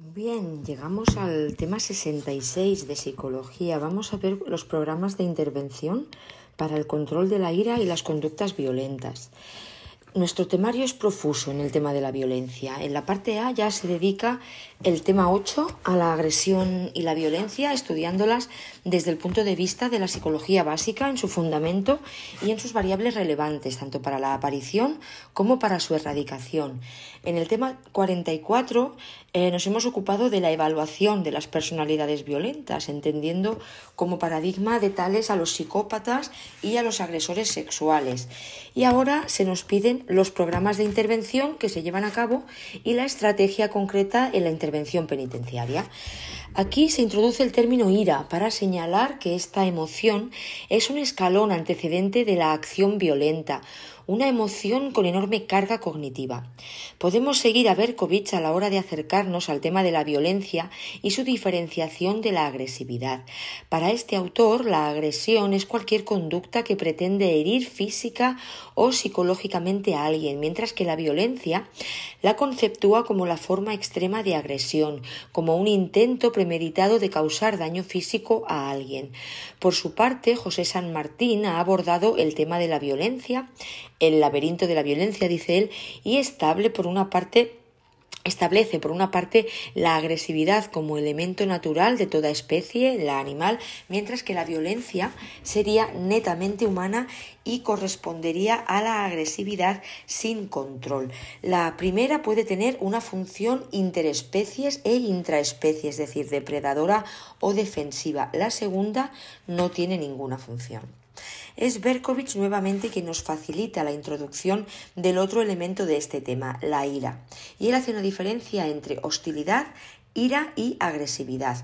Bien, llegamos al tema 66 de psicología. Vamos a ver los programas de intervención para el control de la ira y las conductas violentas. Nuestro temario es profuso en el tema de la violencia. En la parte A ya se dedica el tema 8 a la agresión y la violencia, estudiándolas desde el punto de vista de la psicología básica en su fundamento y en sus variables relevantes, tanto para la aparición como para su erradicación. En el tema 44 eh, nos hemos ocupado de la evaluación de las personalidades violentas, entendiendo como paradigma de tales a los psicópatas y a los agresores sexuales. Y ahora se nos piden los programas de intervención que se llevan a cabo y la estrategia concreta en la intervención penitenciaria. Aquí se introduce el término ira para señalar que esta emoción es un escalón antecedente de la acción violenta, una emoción con enorme carga cognitiva. Podemos seguir a Berkovich a la hora de acercarnos al tema de la violencia y su diferenciación de la agresividad. Para este autor, la agresión es cualquier conducta que pretende herir física o psicológicamente a alguien, mientras que la violencia la conceptúa como la forma extrema de agresión, como un intento premeditado de causar daño físico a alguien. Por su parte, José San Martín ha abordado el tema de la violencia el laberinto de la violencia, dice él, y estable por una parte establece por una parte la agresividad como elemento natural de toda especie, la animal, mientras que la violencia sería netamente humana y correspondería a la agresividad sin control. La primera puede tener una función interespecies e intraespecie, es decir, depredadora o defensiva. La segunda no tiene ninguna función. Es Berkovich nuevamente quien nos facilita la introducción del otro elemento de este tema, la ira. Y él hace una diferencia entre hostilidad, ira y agresividad.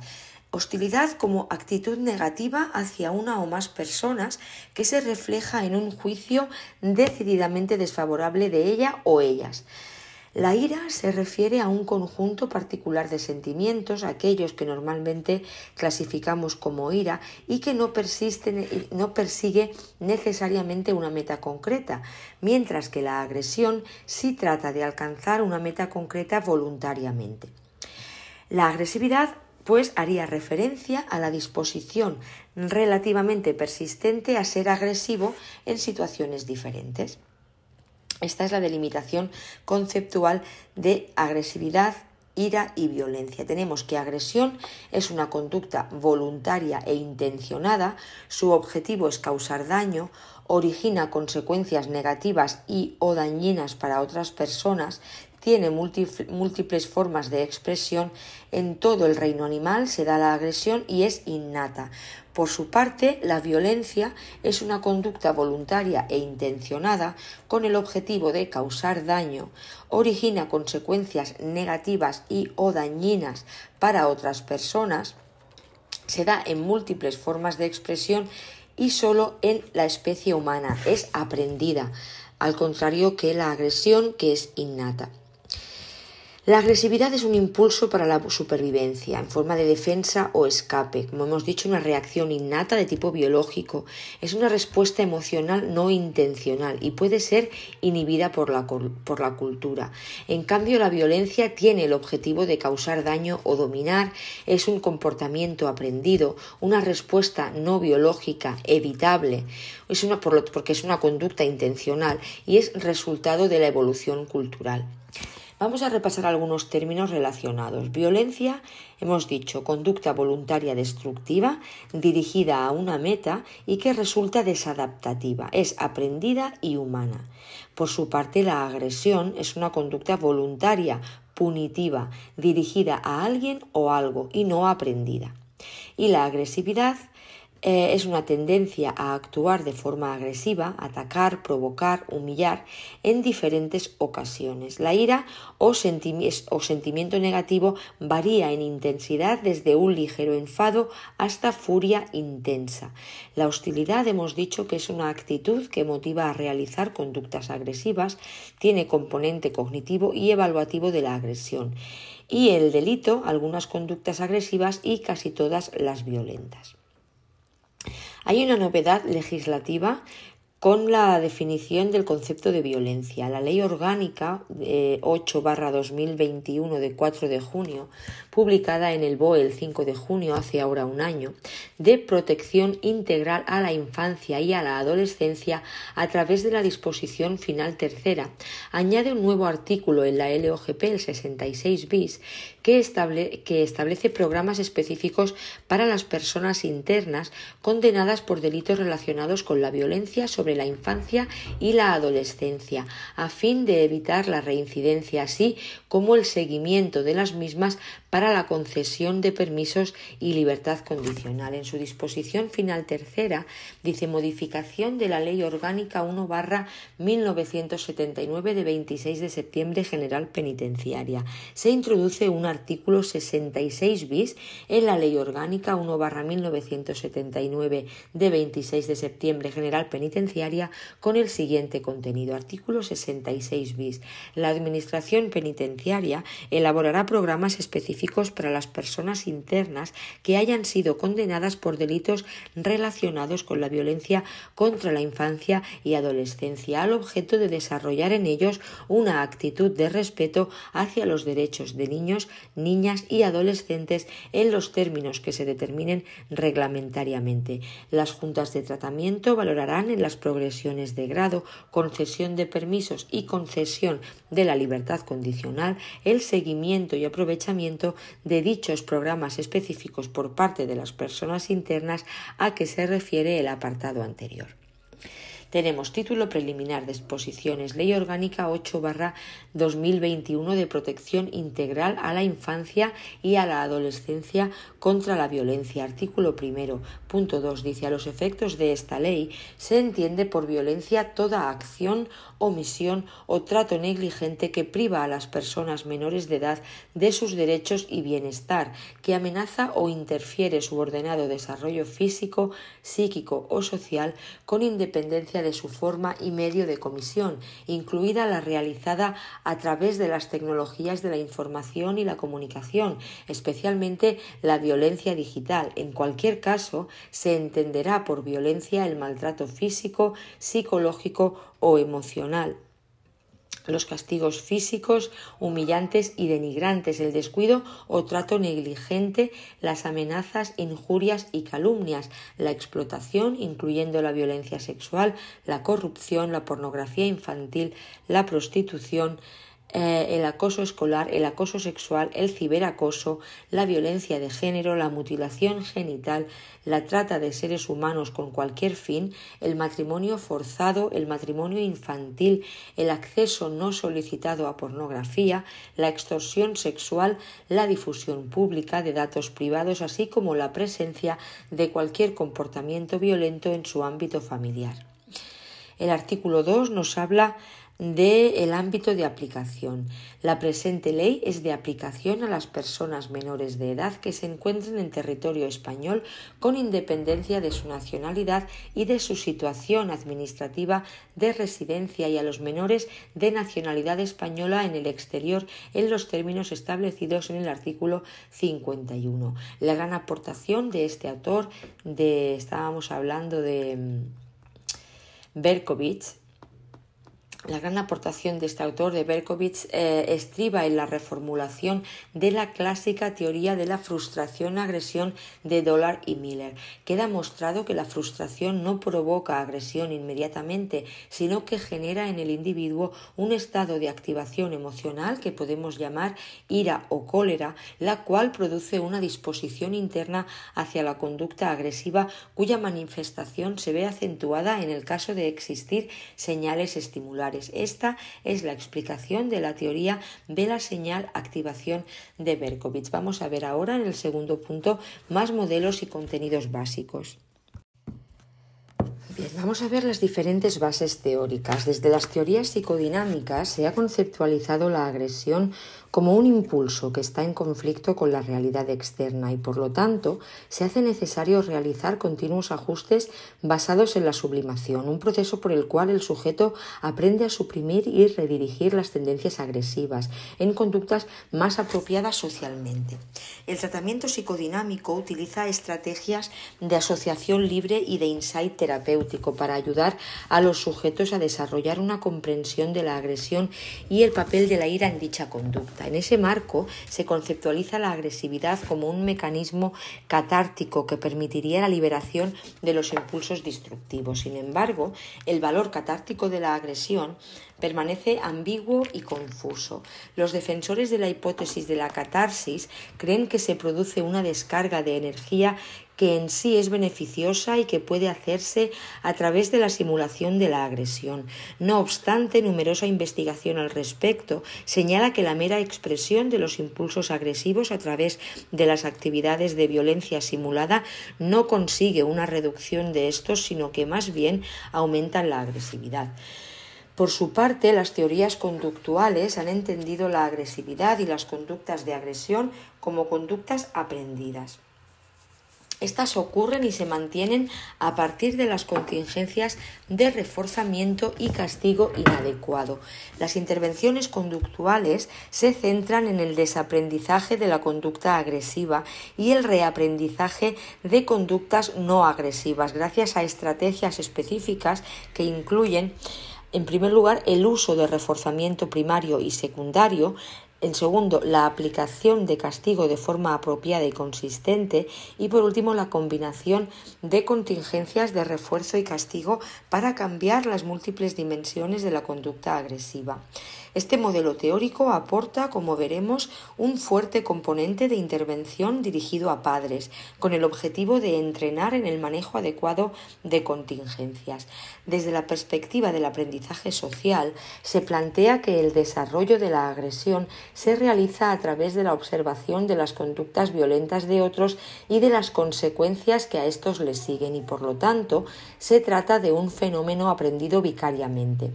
Hostilidad como actitud negativa hacia una o más personas que se refleja en un juicio decididamente desfavorable de ella o ellas. La ira se refiere a un conjunto particular de sentimientos, aquellos que normalmente clasificamos como ira y que no, persigue necesariamente una meta concreta, mientras que la agresión sí trata de alcanzar una meta concreta voluntariamente. La agresividad pues haría referencia a la disposición relativamente persistente a ser agresivo en situaciones diferentes. Esta es la delimitación conceptual de agresividad, ira y violencia. Tenemos que agresión es una conducta voluntaria e intencionada, su objetivo es causar daño, origina consecuencias negativas y o dañinas para otras personas, tiene múltiples formas de expresión, en todo el reino animal se da la agresión y es innata. Por su parte, la violencia es una conducta voluntaria e intencionada con el objetivo de causar daño, origina consecuencias negativas y o dañinas para otras personas, se da en múltiples formas de expresión y solo en la especie humana es aprendida, al contrario que la agresión que es innata. La agresividad es un impulso para la supervivencia, en forma de defensa o escape, como hemos dicho, una reacción innata de tipo biológico. Es una respuesta emocional no intencional y puede ser inhibida por la, cultura. En cambio, la violencia tiene el objetivo de causar daño o dominar, es un comportamiento aprendido, una respuesta no biológica, evitable, es una, porque es una conducta intencional y es resultado de la evolución cultural. Vamos a repasar algunos términos relacionados. Violencia, hemos dicho, conducta voluntaria destructiva dirigida a una meta y que resulta desadaptativa, es aprendida y humana. Por su parte, la agresión es una conducta voluntaria, punitiva, dirigida a alguien o algo y no aprendida. Y la agresividad eh, es una tendencia a actuar de forma agresiva, atacar, provocar, humillar en diferentes ocasiones. La ira o, o sentimiento negativo varía en intensidad desde un ligero enfado hasta furia intensa. La hostilidad hemos dicho que es una actitud que motiva a realizar conductas agresivas, tiene componente cognitivo y evaluativo de la agresión y el delito, algunas conductas agresivas y casi todas las violentas. Hay una novedad legislativa con la definición del concepto de violencia. La Ley Orgánica 8-2021 de 4 de junio, publicada en el BOE el 5 de junio, hace ahora un año, de protección integral a la infancia y a la adolescencia a través de la disposición final tercera, añade un nuevo artículo en la LOGP, el 66 bis, que, establece programas específicos para las personas internas condenadas por delitos relacionados con la violencia sobre la infancia y la adolescencia, a fin de evitar la reincidencia, así como el seguimiento de las mismas para la concesión de permisos y libertad condicional. En su disposición final tercera dice modificación de la Ley Orgánica 1 barra 1979 de 26 de septiembre General Penitenciaria. Se introduce un artículo 66 bis en la Ley Orgánica 1 barra 1979 de 26 de septiembre General Penitenciaria con el siguiente contenido. Artículo 66 bis. La Administración Penitenciaria elaborará programas específicos para las personas internas que hayan sido condenadas por delitos relacionados con la violencia contra la infancia y adolescencia, al objeto de desarrollar en ellos una actitud de respeto hacia los derechos de niños, niñas y adolescentes en los términos que se determinen reglamentariamente. Las juntas de tratamiento valorarán en las progresiones de grado, concesión de permisos y concesión de la libertad condicional el seguimiento y aprovechamiento de dichos programas específicos por parte de las personas internas a que se refiere el apartado anterior. Tenemos título preliminar de exposiciones Ley Orgánica 8 barra 2021 de protección integral a la infancia y a la adolescencia contra la violencia. Artículo primero. Punto 2 dice a los efectos de esta ley se entiende por violencia toda acción, omisión o trato negligente que priva a las personas menores de edad de sus derechos y bienestar, que amenaza o interfiere su ordenado desarrollo físico, psíquico o social con independencia de su forma y medio de comisión, incluida la realizada a través de las tecnologías de la información y la comunicación, especialmente la violencia digital. En cualquier caso, se entenderá por violencia el maltrato físico, psicológico o emocional los castigos físicos, humillantes y denigrantes, el descuido o trato negligente, las amenazas, injurias y calumnias, la explotación, incluyendo la violencia sexual, la corrupción, la pornografía infantil, la prostitución, eh, el acoso escolar, el acoso sexual, el ciberacoso, la violencia de género, la mutilación genital, la trata de seres humanos con cualquier fin, el matrimonio forzado, el matrimonio infantil, el acceso no solicitado a pornografía, la extorsión sexual, la difusión pública de datos privados, así como la presencia de cualquier comportamiento violento en su ámbito familiar. El artículo 2 nos habla del ámbito de aplicación. La presente ley es de aplicación a las personas menores de edad que se encuentren en territorio español con independencia de su nacionalidad y de su situación administrativa de residencia y a los menores de nacionalidad española en el exterior en los términos establecidos en el artículo 51. La gran aportación de este autor, de estábamos hablando de mm, Berkovich, la gran aportación de este autor de Berkovich eh, estriba en la reformulación de la clásica teoría de la frustración-agresión de Dollar y Miller. Queda mostrado que la frustración no provoca agresión inmediatamente, sino que genera en el individuo un estado de activación emocional que podemos llamar ira o cólera, la cual produce una disposición interna hacia la conducta agresiva cuya manifestación se ve acentuada en el caso de existir señales estimulares. Esta es la explicación de la teoría de la señal activación de Berkovich. Vamos a ver ahora en el segundo punto más modelos y contenidos básicos. Bien, vamos a ver las diferentes bases teóricas. Desde las teorías psicodinámicas se ha conceptualizado la agresión como un impulso que está en conflicto con la realidad externa y por lo tanto se hace necesario realizar continuos ajustes basados en la sublimación, un proceso por el cual el sujeto aprende a suprimir y redirigir las tendencias agresivas en conductas más apropiadas socialmente. El tratamiento psicodinámico utiliza estrategias de asociación libre y de insight terapéutico para ayudar a los sujetos a desarrollar una comprensión de la agresión y el papel de la ira en dicha conducta. En ese marco se conceptualiza la agresividad como un mecanismo catártico que permitiría la liberación de los impulsos destructivos. Sin embargo, el valor catártico de la agresión permanece ambiguo y confuso. Los defensores de la hipótesis de la catarsis creen que se produce una descarga de energía que en sí es beneficiosa y que puede hacerse a través de la simulación de la agresión. No obstante, numerosa investigación al respecto señala que la mera expresión de los impulsos agresivos a través de las actividades de violencia simulada no consigue una reducción de estos, sino que más bien aumentan la agresividad. Por su parte, las teorías conductuales han entendido la agresividad y las conductas de agresión como conductas aprendidas. Estas ocurren y se mantienen a partir de las contingencias de reforzamiento y castigo inadecuado. Las intervenciones conductuales se centran en el desaprendizaje de la conducta agresiva y el reaprendizaje de conductas no agresivas gracias a estrategias específicas que incluyen en primer lugar, el uso de reforzamiento primario y secundario, en segundo, la aplicación de castigo de forma apropiada y consistente. Y por último, la combinación de contingencias de refuerzo y castigo para cambiar las múltiples dimensiones de la conducta agresiva. Este modelo teórico aporta, como veremos, un fuerte componente de intervención dirigido a padres, con el objetivo de entrenar en el manejo adecuado de contingencias. Desde la perspectiva del aprendizaje social, se plantea que el desarrollo de la agresión se realiza a través de la observación de las conductas violentas de otros y de las consecuencias que a estos les siguen y por lo tanto se trata de un fenómeno aprendido vicariamente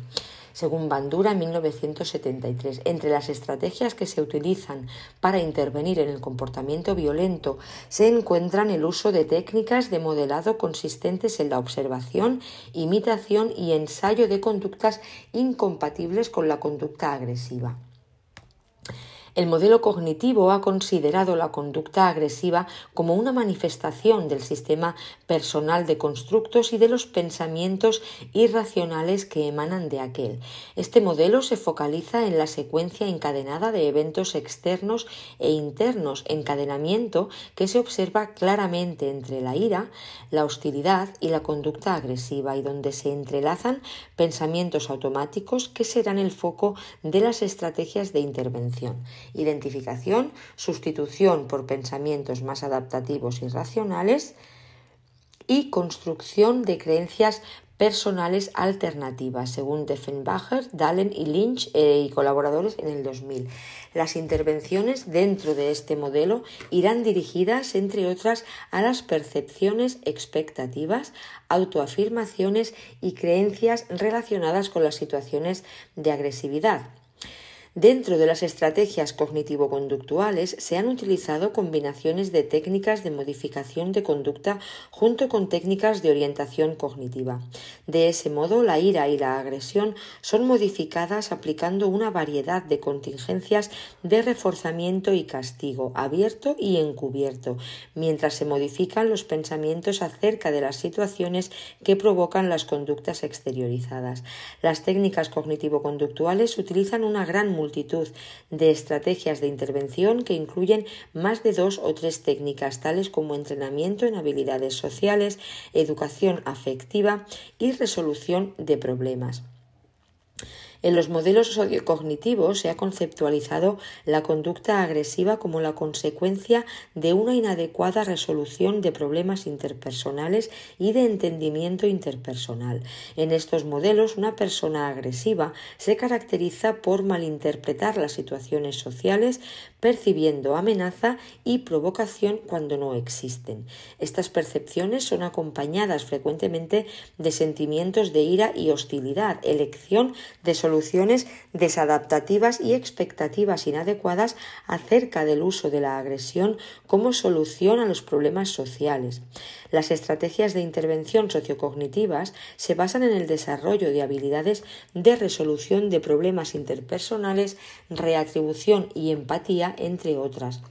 según Bandura en 1973. Entre las estrategias que se utilizan para intervenir en el comportamiento violento se encuentran el uso de técnicas de modelado consistentes en la observación, imitación y ensayo de conductas incompatibles con la conducta agresiva. El modelo cognitivo ha considerado la conducta agresiva como una manifestación del sistema personal de constructos y de los pensamientos irracionales que emanan de aquel. Este modelo se focaliza en la secuencia encadenada de eventos externos e internos, encadenamiento que se observa claramente entre la ira, la hostilidad y la conducta agresiva y donde se entrelazan pensamientos automáticos que serán el foco de las estrategias de intervención identificación, sustitución por pensamientos más adaptativos y racionales y construcción de creencias personales alternativas, según Defenbacher, Dahlen y Lynch eh, y colaboradores en el 2000. Las intervenciones dentro de este modelo irán dirigidas, entre otras, a las percepciones expectativas, autoafirmaciones y creencias relacionadas con las situaciones de agresividad Dentro de las estrategias cognitivo-conductuales se han utilizado combinaciones de técnicas de modificación de conducta junto con técnicas de orientación cognitiva. De ese modo, la ira y la agresión son modificadas aplicando una variedad de contingencias de reforzamiento y castigo, abierto y encubierto, mientras se modifican los pensamientos acerca de las situaciones que provocan las conductas exteriorizadas. Las técnicas cognitivo-conductuales utilizan una gran multitud de estrategias de intervención que incluyen más de dos o tres técnicas, tales como entrenamiento en habilidades sociales, educación afectiva y resolución de problemas. En los modelos sociocognitivos se ha conceptualizado la conducta agresiva como la consecuencia de una inadecuada resolución de problemas interpersonales y de entendimiento interpersonal. En estos modelos, una persona agresiva se caracteriza por malinterpretar las situaciones sociales, percibiendo amenaza y provocación cuando no existen. Estas percepciones son acompañadas frecuentemente de sentimientos de ira y hostilidad, elección de soluciones desadaptativas y expectativas inadecuadas acerca del uso de la agresión como solución a los problemas sociales. Las estrategias de intervención sociocognitivas se basan en el desarrollo de habilidades de resolución de problemas interpersonales, reatribución y empatía, entre otras.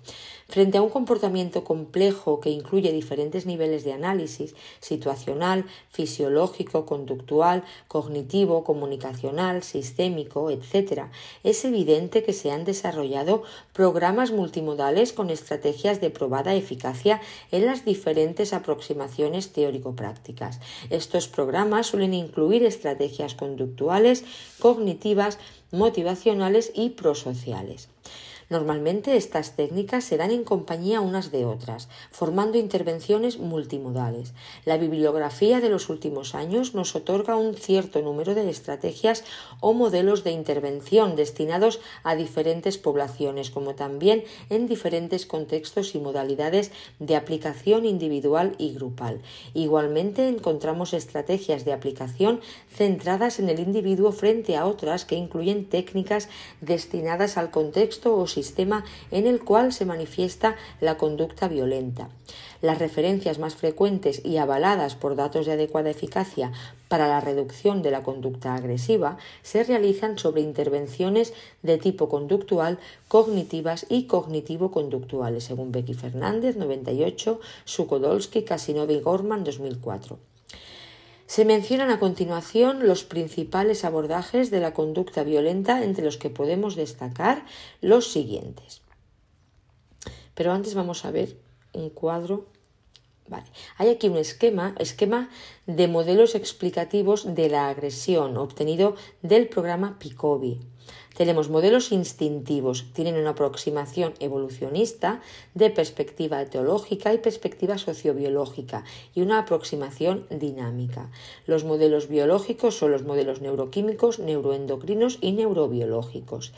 Frente a un comportamiento complejo que incluye diferentes niveles de análisis situacional, fisiológico, conductual, cognitivo, comunicacional, sistémico, etc., es evidente que se han desarrollado programas multimodales con estrategias de probada eficacia en las diferentes aproximaciones teórico-prácticas. Estos programas suelen incluir estrategias conductuales, cognitivas, motivacionales y prosociales. Normalmente estas técnicas se dan en compañía unas de otras, formando intervenciones multimodales. La bibliografía de los últimos años nos otorga un cierto número de estrategias o modelos de intervención destinados a diferentes poblaciones, como también en diferentes contextos y modalidades de aplicación individual y grupal. Igualmente encontramos estrategias de aplicación centradas en el individuo frente a otras que incluyen técnicas destinadas al contexto o sistema en el cual se manifiesta la conducta violenta. Las referencias más frecuentes y avaladas por datos de adecuada eficacia para la reducción de la conducta agresiva se realizan sobre intervenciones de tipo conductual, cognitivas y cognitivo-conductuales, según Becky Fernández, 98, Sukodolski, Casinova y Gorman, 2004. Se mencionan a continuación los principales abordajes de la conducta violenta entre los que podemos destacar los siguientes. Pero antes vamos a ver un cuadro. Vale. Hay aquí un esquema, esquema de modelos explicativos de la agresión obtenido del programa PICOBI. Tenemos modelos instintivos, tienen una aproximación evolucionista de perspectiva teológica y perspectiva sociobiológica y una aproximación dinámica. Los modelos biológicos son los modelos neuroquímicos, neuroendocrinos y neurobiológicos.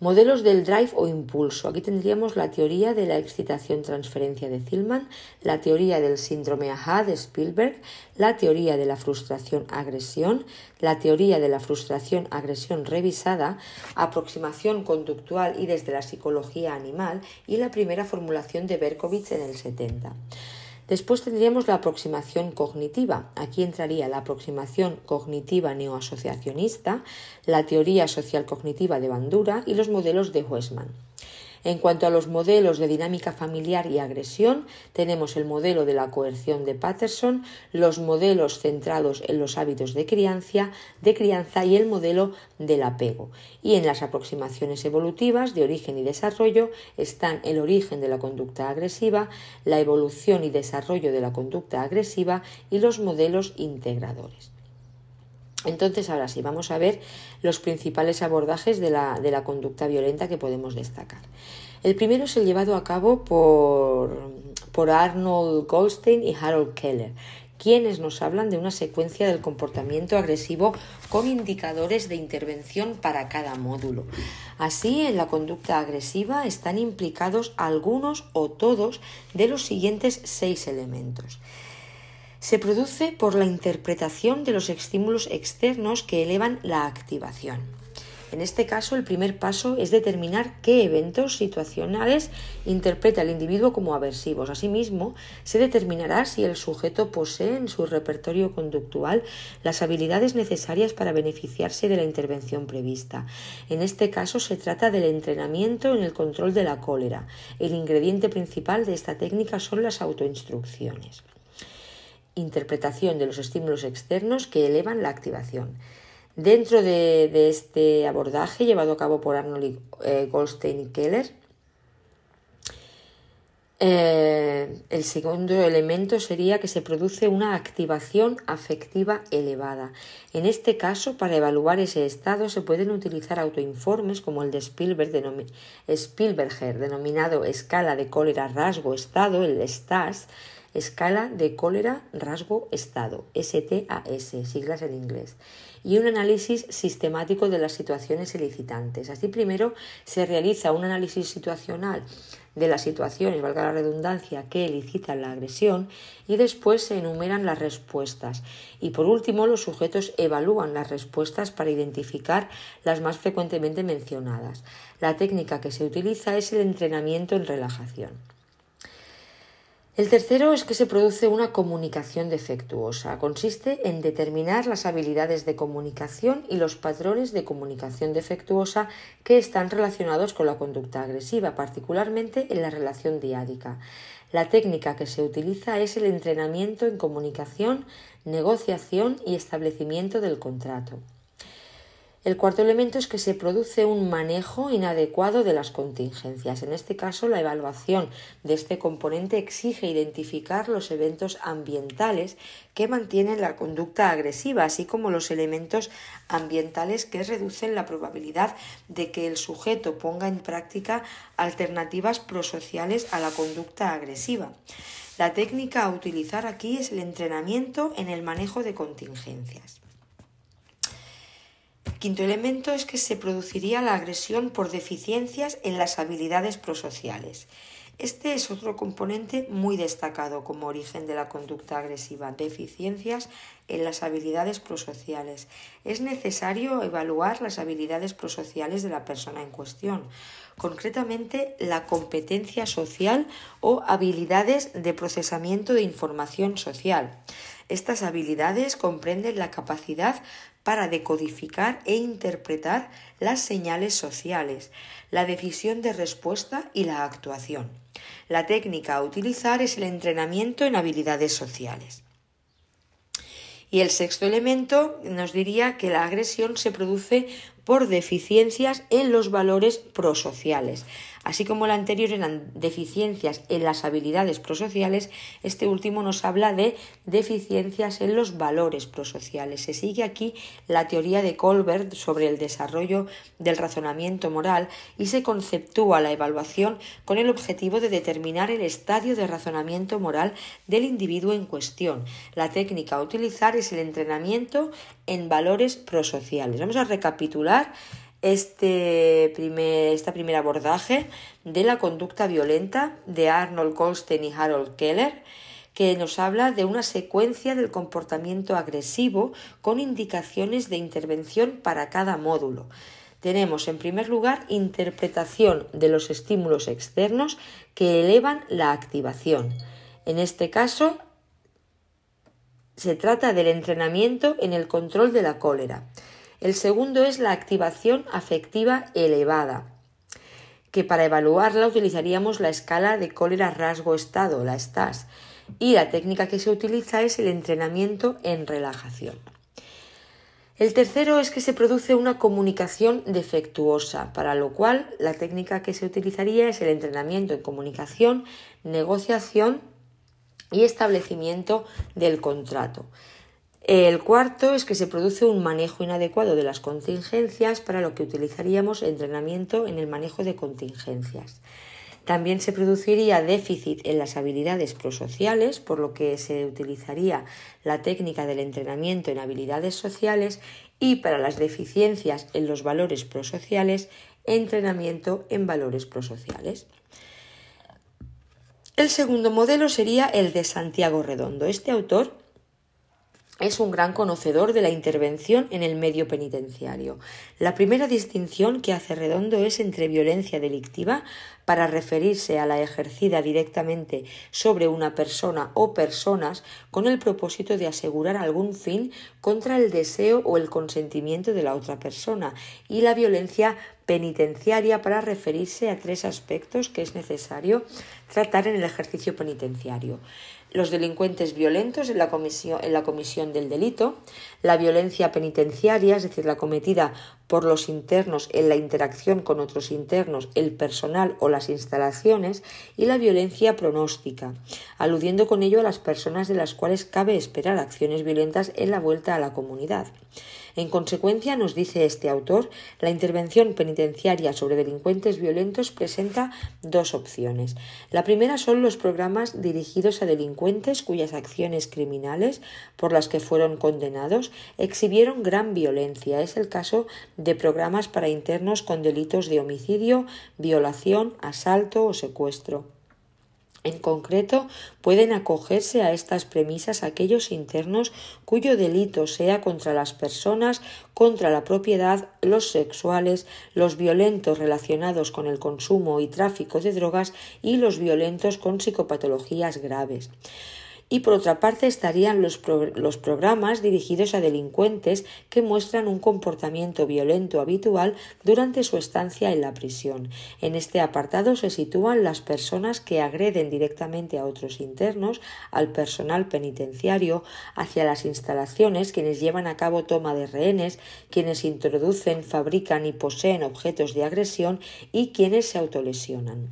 Modelos del drive o impulso. Aquí tendríamos la teoría de la excitación-transferencia de Zillman, la teoría del síndrome AHA de Spielberg, la teoría de la frustración-agresión, la teoría de la frustración-agresión revisada, aproximación conductual y desde la psicología animal y la primera formulación de Berkovitz en el 70. Después tendríamos la aproximación cognitiva. Aquí entraría la aproximación cognitiva neoasociacionista, la teoría social cognitiva de Bandura y los modelos de Huesman. En cuanto a los modelos de dinámica familiar y agresión, tenemos el modelo de la coerción de Patterson, los modelos centrados en los hábitos de crianza, de crianza y el modelo del apego. Y en las aproximaciones evolutivas de origen y desarrollo están el origen de la conducta agresiva, la evolución y desarrollo de la conducta agresiva y los modelos integradores. Entonces, ahora sí, vamos a ver los principales abordajes de la, conducta violenta que podemos destacar. El primero es el llevado a cabo por, por Arnold Goldstein y Harold Keller, quienes nos hablan de una secuencia del comportamiento agresivo con indicadores de intervención para cada módulo. Así, en la conducta agresiva están implicados algunos o todos de los siguientes seis elementos se produce por la interpretación de los estímulos externos que elevan la activación. En este caso, el primer paso es determinar qué eventos situacionales interpreta el individuo como aversivos. Asimismo, se determinará si el sujeto posee en su repertorio conductual las habilidades necesarias para beneficiarse de la intervención prevista. En este caso, se trata del entrenamiento en el control de la cólera. El ingrediente principal de esta técnica son las autoinstrucciones interpretación de los estímulos externos que elevan la activación. Dentro de, este abordaje llevado a cabo por Arnold eh, Goldstein y Keller, eh, el segundo elemento sería que se produce una activación afectiva elevada. En este caso, para evaluar ese estado se pueden utilizar autoinformes como el de Spielberg, Spielberger, denominado escala de cólera rasgo estado, el STAS, escala de cólera rasgo estado, STAS, siglas en inglés, y un análisis sistemático de las situaciones elicitantes. Así primero se realiza un análisis situacional de las situaciones, valga la redundancia, que elicitan la agresión y después se enumeran las respuestas. Y por último, los sujetos evalúan las respuestas para identificar las más frecuentemente mencionadas. La técnica que se utiliza es el entrenamiento en relajación. El tercero es que se produce una comunicación defectuosa. Consiste en determinar las habilidades de comunicación y los patrones de comunicación defectuosa que están relacionados con la conducta agresiva, particularmente en la relación diádica. La técnica que se utiliza es el entrenamiento en comunicación, negociación y establecimiento del contrato. El cuarto elemento es que se produce un manejo inadecuado de las contingencias. En este caso, la evaluación de este componente exige identificar los eventos ambientales que mantienen la conducta agresiva, así como los elementos ambientales que reducen la probabilidad de que el sujeto ponga en práctica alternativas prosociales a la conducta agresiva. La técnica a utilizar aquí es el entrenamiento en el manejo de contingencias. Quinto elemento es que se produciría la agresión por deficiencias en las habilidades prosociales. Este es otro componente muy destacado como origen de la conducta agresiva, deficiencias en las habilidades prosociales. Es necesario evaluar las habilidades prosociales de la persona en cuestión, concretamente la competencia social o habilidades de procesamiento de información social. Estas habilidades comprenden la capacidad para decodificar e interpretar las señales sociales, la decisión de respuesta y la actuación. La técnica a utilizar es el entrenamiento en habilidades sociales. Y el sexto elemento nos diría que la agresión se produce por deficiencias en los valores prosociales. Así como el anterior eran deficiencias en las habilidades prosociales, este último nos habla de deficiencias en los valores prosociales. Se sigue aquí la teoría de Colbert sobre el desarrollo del razonamiento moral y se conceptúa la evaluación con el objetivo de determinar el estadio de razonamiento moral del individuo en cuestión. La técnica a utilizar es el entrenamiento en valores prosociales. Vamos a recapitular este primer, abordaje de la conducta violenta de Arnold Goldstein y Harold Keller, que nos habla de una secuencia del comportamiento agresivo con indicaciones de intervención para cada módulo. Tenemos en primer lugar interpretación de los estímulos externos que elevan la activación. En este caso, se trata del entrenamiento en el control de la cólera. El segundo es la activación afectiva elevada, que para evaluarla utilizaríamos la escala de cólera rasgo estado, la STAS, y la técnica que se utiliza es el entrenamiento en relajación. El tercero es que se produce una comunicación defectuosa, para lo cual la técnica que se utilizaría es el entrenamiento en comunicación, negociación y establecimiento del contrato. El cuarto es que se produce un manejo inadecuado de las contingencias, para lo que utilizaríamos entrenamiento en el manejo de contingencias. También se produciría déficit en las habilidades prosociales, por lo que se utilizaría la técnica del entrenamiento en habilidades sociales y para las deficiencias en los valores prosociales, entrenamiento en valores prosociales. El segundo modelo sería el de Santiago Redondo. Este autor es un gran conocedor de la intervención en el medio penitenciario. La primera distinción que hace Redondo es entre violencia delictiva, para referirse a la ejercida directamente sobre una persona o personas con el propósito de asegurar algún fin contra el deseo o el consentimiento de la otra persona, y la violencia penitenciaria para referirse a tres aspectos que es necesario tratar en el ejercicio penitenciario. Los delincuentes violentos en la, comisión, en la comisión del delito, la violencia penitenciaria, es decir, la cometida por los internos en la interacción con otros internos, el personal o las instalaciones, y la violencia pronóstica, aludiendo con ello a las personas de las cuales cabe esperar acciones violentas en la vuelta a la comunidad. En consecuencia, nos dice este autor, la intervención penitenciaria sobre delincuentes violentos presenta dos opciones. La primera son los programas dirigidos a delincuentes cuyas acciones criminales por las que fueron condenados exhibieron gran violencia. Es el caso de programas para internos con delitos de homicidio, violación, asalto o secuestro. En concreto, pueden acogerse a estas premisas aquellos internos cuyo delito sea contra las personas, contra la propiedad, los sexuales, los violentos relacionados con el consumo y tráfico de drogas y los violentos con psicopatologías graves y por otra parte estarían los, programas dirigidos a delincuentes que muestran un comportamiento violento habitual durante su estancia en la prisión. En este apartado se sitúan las personas que agreden directamente a otros internos, al personal penitenciario, hacia las instalaciones, quienes llevan a cabo toma de rehenes, quienes introducen, fabrican y poseen objetos de agresión y quienes se autolesionan.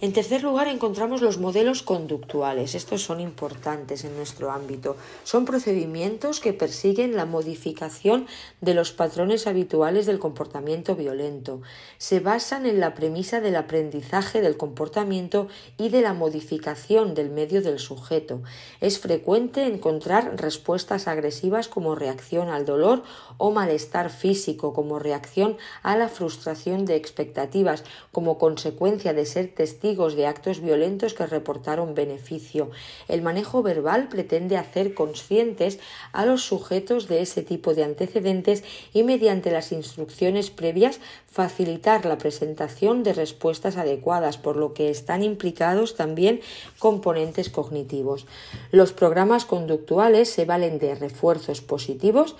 En tercer lugar, encontramos los modelos conductuales. Estos son importantes en nuestro ámbito. Son procedimientos que persiguen la modificación de los patrones habituales del comportamiento violento. Se basan en la premisa del aprendizaje del comportamiento y de la modificación del medio del sujeto. Es frecuente encontrar respuestas agresivas como reacción al dolor o malestar físico como reacción a la frustración de expectativas como consecuencia de ser testigo de actos violentos que reportaron beneficio. El manejo verbal pretende hacer conscientes a los sujetos de ese tipo de antecedentes y mediante las instrucciones previas facilitar la presentación de respuestas adecuadas, por lo que están implicados también componentes cognitivos. Los programas conductuales se valen de refuerzos positivos,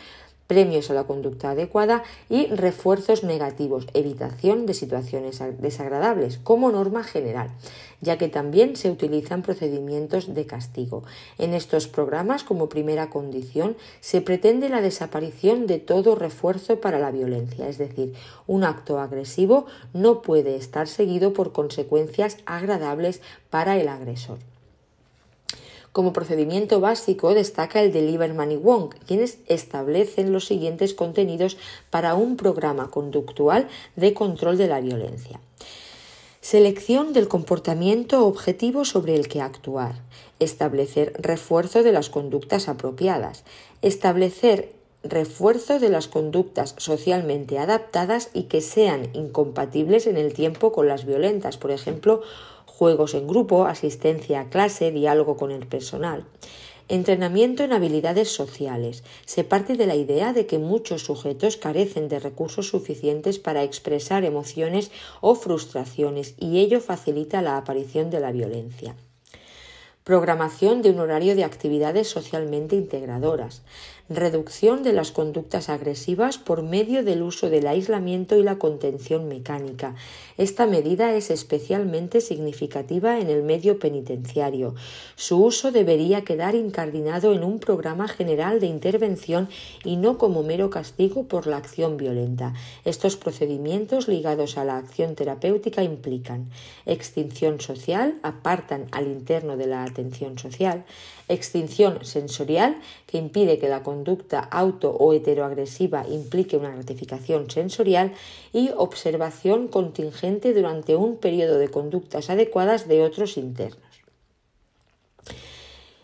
premios a la conducta adecuada y refuerzos negativos, evitación de situaciones desagradables como norma general, ya que también se utilizan procedimientos de castigo. En estos programas, como primera condición, se pretende la desaparición de todo refuerzo para la violencia, es decir, un acto agresivo no puede estar seguido por consecuencias agradables para el agresor. Como procedimiento básico destaca el de Lieberman y Wong, quienes establecen los siguientes contenidos para un programa conductual de control de la violencia. Selección del comportamiento objetivo sobre el que actuar. Establecer refuerzo de las conductas apropiadas. Establecer refuerzo de las conductas socialmente adaptadas y que sean incompatibles en el tiempo con las violentas, por ejemplo, juegos en grupo, asistencia a clase, diálogo con el personal. Entrenamiento en habilidades sociales. Se parte de la idea de que muchos sujetos carecen de recursos suficientes para expresar emociones o frustraciones y ello facilita la aparición de la violencia. Programación de un horario de actividades socialmente integradoras reducción de las conductas agresivas por medio del uso del aislamiento y la contención mecánica. Esta medida es especialmente significativa en el medio penitenciario. Su uso debería quedar incardinado en un programa general de intervención y no como mero castigo por la acción violenta. Estos procedimientos ligados a la acción terapéutica implican extinción social, apartan al interno de la atención social, extinción sensorial, que impide que la conducta auto o heteroagresiva implique una gratificación sensorial, y observación contingente durante un periodo de conductas adecuadas de otros internos.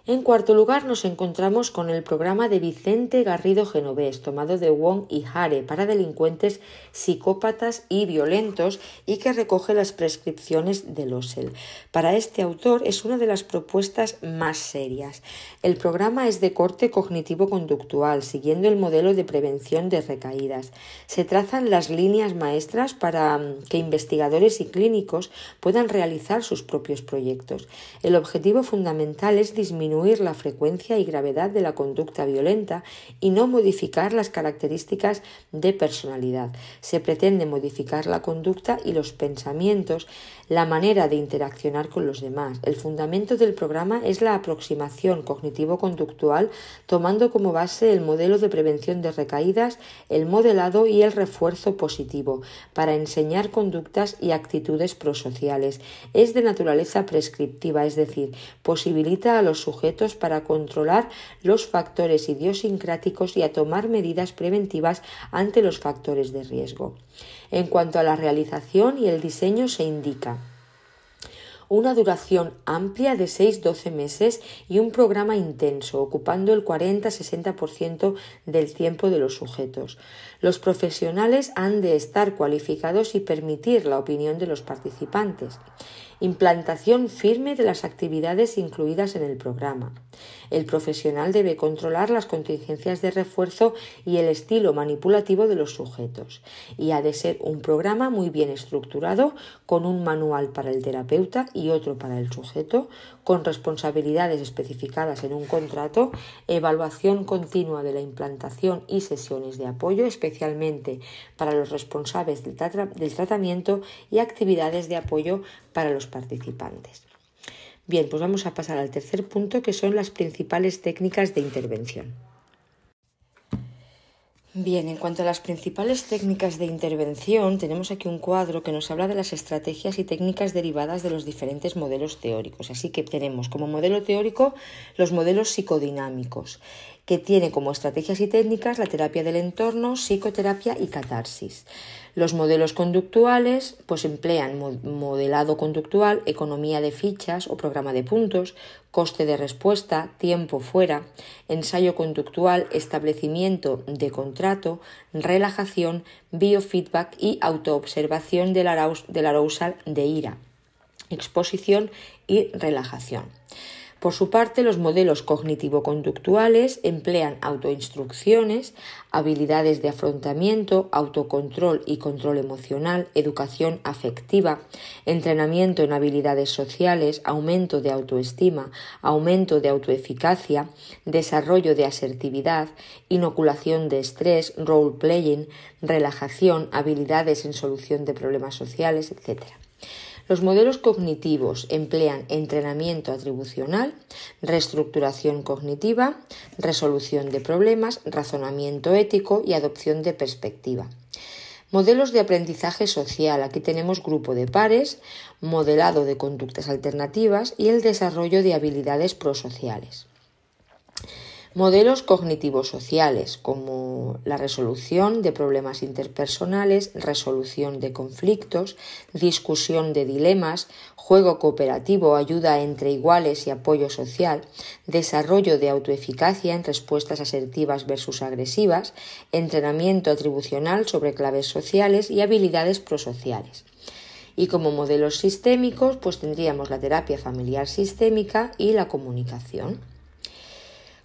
En cuarto lugar, nos encontramos con el programa de Vicente Garrido Genovés, tomado de Wong y Hare para delincuentes psicópatas y violentos y que recoge las prescripciones de Losel. Para este autor es una de las propuestas más serias. El programa es de corte cognitivo-conductual, siguiendo el modelo de prevención de recaídas. Se trazan las líneas maestras para mm, que investigadores y clínicos puedan realizar sus propios proyectos. El objetivo fundamental es disminuir la frecuencia y gravedad de la conducta violenta y no modificar las características de personalidad. Se pretende modificar la conducta y los pensamientos, la manera de interaccionar con los demás. El fundamento del programa es la aproximación cognitivo-conductual tomando como base el modelo de prevención de recaídas, el modelado y el refuerzo positivo para enseñar conductas y actitudes prosociales. Es de naturaleza prescriptiva, es decir, posibilita a los sujetos para controlar los factores idiosincráticos y a tomar medidas preventivas ante los factores de riesgo. En cuanto a la realización y el diseño se indica una duración amplia de 6-12 meses y un programa intenso, ocupando el 40-60% del tiempo de los sujetos. Los profesionales han de estar cualificados y permitir la opinión de los participantes. Implantación firme de las actividades incluidas en el programa. El profesional debe controlar las contingencias de refuerzo y el estilo manipulativo de los sujetos. Y ha de ser un programa muy bien estructurado, con un manual para el terapeuta y otro para el sujeto, con responsabilidades especificadas en un contrato, evaluación continua de la implantación y sesiones de apoyo, especialmente para los responsables del, tratamiento y actividades de apoyo para los participantes. Bien, pues vamos a pasar al tercer punto, que son las principales técnicas de intervención. Bien, en cuanto a las principales técnicas de intervención, tenemos aquí un cuadro que nos habla de las estrategias y técnicas derivadas de los diferentes modelos teóricos. Así que tenemos como modelo teórico los modelos psicodinámicos, que tiene como estrategias y técnicas la terapia del entorno, psicoterapia y catarsis. Los modelos conductuales pues emplean modelado conductual, economía de fichas o programa de puntos, coste de respuesta, tiempo fuera, ensayo conductual, establecimiento de contrato, relajación, biofeedback y autoobservación del arousal de ira, exposición y relajación. Por su parte, los modelos cognitivo-conductuales emplean autoinstrucciones, habilidades de afrontamiento, autocontrol y control emocional, educación afectiva, entrenamiento en habilidades sociales, aumento de autoestima, aumento de autoeficacia, desarrollo de asertividad, inoculación de estrés, role-playing, relajación, habilidades en solución de problemas sociales, etc. Los modelos cognitivos emplean entrenamiento atribucional, reestructuración cognitiva, resolución de problemas, razonamiento ético y adopción de perspectiva. Modelos de aprendizaje social. Aquí tenemos grupo de pares, modelado de conductas alternativas y el desarrollo de habilidades prosociales. Modelos cognitivos sociales como la resolución de problemas interpersonales, resolución de conflictos, discusión de dilemas, juego cooperativo, ayuda entre iguales y apoyo social, desarrollo de autoeficacia en respuestas asertivas versus agresivas, entrenamiento atribucional sobre claves sociales y habilidades prosociales. Y como modelos sistémicos, pues tendríamos la terapia familiar sistémica y la comunicación.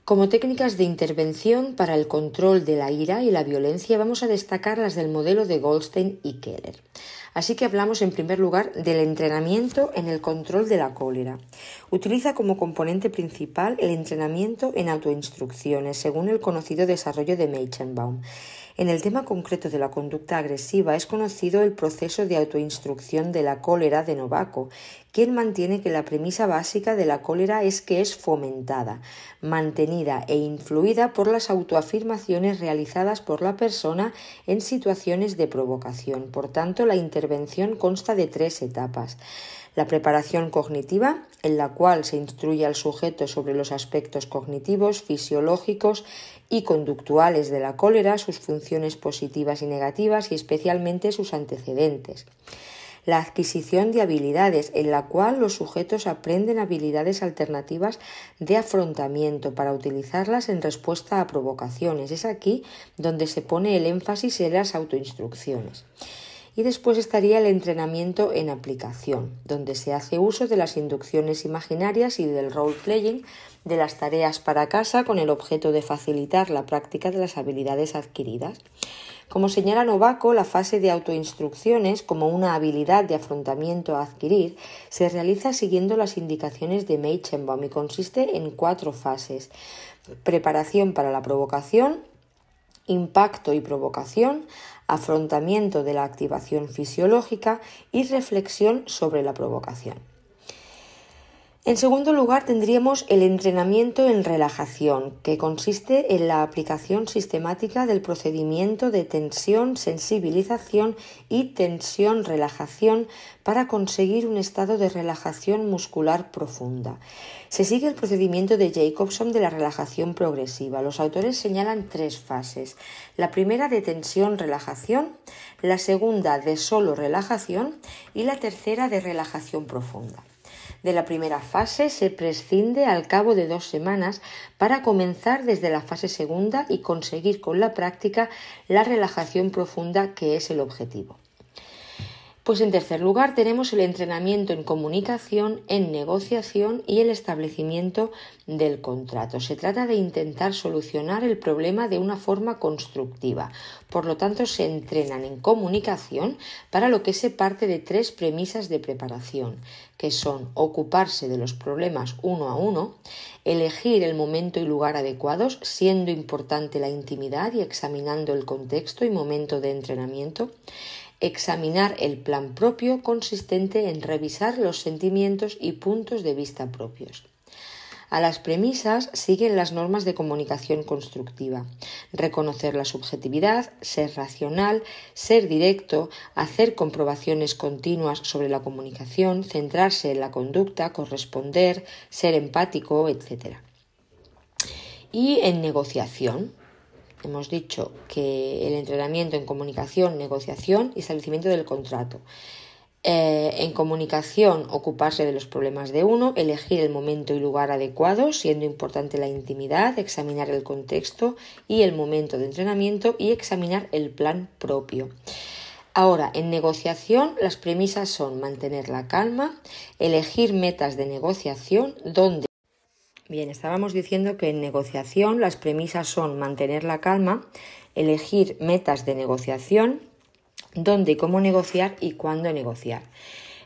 Como técnicas de intervención para el control de la ira y la violencia vamos a destacar las del modelo de Goldstein y Keller. Así que hablamos en primer lugar del entrenamiento en el control de la cólera. Utiliza como componente principal el entrenamiento en autoinstrucciones, según el conocido desarrollo de Meichenbaum. En el tema concreto de la conducta agresiva es conocido el proceso de autoinstrucción de la cólera de Novaco, quien mantiene que la premisa básica de la cólera es que es fomentada, mantenida e influida por las autoafirmaciones realizadas por la persona en situaciones de provocación. Por tanto, la intervención consta de tres etapas. La preparación cognitiva, en la cual se instruye al sujeto sobre los aspectos cognitivos, fisiológicos y conductuales de la cólera, sus funciones positivas y negativas y especialmente sus antecedentes. La adquisición de habilidades, en la cual los sujetos aprenden habilidades alternativas de afrontamiento para utilizarlas en respuesta a provocaciones. Es aquí donde se pone el énfasis en las autoinstrucciones. Y después estaría el entrenamiento en aplicación, donde se hace uso de las inducciones imaginarias y del role-playing de las tareas para casa con el objeto de facilitar la práctica de las habilidades adquiridas. Como señala Novaco, la fase de autoinstrucciones, como una habilidad de afrontamiento a adquirir, se realiza siguiendo las indicaciones de Meichenbaum y consiste en cuatro fases. Preparación para la provocación, impacto y provocación, afrontamiento de la activación fisiológica y reflexión sobre la provocación. En segundo lugar, tendríamos el entrenamiento en relajación, que consiste en la aplicación sistemática del procedimiento de tensión, sensibilización y tensión-relajación para conseguir un estado de relajación muscular profunda. Se sigue el procedimiento de Jacobson de la relajación progresiva. Los autores señalan tres fases. La primera de tensión-relajación, la segunda de solo relajación y la tercera de relajación profunda. De la primera fase se prescinde al cabo de dos semanas para comenzar desde la fase segunda y conseguir con la práctica la relajación profunda que es el objetivo. Pues en tercer lugar tenemos el entrenamiento en comunicación, en negociación y el establecimiento del contrato. Se trata de intentar solucionar el problema de una forma constructiva. Por lo tanto, se entrenan en comunicación para lo que se parte de tres premisas de preparación, que son ocuparse de los problemas uno a uno, elegir el momento y lugar adecuados, siendo importante la intimidad y examinando el contexto y momento de entrenamiento, examinar el plan propio consistente en revisar los sentimientos y puntos de vista propios. A las premisas siguen las normas de comunicación constructiva. Reconocer la subjetividad, ser racional, ser directo, hacer comprobaciones continuas sobre la comunicación, centrarse en la conducta, corresponder, ser empático, etc. Y en negociación, hemos dicho que el entrenamiento en comunicación, negociación y establecimiento del contrato. Eh, en comunicación, ocuparse de los problemas de uno, elegir el momento y lugar adecuado, siendo importante la intimidad, examinar el contexto y el momento de entrenamiento y examinar el plan propio. Ahora, en negociación, las premisas son mantener la calma, elegir metas de negociación donde Bien, estábamos diciendo que en negociación las premisas son mantener la calma, elegir metas de negociación, dónde y cómo negociar y cuándo negociar.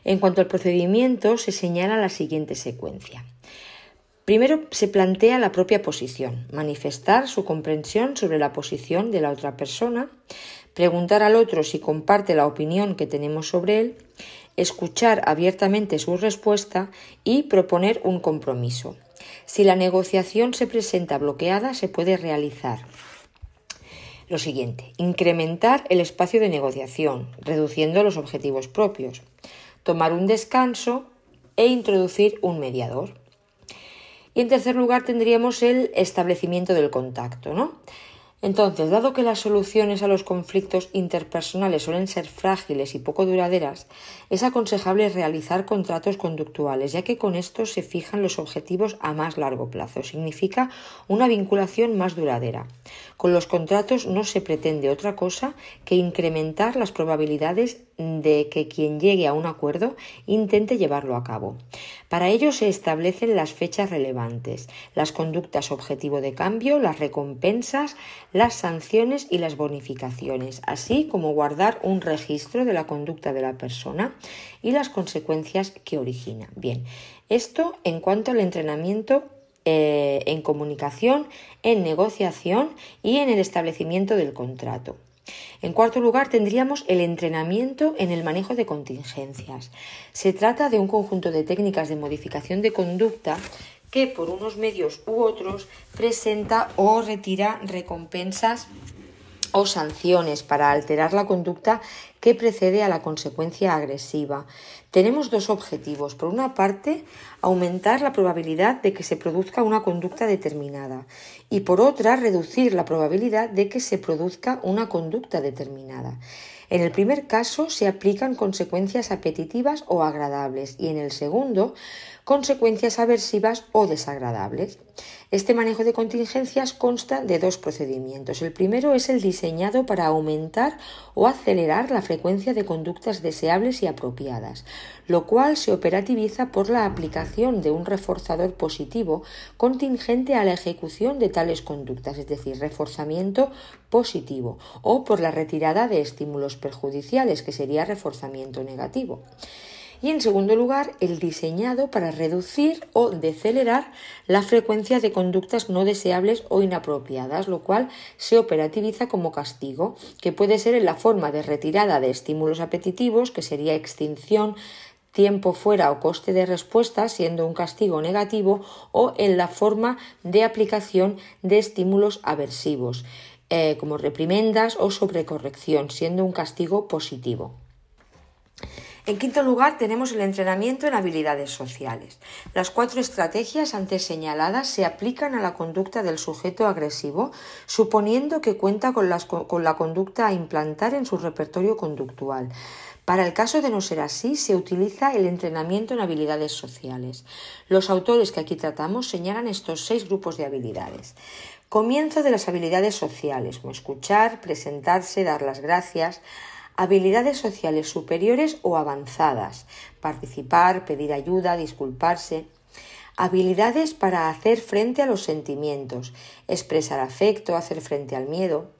En cuanto al procedimiento, se señala la siguiente secuencia. Primero se plantea la propia posición, manifestar su comprensión sobre la posición de la otra persona, preguntar al otro si comparte la opinión que tenemos sobre él, escuchar abiertamente su respuesta y proponer un compromiso. Si la negociación se presenta bloqueada, se puede realizar lo siguiente, incrementar el espacio de negociación, reduciendo los objetivos propios, tomar un descanso e introducir un mediador. Y en tercer lugar tendríamos el establecimiento del contacto, ¿no? Entonces, dado que las soluciones a los conflictos interpersonales suelen ser frágiles y poco duraderas, es aconsejable realizar contratos conductuales, ya que con esto se fijan los objetivos a más largo plazo. Significa una vinculación más duradera. Con los contratos no se pretende otra cosa que incrementar las probabilidades de que quien llegue a un acuerdo intente llevarlo a cabo. Para ello se establecen las fechas relevantes, las conductas objetivo de cambio, las recompensas, las sanciones y las bonificaciones, así como guardar un registro de la conducta de la persona y las consecuencias que origina. Bien, esto en cuanto al entrenamiento eh, en comunicación, en negociación y en el establecimiento del contrato. En cuarto lugar, tendríamos el entrenamiento en el manejo de contingencias. Se trata de un conjunto de técnicas de modificación de conducta que por unos medios u otros presenta o retira recompensas o sanciones para alterar la conducta que precede a la consecuencia agresiva. Tenemos dos objetivos. Por una parte, aumentar la probabilidad de que se produzca una conducta determinada y por otra, reducir la probabilidad de que se produzca una conducta determinada. En el primer caso se aplican consecuencias apetitivas o agradables y en el segundo consecuencias aversivas o desagradables. Este manejo de contingencias consta de dos procedimientos. El primero es el diseñado para aumentar o acelerar la frecuencia de conductas deseables y apropiadas, lo cual se operativiza por la aplicación de un reforzador positivo contingente a la ejecución de tales conductas, es decir, reforzamiento positivo, o por la retirada de estímulos perjudiciales, que sería reforzamiento negativo y en segundo lugar el diseñado para reducir o decelerar la frecuencia de conductas no deseables o inapropiadas, lo cual se operativiza como castigo, que puede ser en la forma de retirada de estímulos apetitivos, que sería extinción tiempo fuera o coste de respuesta, siendo un castigo negativo, o en la forma de aplicación de estímulos aversivos, eh, como reprimendas o sobrecorrección, siendo un castigo positivo. En quinto lugar, tenemos el entrenamiento en habilidades sociales. Las cuatro estrategias antes señaladas se aplican a la conducta del sujeto agresivo, suponiendo que cuenta con, la conducta a implantar en su repertorio conductual. Para el caso de no ser así, se utiliza el entrenamiento en habilidades sociales. Los autores que aquí tratamos señalan estos seis grupos de habilidades. Comienzo de las habilidades sociales, como escuchar, presentarse, dar las gracias, habilidades sociales superiores o avanzadas, participar, pedir ayuda, disculparse, habilidades para hacer frente a los sentimientos, expresar afecto, hacer frente al miedo,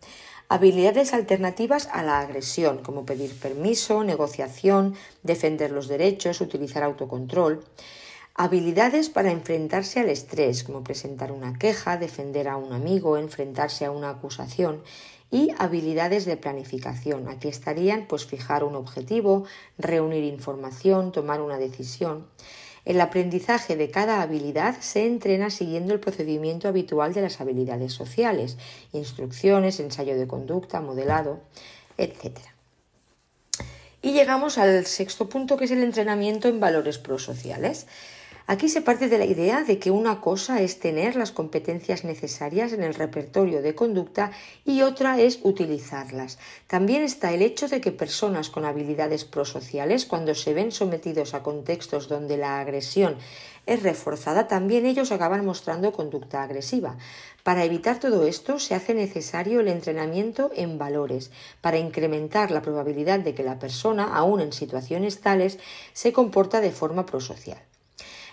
habilidades alternativas a la agresión, como pedir permiso, negociación, defender los derechos, utilizar autocontrol, habilidades para enfrentarse al estrés, como presentar una queja, defender a un amigo, enfrentarse a una acusación, y habilidades de planificación. Aquí estarían pues fijar un objetivo, reunir información, tomar una decisión. El aprendizaje de cada habilidad se entrena siguiendo el procedimiento habitual de las habilidades sociales, instrucciones, ensayo de conducta, modelado, etc. Y llegamos al sexto punto que es el entrenamiento en valores prosociales. Aquí se parte de la idea de que una cosa es tener las competencias necesarias en el repertorio de conducta y otra es utilizarlas. También está el hecho de que personas con habilidades prosociales, cuando se ven sometidos a contextos donde la agresión es reforzada, también ellos acaban mostrando conducta agresiva. Para evitar todo esto se hace necesario el entrenamiento en valores, para incrementar la probabilidad de que la persona, aun en situaciones tales, se comporta de forma prosocial.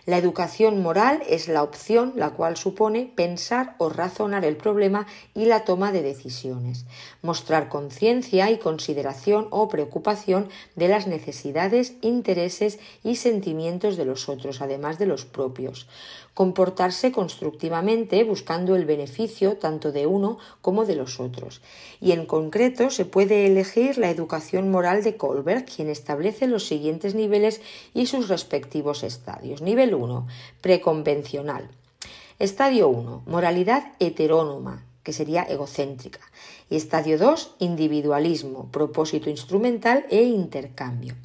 La educación moral es la opción la cual supone pensar o razonar el problema y la toma de decisiones, mostrar conciencia y consideración o preocupación de las necesidades, intereses y sentimientos de los otros, además de los propios, comportarse constructivamente buscando el beneficio tanto de uno como de los otros. Y en concreto se puede elegir la educación moral de Colbert, quien establece los siguientes niveles y sus respectivos estadios. Nivel 1, preconvencional. Estadio 1, moralidad heterónoma, que sería egocéntrica. Y estadio 2, individualismo, propósito instrumental e intercambio.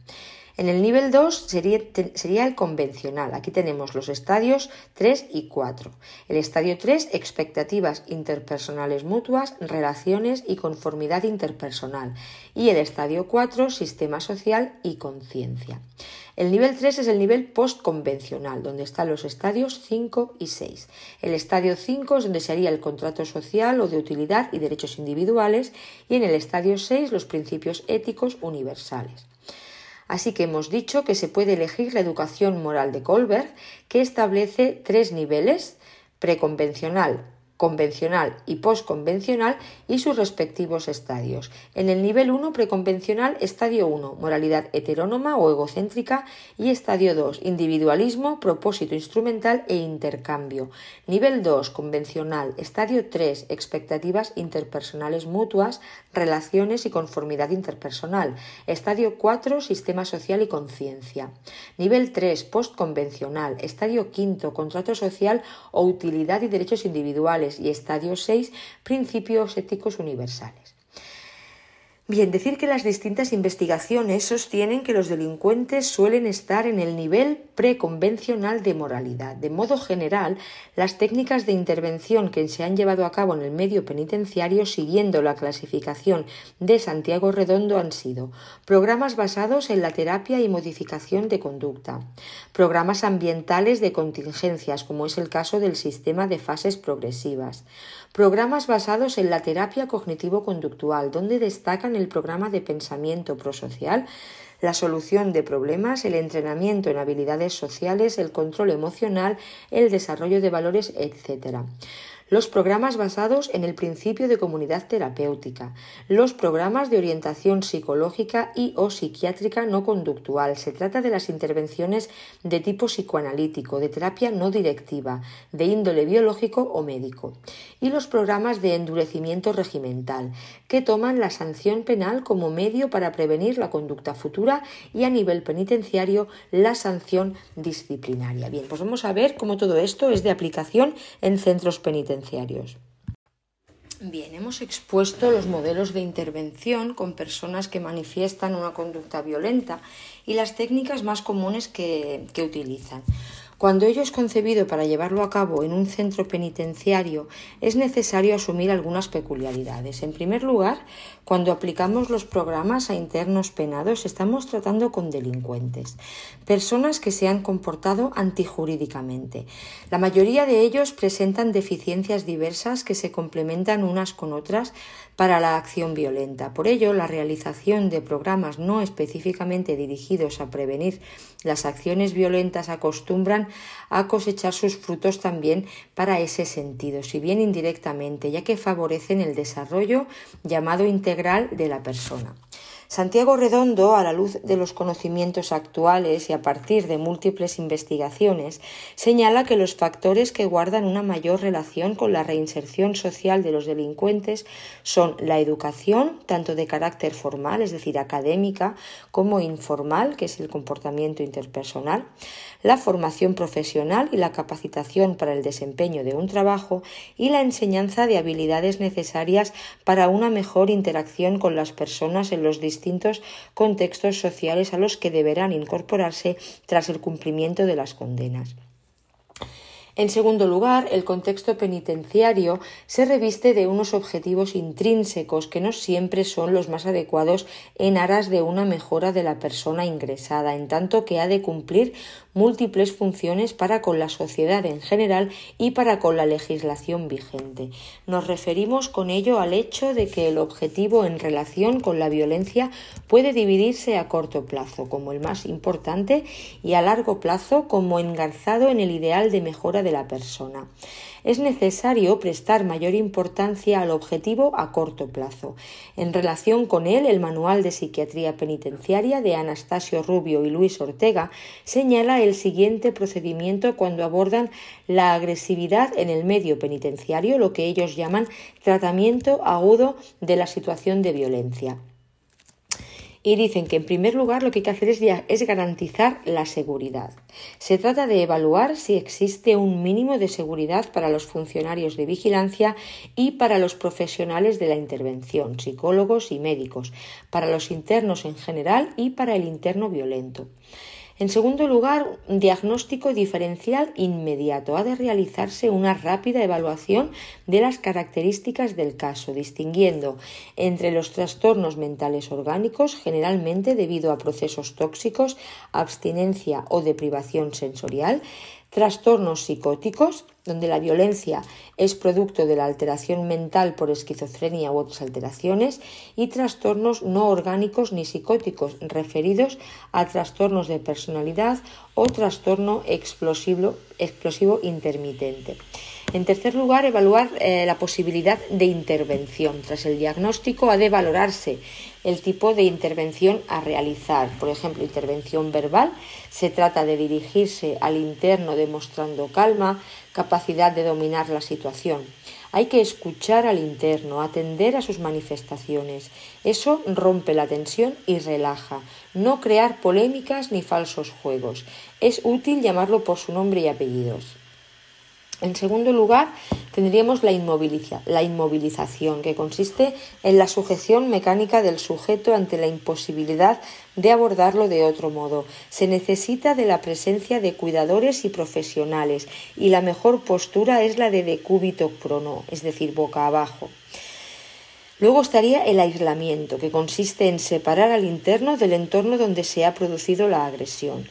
En el nivel 2 sería, el convencional. Aquí tenemos los estadios 3 y 4. El estadio 3, expectativas interpersonales mutuas, relaciones y conformidad interpersonal. Y el estadio 4, sistema social y conciencia. El nivel 3 es el nivel postconvencional, donde están los estadios 5 y 6. El estadio 5 es donde se haría el contrato social o de utilidad y derechos individuales y en el estadio 6 los principios éticos universales. Así que hemos dicho que se puede elegir la educación moral de Kohlberg, que establece tres niveles, preconvencional, convencional y postconvencional y sus respectivos estadios. En el nivel 1 preconvencional, estadio 1, moralidad heterónoma o egocéntrica y estadio 2, individualismo, propósito instrumental e intercambio. Nivel 2, convencional, estadio 3, expectativas interpersonales mutuas, relaciones y conformidad interpersonal. Estadio 4, sistema social y conciencia. Nivel 3, postconvencional, estadio 5, contrato social o utilidad y derechos individuales y estadio 6, principios éticos universales. Bien, decir que las distintas investigaciones sostienen que los delincuentes suelen estar en el nivel preconvencional de moralidad. De modo general, las técnicas de intervención que se han llevado a cabo en el medio penitenciario siguiendo la clasificación de Santiago Redondo han sido programas basados en la terapia y modificación de conducta, programas ambientales de contingencias, como es el caso del sistema de fases progresivas, programas basados en la terapia cognitivo-conductual, donde destacan el programa de pensamiento prosocial, la solución de problemas, el entrenamiento en habilidades sociales, el control emocional, el desarrollo de valores, etc. los programas basados en el principio de comunidad terapéutica, los programas de orientación psicológica y o psiquiátrica no conductual. Se trata de las intervenciones de tipo psicoanalítico, de terapia no directiva, de índole biológico o médico, y los programas de endurecimiento regimental, que toman la sanción penal como medio para prevenir la conducta futura y a nivel penitenciario la sanción disciplinaria. Bien, pues vamos a ver cómo todo esto es de aplicación en centros penitenciarios. Bien, hemos expuesto los modelos de intervención con personas que manifiestan una conducta violenta y las técnicas más comunes que, utilizan. Cuando ello es concebido para llevarlo a cabo en un centro penitenciario, es necesario asumir algunas peculiaridades. En primer lugar, cuando aplicamos los programas a internos penados, estamos tratando con delincuentes, personas que se han comportado antijurídicamente. La mayoría de ellos presentan deficiencias diversas que se complementan unas con otras para la acción violenta. Por ello, la realización de programas no específicamente dirigidos a prevenir las acciones violentas acostumbran a cosechar sus frutos también para ese sentido, si bien indirectamente, ya que favorecen el desarrollo llamado integral de la persona. Santiago Redondo, a la luz de los conocimientos actuales y a partir de múltiples investigaciones, señala que los factores que guardan una mayor relación con la reinserción social de los delincuentes son la educación, tanto de carácter formal, es decir, académica, como informal, que es el comportamiento interpersonal, la formación profesional y la capacitación para el desempeño de un trabajo y la enseñanza de habilidades necesarias para una mejor interacción con las personas en los distintos contextos sociales a los que deberán incorporarse tras el cumplimiento de las condenas. En segundo lugar, el contexto penitenciario se reviste de unos objetivos intrínsecos que no siempre son los más adecuados en aras de una mejora de la persona ingresada, en tanto que ha de cumplir múltiples funciones para con la sociedad en general y para con la legislación vigente. Nos referimos con ello al hecho de que el objetivo en relación con la violencia puede dividirse a corto plazo como el más importante y a largo plazo como engarzado en el ideal de mejora de la persona es necesario prestar mayor importancia al objetivo a corto plazo. En relación con él, el Manual de Psiquiatría Penitenciaria de Anastasio Rubio y Luis Ortega señala el siguiente procedimiento cuando abordan la agresividad en el medio penitenciario, lo que ellos llaman tratamiento agudo de la situación de violencia y dicen que en primer lugar lo que hay que hacer es, garantizar la seguridad. Se trata de evaluar si existe un mínimo de seguridad para los funcionarios de vigilancia y para los profesionales de la intervención, psicólogos y médicos, para los internos en general y para el interno violento. En segundo lugar, diagnóstico diferencial inmediato. Ha de realizarse una rápida evaluación de las características del caso, distinguiendo entre los trastornos mentales orgánicos, generalmente debido a procesos tóxicos, abstinencia o deprivación sensorial, trastornos psicóticos, donde la violencia es producto de la alteración mental por esquizofrenia u otras alteraciones, y trastornos no orgánicos ni psicóticos, referidos a trastornos de personalidad o trastorno explosivo, intermitente. En tercer lugar, evaluar eh, la posibilidad de intervención. Tras el diagnóstico ha de valorarse el tipo de intervención a realizar. Por ejemplo, intervención verbal. Se trata de dirigirse al interno demostrando calma, capacidad de dominar la situación. Hay que escuchar al interno, atender a sus manifestaciones. Eso rompe la tensión y relaja. No crear polémicas ni falsos juegos. Es útil llamarlo por su nombre y apellidos. En segundo lugar, tendríamos la, la, inmovilización, que consiste en la sujeción mecánica del sujeto ante la imposibilidad de abordarlo de otro modo. Se necesita de la presencia de cuidadores y profesionales, y la mejor postura es la de decúbito prono, es decir, boca abajo. Luego estaría el aislamiento, que consiste en separar al interno del entorno donde se ha producido la agresión.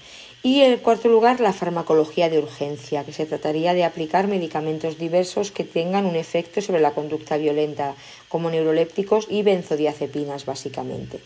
Y en cuarto lugar, la farmacología de urgencia, que se trataría de aplicar medicamentos diversos que tengan un efecto sobre la conducta violenta, como neurolépticos y benzodiazepinas, básicamente.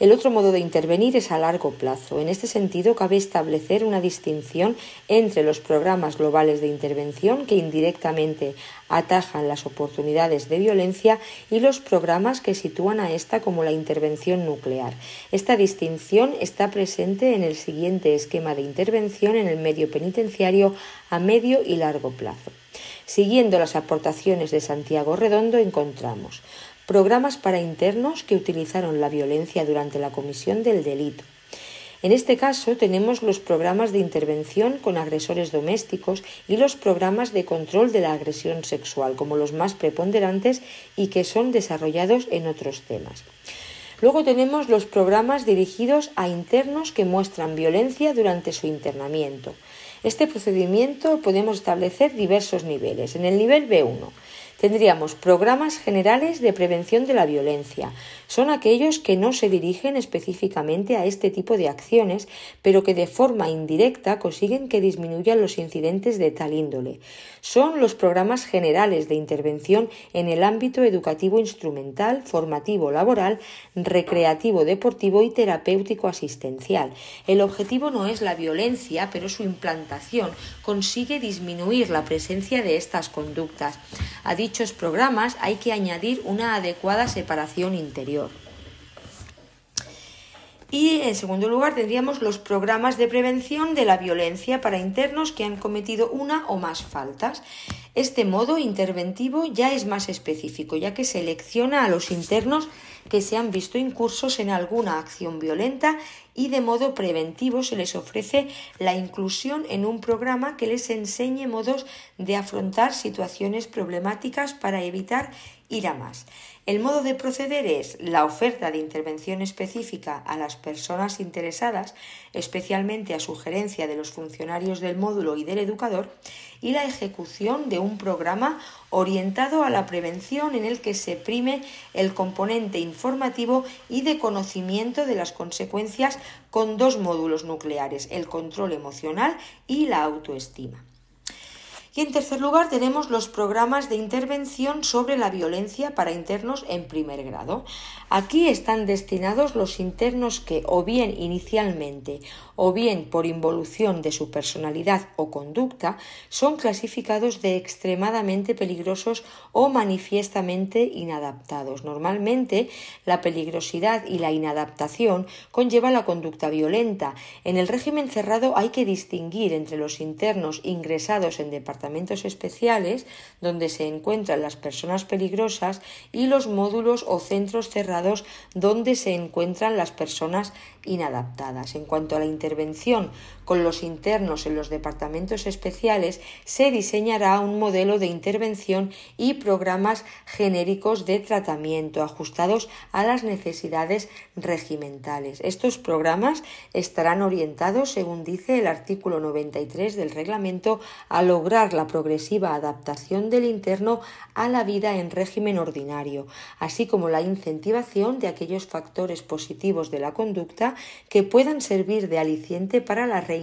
El otro modo de intervenir es a largo plazo. En este sentido, cabe establecer una distinción entre los programas globales de intervención que indirectamente atajan las oportunidades de violencia y los programas que sitúan a esta como la intervención nuclear. Esta distinción está presente en el siguiente esquema de intervención en el medio penitenciario a medio y largo plazo. Siguiendo las aportaciones de Santiago Redondo encontramos programas para internos que utilizaron la violencia durante la comisión del delito. En este caso tenemos los programas de intervención con agresores domésticos y los programas de control de la agresión sexual como los más preponderantes y que son desarrollados en otros temas. Luego tenemos los programas dirigidos a internos que muestran violencia durante su internamiento. Este procedimiento podemos establecer diversos niveles. En el nivel B1 tendríamos programas generales de prevención de la violencia. Son aquellos que no se dirigen específicamente a este tipo de acciones, pero que de forma indirecta consiguen que disminuyan los incidentes de tal índole. Son los programas generales de intervención en el ámbito educativo instrumental, formativo laboral, recreativo deportivo y terapéutico asistencial. El objetivo no es la violencia, pero su implantación consigue disminuir la presencia de estas conductas dichos programas hay que añadir una adecuada separación interior. Y en segundo lugar tendríamos los programas de prevención de la violencia para internos que han cometido una o más faltas. Este modo interventivo ya es más específico, ya que selecciona a los internos que se han visto incursos en alguna acción violenta y de modo preventivo se les ofrece la inclusión en un programa que les enseñe modos de afrontar situaciones problemáticas para evitar ir a más. El modo de proceder es la oferta de intervención específica a las personas interesadas, especialmente a sugerencia de los funcionarios del módulo y del educador, y la ejecución de un programa orientado a la prevención en el que se prime el componente informativo y de conocimiento de las consecuencias con dos módulos nucleares, el control emocional y la autoestima. Y en tercer lugar tenemos los programas de intervención sobre la violencia para internos en primer grado. Aquí están destinados los internos que o bien inicialmente o bien por involución de su personalidad o conducta son clasificados de extremadamente peligrosos o manifiestamente inadaptados. Normalmente la peligrosidad y la inadaptación conlleva la conducta violenta. En el régimen cerrado hay que distinguir entre los internos ingresados en departamentos especiales donde se encuentran las personas peligrosas y los módulos o centros cerrados donde se encuentran las personas inadaptadas. En cuanto a la intervención con los internos en los departamentos especiales, se diseñará un modelo de intervención y programas genéricos de tratamiento ajustados a las necesidades regimentales. Estos programas estarán orientados, según dice el artículo 93 del reglamento, a lograr la progresiva adaptación del interno a la vida en régimen ordinario, así como la incentivación de aquellos factores positivos de la conducta que puedan servir de aliciente para la reintegración,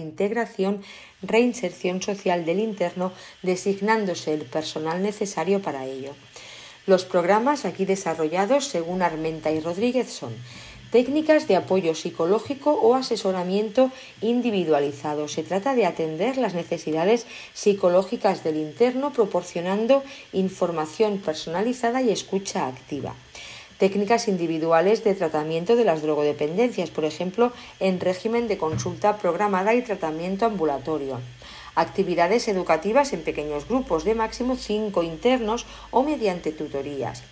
reinserción social del interno, designándose el personal necesario para ello. Los programas aquí desarrollados, según Armenta y Rodríguez, son técnicas de apoyo psicológico o asesoramiento individualizado. Se trata de atender las necesidades psicológicas del interno proporcionando información personalizada y escucha activa técnicas individuales de tratamiento de las drogodependencias, por ejemplo, en régimen de consulta programada y tratamiento ambulatorio. Actividades educativas en pequeños grupos de máximo cinco internos o mediante tutorías.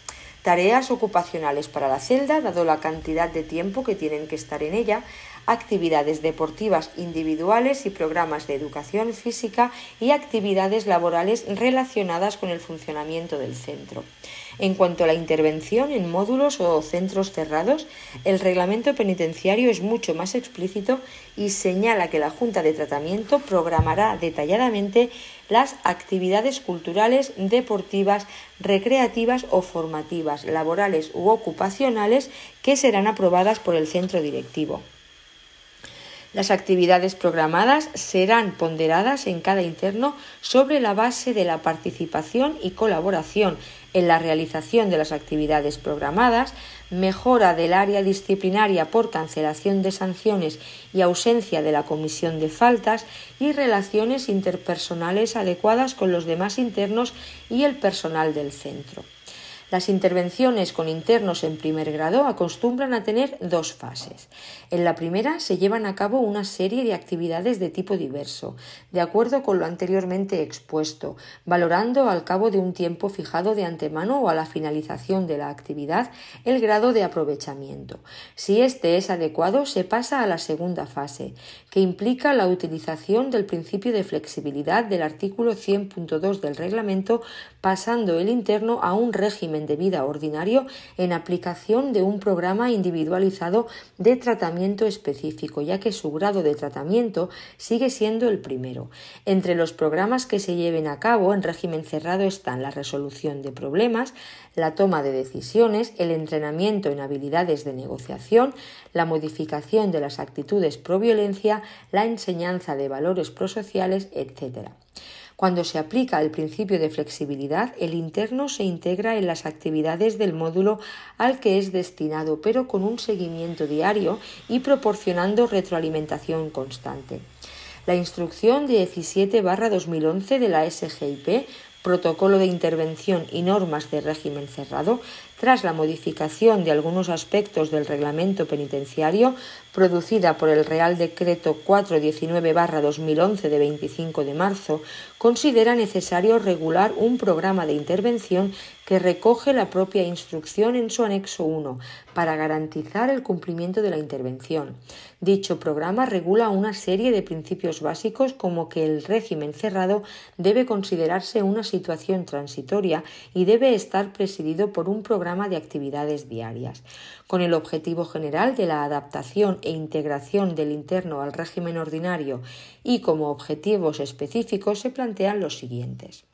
Tareas ocupacionales para la celda, dado la cantidad de tiempo que tienen que estar en ella, actividades deportivas individuales y programas de educación física y actividades laborales relacionadas con el funcionamiento del centro. En cuanto a la intervención en módulos o centros cerrados, el reglamento penitenciario es mucho más explícito y señala que la Junta de Tratamiento programará detalladamente las actividades culturales, deportivas, recreativas o formativas, laborales u ocupacionales que serán aprobadas por el centro directivo. Las actividades programadas serán ponderadas en cada interno sobre la base de la participación y colaboración en la realización de las actividades programadas mejora del área disciplinaria por cancelación de sanciones y ausencia de la comisión de faltas y relaciones interpersonales adecuadas con los demás internos y el personal del centro. Las intervenciones con internos en primer grado acostumbran a tener dos fases. En la primera se llevan a cabo una serie de actividades de tipo diverso, de acuerdo con lo anteriormente expuesto, valorando al cabo de un tiempo fijado de antemano o a la finalización de la actividad el grado de aprovechamiento. Si este es adecuado, se pasa a la segunda fase, que implica la utilización del principio de flexibilidad del artículo 100.2 del reglamento, pasando el interno a un régimen de vida ordinario en aplicación de un programa individualizado de tratamiento específico, ya que su grado de tratamiento sigue siendo el primero. Entre los programas que se lleven a cabo en régimen cerrado están la resolución de problemas, la toma de decisiones, el entrenamiento en habilidades de negociación, la modificación de las actitudes pro violencia, la enseñanza de valores prosociales, etc. Cuando se aplica el principio de flexibilidad, el interno se integra en las actividades del módulo al que es destinado, pero con un seguimiento diario y proporcionando retroalimentación constante. La instrucción 17-2011 de la SGIP protocolo de intervención y normas de régimen cerrado, tras la modificación de algunos aspectos del reglamento penitenciario producida por el Real Decreto 419-2011 de 25 de marzo, considera necesario regular un programa de intervención que recoge la propia instrucción en su anexo 1 para garantizar el cumplimiento de la intervención. Dicho programa regula una serie de principios básicos como que el régimen cerrado debe considerarse una situación transitoria y debe estar presidido por un programa de actividades diarias con el objetivo general de la adaptación e integración del interno al régimen ordinario y como objetivos específicos se plantean los siguientes.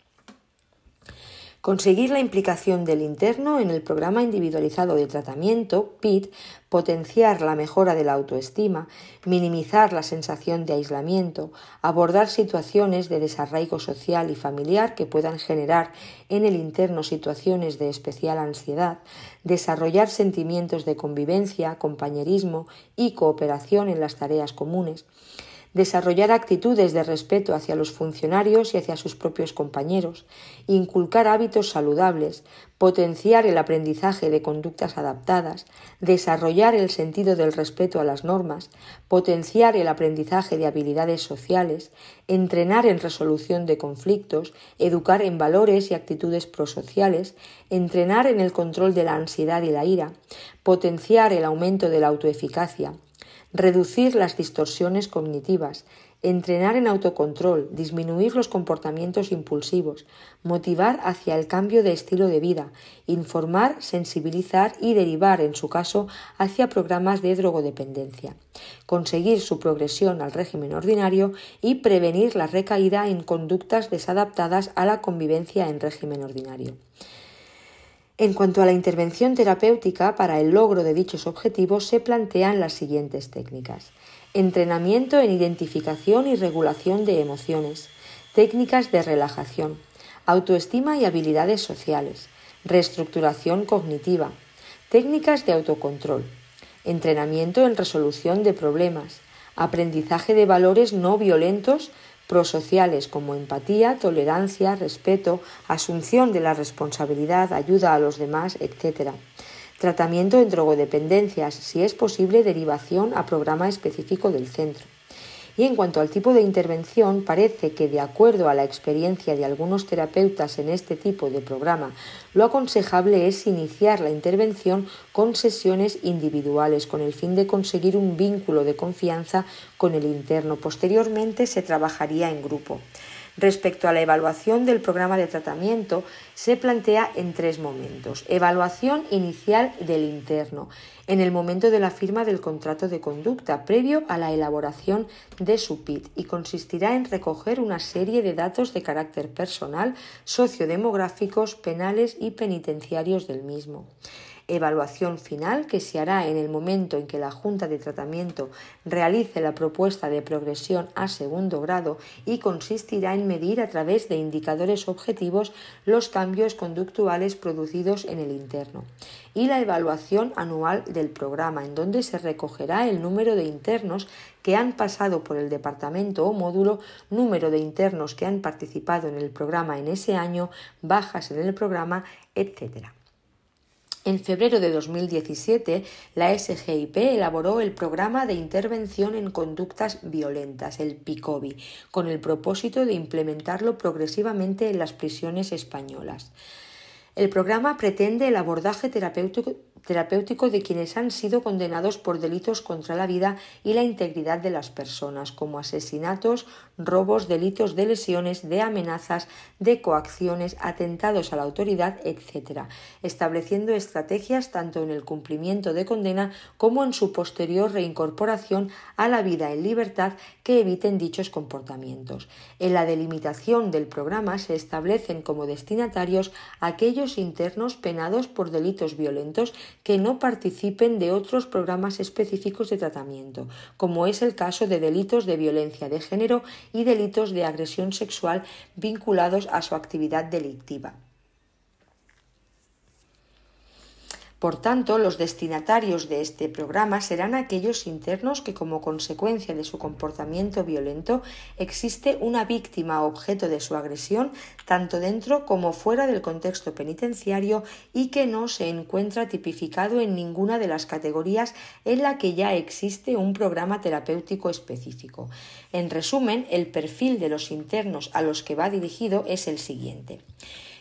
Conseguir la implicación del interno en el programa individualizado de tratamiento, PIT, potenciar la mejora de la autoestima, minimizar la sensación de aislamiento, abordar situaciones de desarraigo social y familiar que puedan generar en el interno situaciones de especial ansiedad, desarrollar sentimientos de convivencia, compañerismo y cooperación en las tareas comunes, desarrollar actitudes de respeto hacia los funcionarios y hacia sus propios compañeros, inculcar hábitos saludables, potenciar el aprendizaje de conductas adaptadas, desarrollar el sentido del respeto a las normas, potenciar el aprendizaje de habilidades sociales, entrenar en resolución de conflictos, educar en valores y actitudes prosociales, entrenar en el control de la ansiedad y la ira, potenciar el aumento de la autoeficacia, reducir las distorsiones cognitivas, entrenar en autocontrol, disminuir los comportamientos impulsivos, motivar hacia el cambio de estilo de vida, informar, sensibilizar y derivar, en su caso, hacia programas de drogodependencia, conseguir su progresión al régimen ordinario y prevenir la recaída en conductas desadaptadas a la convivencia en régimen ordinario. En cuanto a la intervención terapéutica, para el logro de dichos objetivos se plantean las siguientes técnicas. Entrenamiento en identificación y regulación de emociones, técnicas de relajación, autoestima y habilidades sociales, reestructuración cognitiva, técnicas de autocontrol, entrenamiento en resolución de problemas, aprendizaje de valores no violentos prosociales como empatía, tolerancia, respeto, asunción de la responsabilidad, ayuda a los demás, etc. Tratamiento en drogodependencias, si es posible, derivación a programa específico del centro. Y en cuanto al tipo de intervención, parece que, de acuerdo a la experiencia de algunos terapeutas en este tipo de programa, lo aconsejable es iniciar la intervención con sesiones individuales con el fin de conseguir un vínculo de confianza con el interno. Posteriormente se trabajaría en grupo. Respecto a la evaluación del programa de tratamiento, se plantea en tres momentos. Evaluación inicial del interno, en el momento de la firma del contrato de conducta, previo a la elaboración de su PIT, y consistirá en recoger una serie de datos de carácter personal, sociodemográficos, penales y penitenciarios del mismo evaluación final que se hará en el momento en que la Junta de Tratamiento realice la propuesta de progresión a segundo grado y consistirá en medir a través de indicadores objetivos los cambios conductuales producidos en el interno y la evaluación anual del programa, en donde se recogerá el número de internos que han pasado por el departamento o módulo, número de internos que han participado en el programa en ese año, bajas en el programa, etc. En febrero de 2017, la SGIP elaboró el Programa de Intervención en Conductas Violentas, el PICOBI, con el propósito de implementarlo progresivamente en las prisiones españolas. El programa pretende el abordaje terapéutico terapéutico de quienes han sido condenados por delitos contra la vida y la integridad de las personas, como asesinatos, robos, delitos de lesiones, de amenazas, de coacciones, atentados a la autoridad, etc., estableciendo estrategias tanto en el cumplimiento de condena como en su posterior reincorporación a la vida en libertad que eviten dichos comportamientos. En la delimitación del programa se establecen como destinatarios aquellos internos penados por delitos violentos que no participen de otros programas específicos de tratamiento, como es el caso de delitos de violencia de género y delitos de agresión sexual vinculados a su actividad delictiva. Por tanto, los destinatarios de este programa serán aquellos internos que como consecuencia de su comportamiento violento existe una víctima objeto de su agresión tanto dentro como fuera del contexto penitenciario y que no se encuentra tipificado en ninguna de las categorías en la que ya existe un programa terapéutico específico. En resumen, el perfil de los internos a los que va dirigido es el siguiente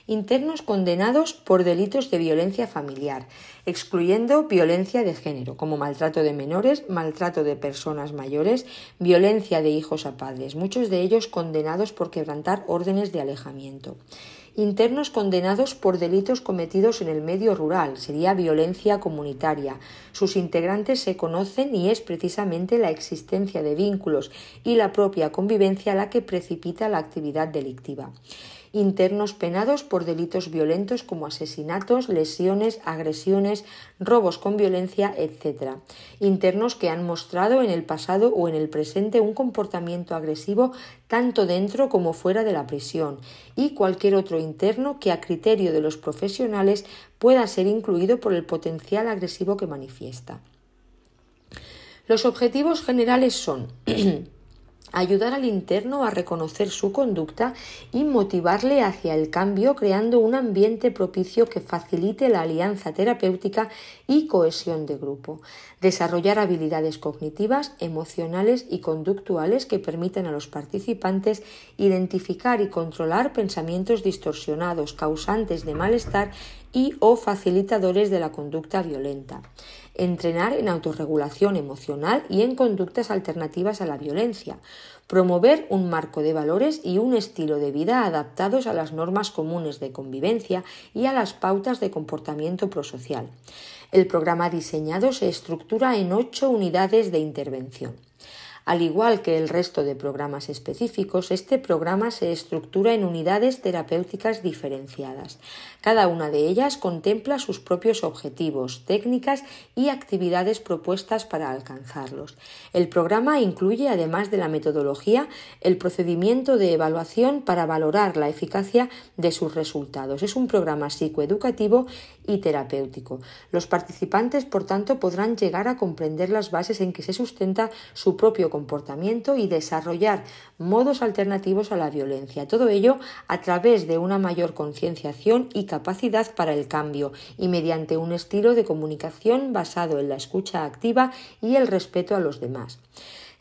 internos condenados por delitos de violencia familiar, excluyendo violencia de género, como maltrato de menores, maltrato de personas mayores, violencia de hijos a padres, muchos de ellos condenados por quebrantar órdenes de alejamiento. Internos condenados por delitos cometidos en el medio rural, sería violencia comunitaria. Sus integrantes se conocen y es precisamente la existencia de vínculos y la propia convivencia la que precipita la actividad delictiva internos penados por delitos violentos como asesinatos, lesiones, agresiones, robos con violencia, etc. Internos que han mostrado en el pasado o en el presente un comportamiento agresivo tanto dentro como fuera de la prisión y cualquier otro interno que a criterio de los profesionales pueda ser incluido por el potencial agresivo que manifiesta. Los objetivos generales son ayudar al interno a reconocer su conducta y motivarle hacia el cambio creando un ambiente propicio que facilite la alianza terapéutica y cohesión de grupo, desarrollar habilidades cognitivas, emocionales y conductuales que permitan a los participantes identificar y controlar pensamientos distorsionados causantes de malestar y o facilitadores de la conducta violenta entrenar en autorregulación emocional y en conductas alternativas a la violencia, promover un marco de valores y un estilo de vida adaptados a las normas comunes de convivencia y a las pautas de comportamiento prosocial. El programa diseñado se estructura en ocho unidades de intervención. Al igual que el resto de programas específicos, este programa se estructura en unidades terapéuticas diferenciadas. Cada una de ellas contempla sus propios objetivos, técnicas y actividades propuestas para alcanzarlos. El programa incluye, además de la metodología, el procedimiento de evaluación para valorar la eficacia de sus resultados. Es un programa psicoeducativo y terapéutico. Los participantes, por tanto, podrán llegar a comprender las bases en que se sustenta su propio comportamiento y desarrollar modos alternativos a la violencia. Todo ello a través de una mayor concienciación y capacidad para el cambio y mediante un estilo de comunicación basado en la escucha activa y el respeto a los demás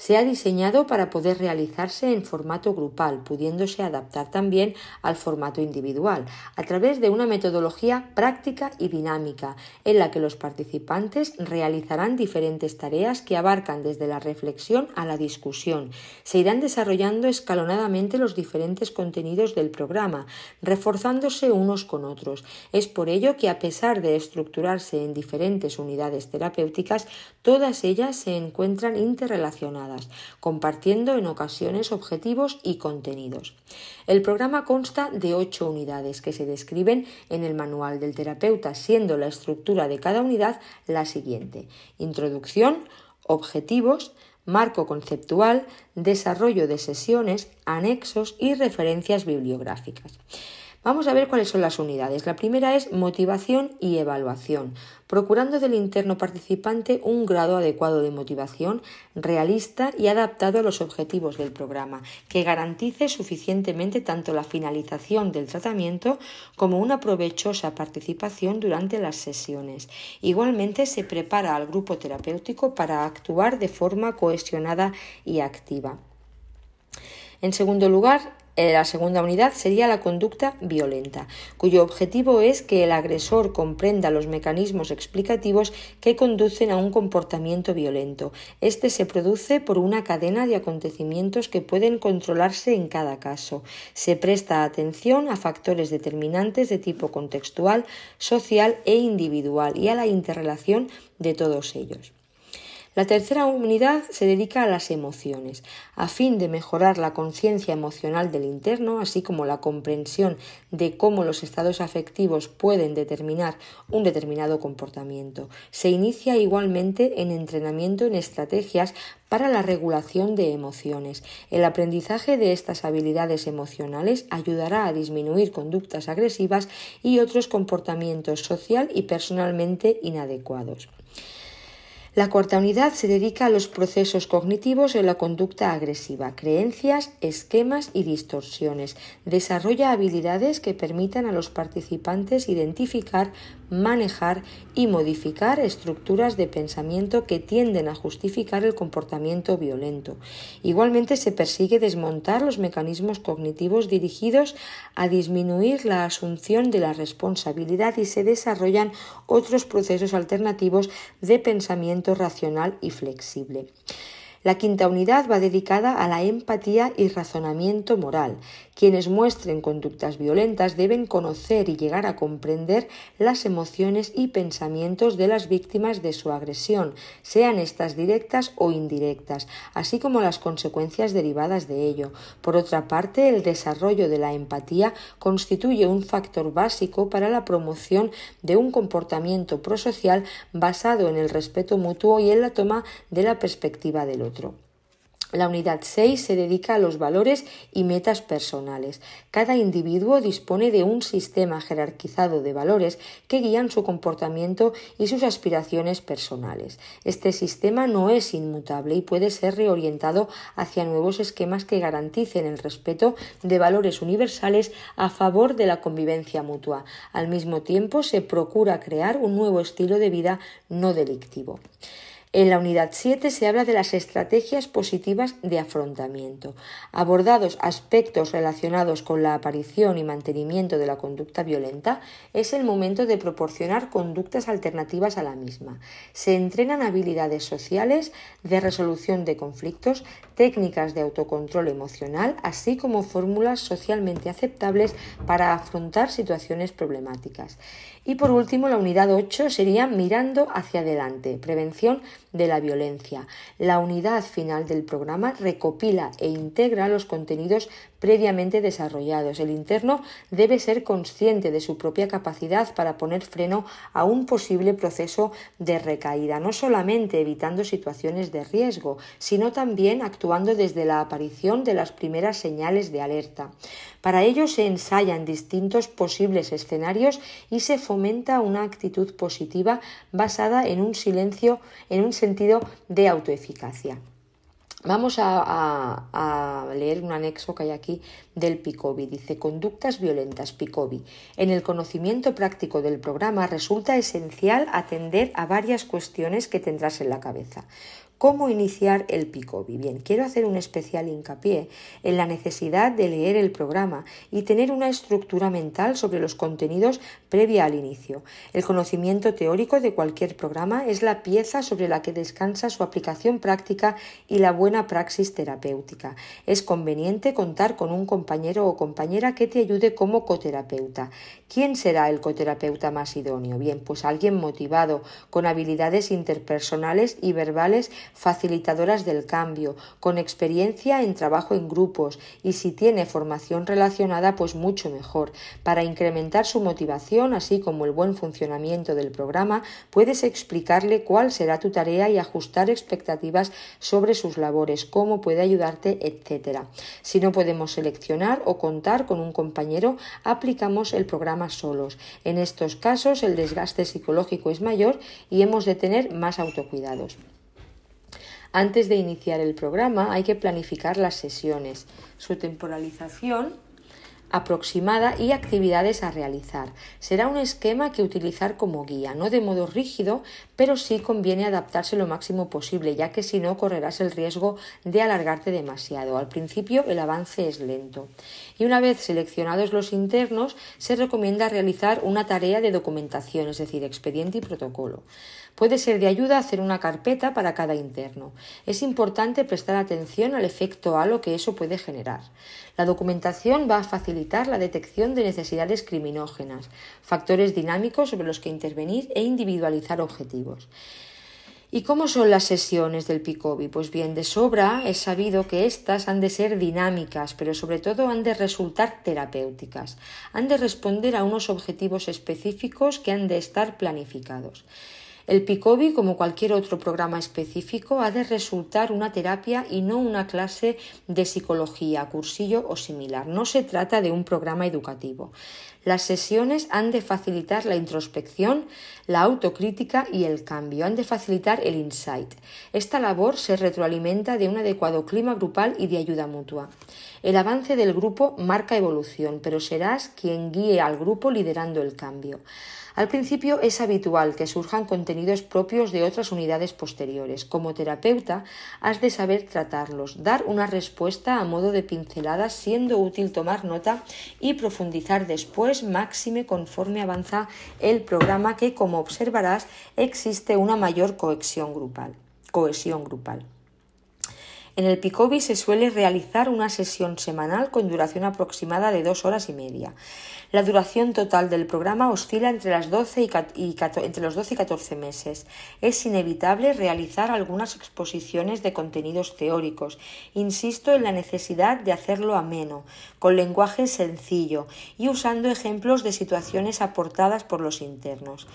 se ha diseñado para poder realizarse en formato grupal, pudiéndose adaptar también al formato individual, a través de una metodología práctica y dinámica, en la que los participantes realizarán diferentes tareas que abarcan desde la reflexión a la discusión. Se irán desarrollando escalonadamente los diferentes contenidos del programa, reforzándose unos con otros. Es por ello que, a pesar de estructurarse en diferentes unidades terapéuticas, todas ellas se encuentran interrelacionadas compartiendo en ocasiones objetivos y contenidos. El programa consta de ocho unidades que se describen en el manual del terapeuta, siendo la estructura de cada unidad la siguiente. Introducción, objetivos, marco conceptual, desarrollo de sesiones, anexos y referencias bibliográficas. Vamos a ver cuáles son las unidades. La primera es motivación y evaluación, procurando del interno participante un grado adecuado de motivación, realista y adaptado a los objetivos del programa, que garantice suficientemente tanto la finalización del tratamiento como una provechosa participación durante las sesiones. Igualmente se prepara al grupo terapéutico para actuar de forma cohesionada y activa. En segundo lugar, la segunda unidad sería la conducta violenta, cuyo objetivo es que el agresor comprenda los mecanismos explicativos que conducen a un comportamiento violento. Este se produce por una cadena de acontecimientos que pueden controlarse en cada caso. Se presta atención a factores determinantes de tipo contextual, social e individual y a la interrelación de todos ellos. La tercera unidad se dedica a las emociones, a fin de mejorar la conciencia emocional del interno, así como la comprensión de cómo los estados afectivos pueden determinar un determinado comportamiento. Se inicia igualmente en entrenamiento en estrategias para la regulación de emociones. El aprendizaje de estas habilidades emocionales ayudará a disminuir conductas agresivas y otros comportamientos social y personalmente inadecuados. La cuarta unidad se dedica a los procesos cognitivos en la conducta agresiva, creencias, esquemas y distorsiones. Desarrolla habilidades que permitan a los participantes identificar, manejar y modificar estructuras de pensamiento que tienden a justificar el comportamiento violento. Igualmente se persigue desmontar los mecanismos cognitivos dirigidos a disminuir la asunción de la responsabilidad y se desarrollan otros procesos alternativos de pensamiento racional y flexible. La quinta unidad va dedicada a la empatía y razonamiento moral. Quienes muestren conductas violentas deben conocer y llegar a comprender las emociones y pensamientos de las víctimas de su agresión, sean estas directas o indirectas, así como las consecuencias derivadas de ello. Por otra parte, el desarrollo de la empatía constituye un factor básico para la promoción de un comportamiento prosocial basado en el respeto mutuo y en la toma de la perspectiva del otro. La unidad 6 se dedica a los valores y metas personales. Cada individuo dispone de un sistema jerarquizado de valores que guían su comportamiento y sus aspiraciones personales. Este sistema no es inmutable y puede ser reorientado hacia nuevos esquemas que garanticen el respeto de valores universales a favor de la convivencia mutua. Al mismo tiempo, se procura crear un nuevo estilo de vida no delictivo. En la unidad 7 se habla de las estrategias positivas de afrontamiento. Abordados aspectos relacionados con la aparición y mantenimiento de la conducta violenta, es el momento de proporcionar conductas alternativas a la misma. Se entrenan habilidades sociales de resolución de conflictos, técnicas de autocontrol emocional, así como fórmulas socialmente aceptables para afrontar situaciones problemáticas. Y por último, la unidad 8 sería mirando hacia adelante, prevención de la violencia. La unidad final del programa recopila e integra los contenidos previamente desarrollados. El interno debe ser consciente de su propia capacidad para poner freno a un posible proceso de recaída, no solamente evitando situaciones de riesgo, sino también actuando desde la aparición de las primeras señales de alerta. Para ello se ensayan distintos posibles escenarios y se fomenta una actitud positiva basada en un silencio, en un sentido de autoeficacia. Vamos a, leer un anexo que hay aquí del PICOBI. Dice conductas violentas PICOBI. En el conocimiento práctico del programa resulta esencial atender a varias cuestiones que tendrás en la cabeza. ¿Cómo iniciar el PICOBI? Bien, quiero hacer un especial hincapié en la necesidad de leer el programa y tener una estructura mental sobre los contenidos previa al inicio. El conocimiento teórico de cualquier programa es la pieza sobre la que descansa su aplicación práctica y la buena praxis terapéutica. Es conveniente contar con un compañero o compañera que te ayude como coterapeuta. ¿Quién será el coterapeuta más idóneo? Bien, pues alguien motivado, con habilidades interpersonales y verbales facilitadoras del cambio, con experiencia en trabajo en grupos y si tiene formación relacionada, pues mucho mejor. Para incrementar su motivación, así como el buen funcionamiento del programa, puedes explicarle cuál será tu tarea y ajustar expectativas sobre sus labores, cómo puede ayudarte, etc. Si no podemos seleccionar o contar con un compañero, aplicamos el programa solos. En estos casos, el desgaste psicológico es mayor y hemos de tener más autocuidados. Antes de iniciar el programa hay que planificar las sesiones, su temporalización aproximada y actividades a realizar. Será un esquema que utilizar como guía, no de modo rígido, pero sí conviene adaptarse lo máximo posible, ya que si no correrás el riesgo de alargarte demasiado. Al principio el avance es lento. Y una vez seleccionados los internos, se recomienda realizar una tarea de documentación, es decir, expediente y protocolo. Puede ser de ayuda hacer una carpeta para cada interno. Es importante prestar atención al efecto halo que eso puede generar. La documentación va a facilitar la detección de necesidades criminógenas, factores dinámicos sobre los que intervenir e individualizar objetivos. ¿Y cómo son las sesiones del PICOBI? Pues bien, de sobra es sabido que éstas han de ser dinámicas, pero sobre todo han de resultar terapéuticas. Han de responder a unos objetivos específicos que han de estar planificados. El PICOBI, como cualquier otro programa específico, ha de resultar una terapia y no una clase de psicología, cursillo o similar. No se trata de un programa educativo. Las sesiones han de facilitar la introspección, la autocrítica y el cambio, han de facilitar el insight. Esta labor se retroalimenta de un adecuado clima grupal y de ayuda mutua. El avance del grupo marca evolución, pero serás quien guíe al grupo liderando el cambio. Al principio es habitual que surjan contenidos propios de otras unidades posteriores. Como terapeuta, has de saber tratarlos, dar una respuesta a modo de pinceladas, siendo útil tomar nota y profundizar después, máxime conforme avanza el programa que, como observarás, existe una mayor cohesión grupal. Cohesión grupal. En el Picobi se suele realizar una sesión semanal con duración aproximada de dos horas y media. La duración total del programa oscila entre, las 12 y, entre los 12 y 14 meses. Es inevitable realizar algunas exposiciones de contenidos teóricos. Insisto en la necesidad de hacerlo ameno, con lenguaje sencillo y usando ejemplos de situaciones aportadas por los internos.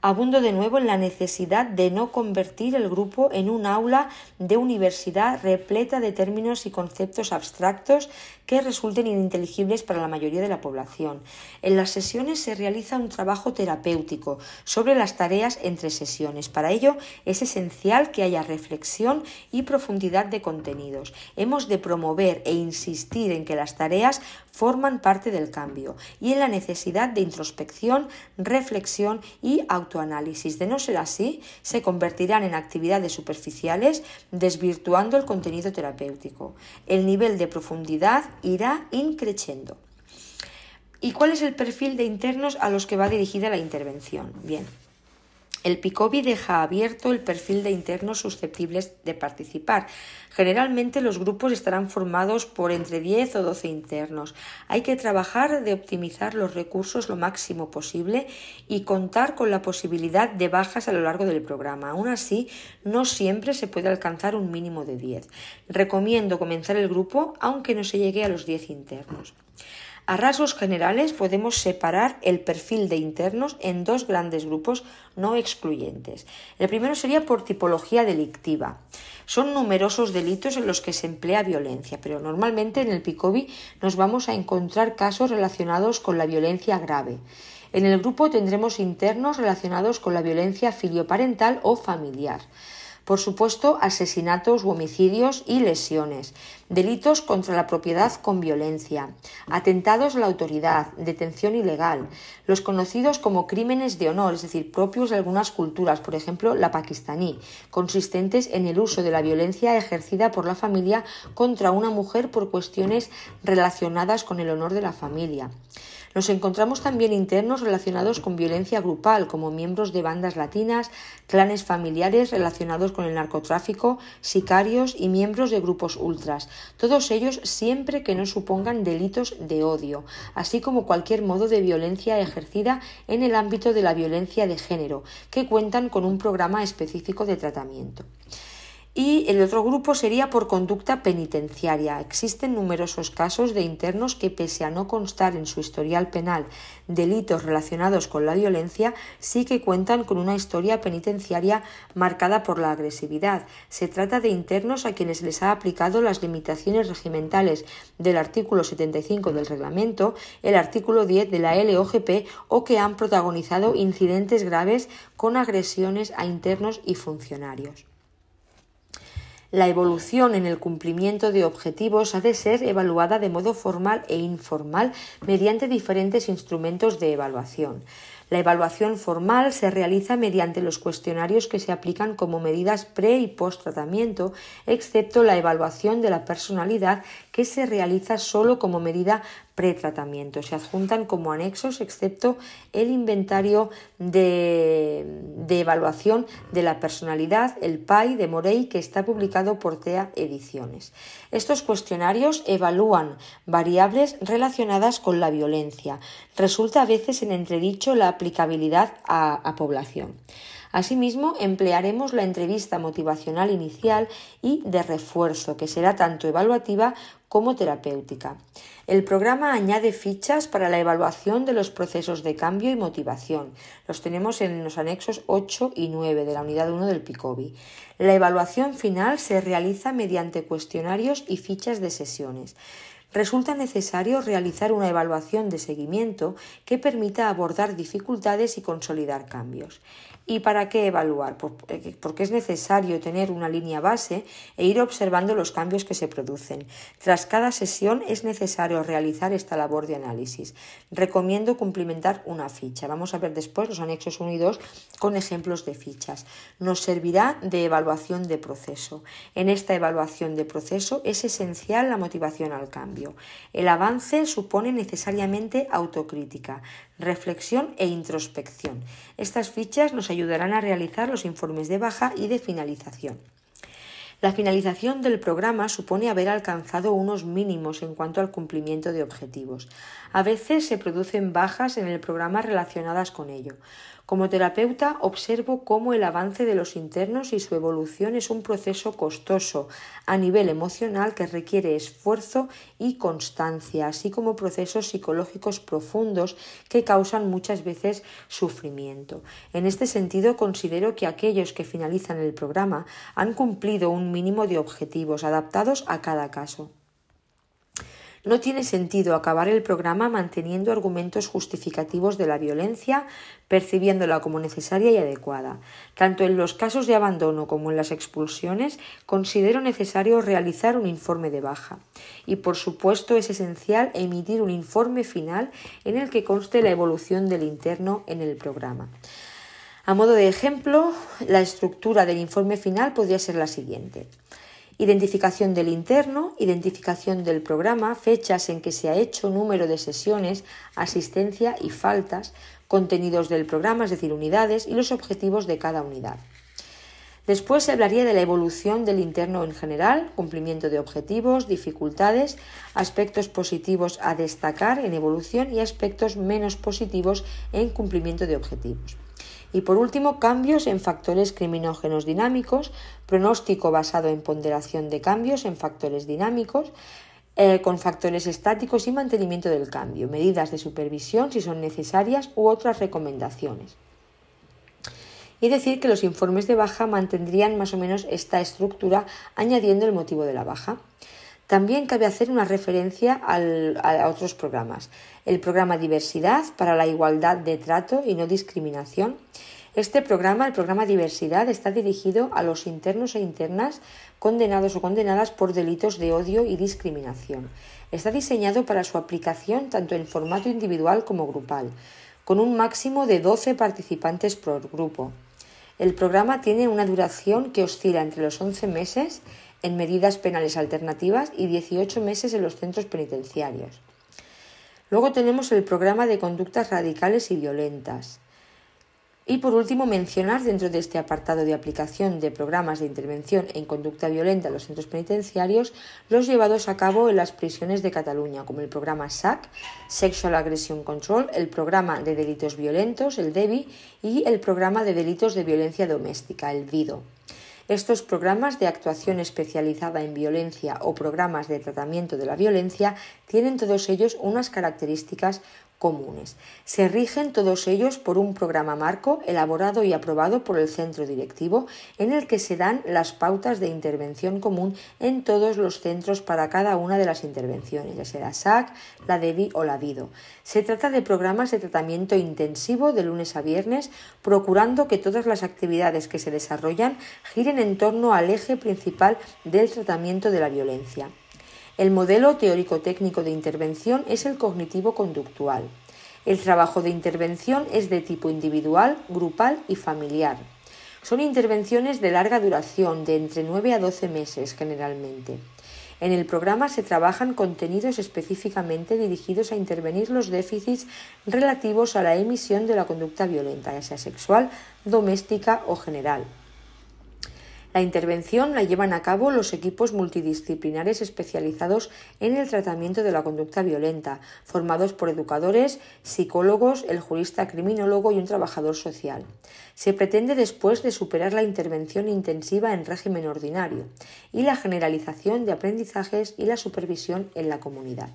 Abundo de nuevo en la necesidad de no convertir el grupo en un aula de universidad repleta de términos y conceptos abstractos que resulten ininteligibles para la mayoría de la población. En las sesiones se realiza un trabajo terapéutico sobre las tareas entre sesiones. Para ello es esencial que haya reflexión y profundidad de contenidos. Hemos de promover e insistir en que las tareas forman parte del cambio y en la necesidad de introspección, reflexión y autoanálisis. De no ser así, se convertirán en actividades superficiales, desvirtuando el contenido terapéutico. El nivel de profundidad irá increciendo. ¿Y cuál es el perfil de internos a los que va dirigida la intervención? Bien, el PICOBI deja abierto el perfil de internos susceptibles de participar. Generalmente los grupos estarán formados por entre 10 o 12 internos. Hay que trabajar de optimizar los recursos lo máximo posible y contar con la posibilidad de bajas a lo largo del programa. Aún así, no siempre se puede alcanzar un mínimo de 10. Recomiendo comenzar el grupo aunque no se llegue a los 10 internos. A rasgos generales podemos separar el perfil de internos en dos grandes grupos no excluyentes. El primero sería por tipología delictiva. Son numerosos delitos en los que se emplea violencia, pero normalmente en el PICOBI nos vamos a encontrar casos relacionados con la violencia grave. En el grupo tendremos internos relacionados con la violencia filioparental o familiar por supuesto, asesinatos u homicidios y lesiones, delitos contra la propiedad con violencia, atentados a la autoridad, detención ilegal, los conocidos como crímenes de honor, es decir, propios de algunas culturas, por ejemplo, la pakistaní, consistentes en el uso de la violencia ejercida por la familia contra una mujer por cuestiones relacionadas con el honor de la familia. Nos encontramos también internos relacionados con violencia grupal, como miembros de bandas latinas, clanes familiares relacionados con el narcotráfico, sicarios y miembros de grupos ultras, todos ellos siempre que no supongan delitos de odio, así como cualquier modo de violencia ejercida en el ámbito de la violencia de género, que cuentan con un programa específico de tratamiento. Y el otro grupo sería por conducta penitenciaria. Existen numerosos casos de internos que, pese a no constar en su historial penal delitos relacionados con la violencia, sí que cuentan con una historia penitenciaria marcada por la agresividad. Se trata de internos a quienes les ha aplicado las limitaciones regimentales del artículo 75 del reglamento, el artículo 10 de la LOGP o que han protagonizado incidentes graves con agresiones a internos y funcionarios. La evolución en el cumplimiento de objetivos ha de ser evaluada de modo formal e informal mediante diferentes instrumentos de evaluación. La evaluación formal se realiza mediante los cuestionarios que se aplican como medidas pre y post tratamiento, excepto la evaluación de la personalidad que se realiza solo como medida pretratamiento. Se adjuntan como anexos, excepto el inventario de, de, evaluación de la personalidad, el PAI de Morey, que está publicado por TEA Ediciones. Estos cuestionarios evalúan variables relacionadas con la violencia. Resulta a veces en entredicho la aplicabilidad a, a población. Asimismo, emplearemos la entrevista motivacional inicial y de refuerzo, que será tanto evaluativa como terapéutica. El programa añade fichas para la evaluación de los procesos de cambio y motivación. Los tenemos en los anexos 8 y 9 de la unidad 1 del PICOBI. La evaluación final se realiza mediante cuestionarios y fichas de sesiones resulta necesario realizar una evaluación de seguimiento que permita abordar dificultades y consolidar cambios. ¿Y para qué evaluar? Eh, porque es necesario tener una línea base e ir observando los cambios que se producen. Tras cada sesión es necesario realizar esta labor de análisis. Recomiendo cumplimentar una ficha. Vamos a ver después los anexos 1 y 2 con ejemplos de fichas. Nos servirá de evaluación de proceso. En esta evaluación de proceso es esencial la motivación al cambio. El avance supone necesariamente autocrítica, reflexión e introspección. Estas fichas nos ayudarán a realizar los informes de baja y de finalización. La finalización del programa supone haber alcanzado unos mínimos en cuanto al cumplimiento de objetivos. A veces se producen bajas en el programa relacionadas con ello. Como terapeuta observo cómo el avance de los internos y su evolución es un proceso costoso a nivel emocional que requiere esfuerzo y constancia, así como procesos psicológicos profundos que causan muchas veces sufrimiento. En este sentido, considero que aquellos que finalizan el programa han cumplido un mínimo de objetivos adaptados a cada caso. No tiene sentido acabar el programa manteniendo argumentos justificativos de la violencia, percibiéndola como necesaria y adecuada. Tanto en los casos de abandono como en las expulsiones, considero necesario realizar un informe de baja. Y por supuesto es esencial emitir un informe final en el que conste la evolución del interno en el programa. A modo de ejemplo, la estructura del informe final podría ser la siguiente identificación del interno, identificación del programa, fechas en que se ha hecho, número de sesiones, asistencia y faltas, contenidos del programa, es decir, unidades y los objetivos de cada unidad. Después se hablaría de la evolución del interno en general, cumplimiento de objetivos, dificultades, aspectos positivos a destacar en evolución y aspectos menos positivos en cumplimiento de objetivos. Y por último, cambios en factores criminógenos dinámicos, pronóstico basado en ponderación de cambios en factores dinámicos, eh, con factores estáticos y mantenimiento del cambio, medidas de supervisión si son necesarias u otras recomendaciones. Y decir que los informes de baja mantendrían más o menos esta estructura añadiendo el motivo de la baja. También cabe hacer una referencia a otros programas. El programa Diversidad para la igualdad de trato y no discriminación. Este programa, el programa Diversidad, está dirigido a los internos e internas condenados o condenadas por delitos de odio y discriminación. Está diseñado para su aplicación tanto en formato individual como grupal, con un máximo de 12 participantes por grupo. El programa tiene una duración que oscila entre los 11 meses en medidas penales alternativas y 18 meses en los centros penitenciarios. Luego tenemos el programa de conductas radicales y violentas. Y por último, mencionar dentro de este apartado de aplicación de programas de intervención en conducta violenta en los centros penitenciarios los llevados a cabo en las prisiones de Cataluña, como el programa SAC, Sexual Aggression Control, el programa de delitos violentos, el DEBI, y el programa de delitos de violencia doméstica, el VIDO. Estos programas de actuación especializada en violencia o programas de tratamiento de la violencia tienen todos ellos unas características comunes. Se rigen todos ellos por un programa marco elaborado y aprobado por el centro directivo en el que se dan las pautas de intervención común en todos los centros para cada una de las intervenciones, ya sea la SAC, la DEVI o la VIDO. Se trata de programas de tratamiento intensivo de lunes a viernes, procurando que todas las actividades que se desarrollan giren en torno al eje principal del tratamiento de la violencia. El modelo teórico-técnico de intervención es el cognitivo-conductual. El trabajo de intervención es de tipo individual, grupal y familiar. Son intervenciones de larga duración, de entre 9 a 12 meses generalmente. En el programa se trabajan contenidos específicamente dirigidos a intervenir los déficits relativos a la emisión de la conducta violenta, ya sea sexual, doméstica o general. La intervención la llevan a cabo los equipos multidisciplinares especializados en el tratamiento de la conducta violenta, formados por educadores, psicólogos, el jurista criminólogo y un trabajador social. Se pretende después de superar la intervención intensiva en régimen ordinario y la generalización de aprendizajes y la supervisión en la comunidad.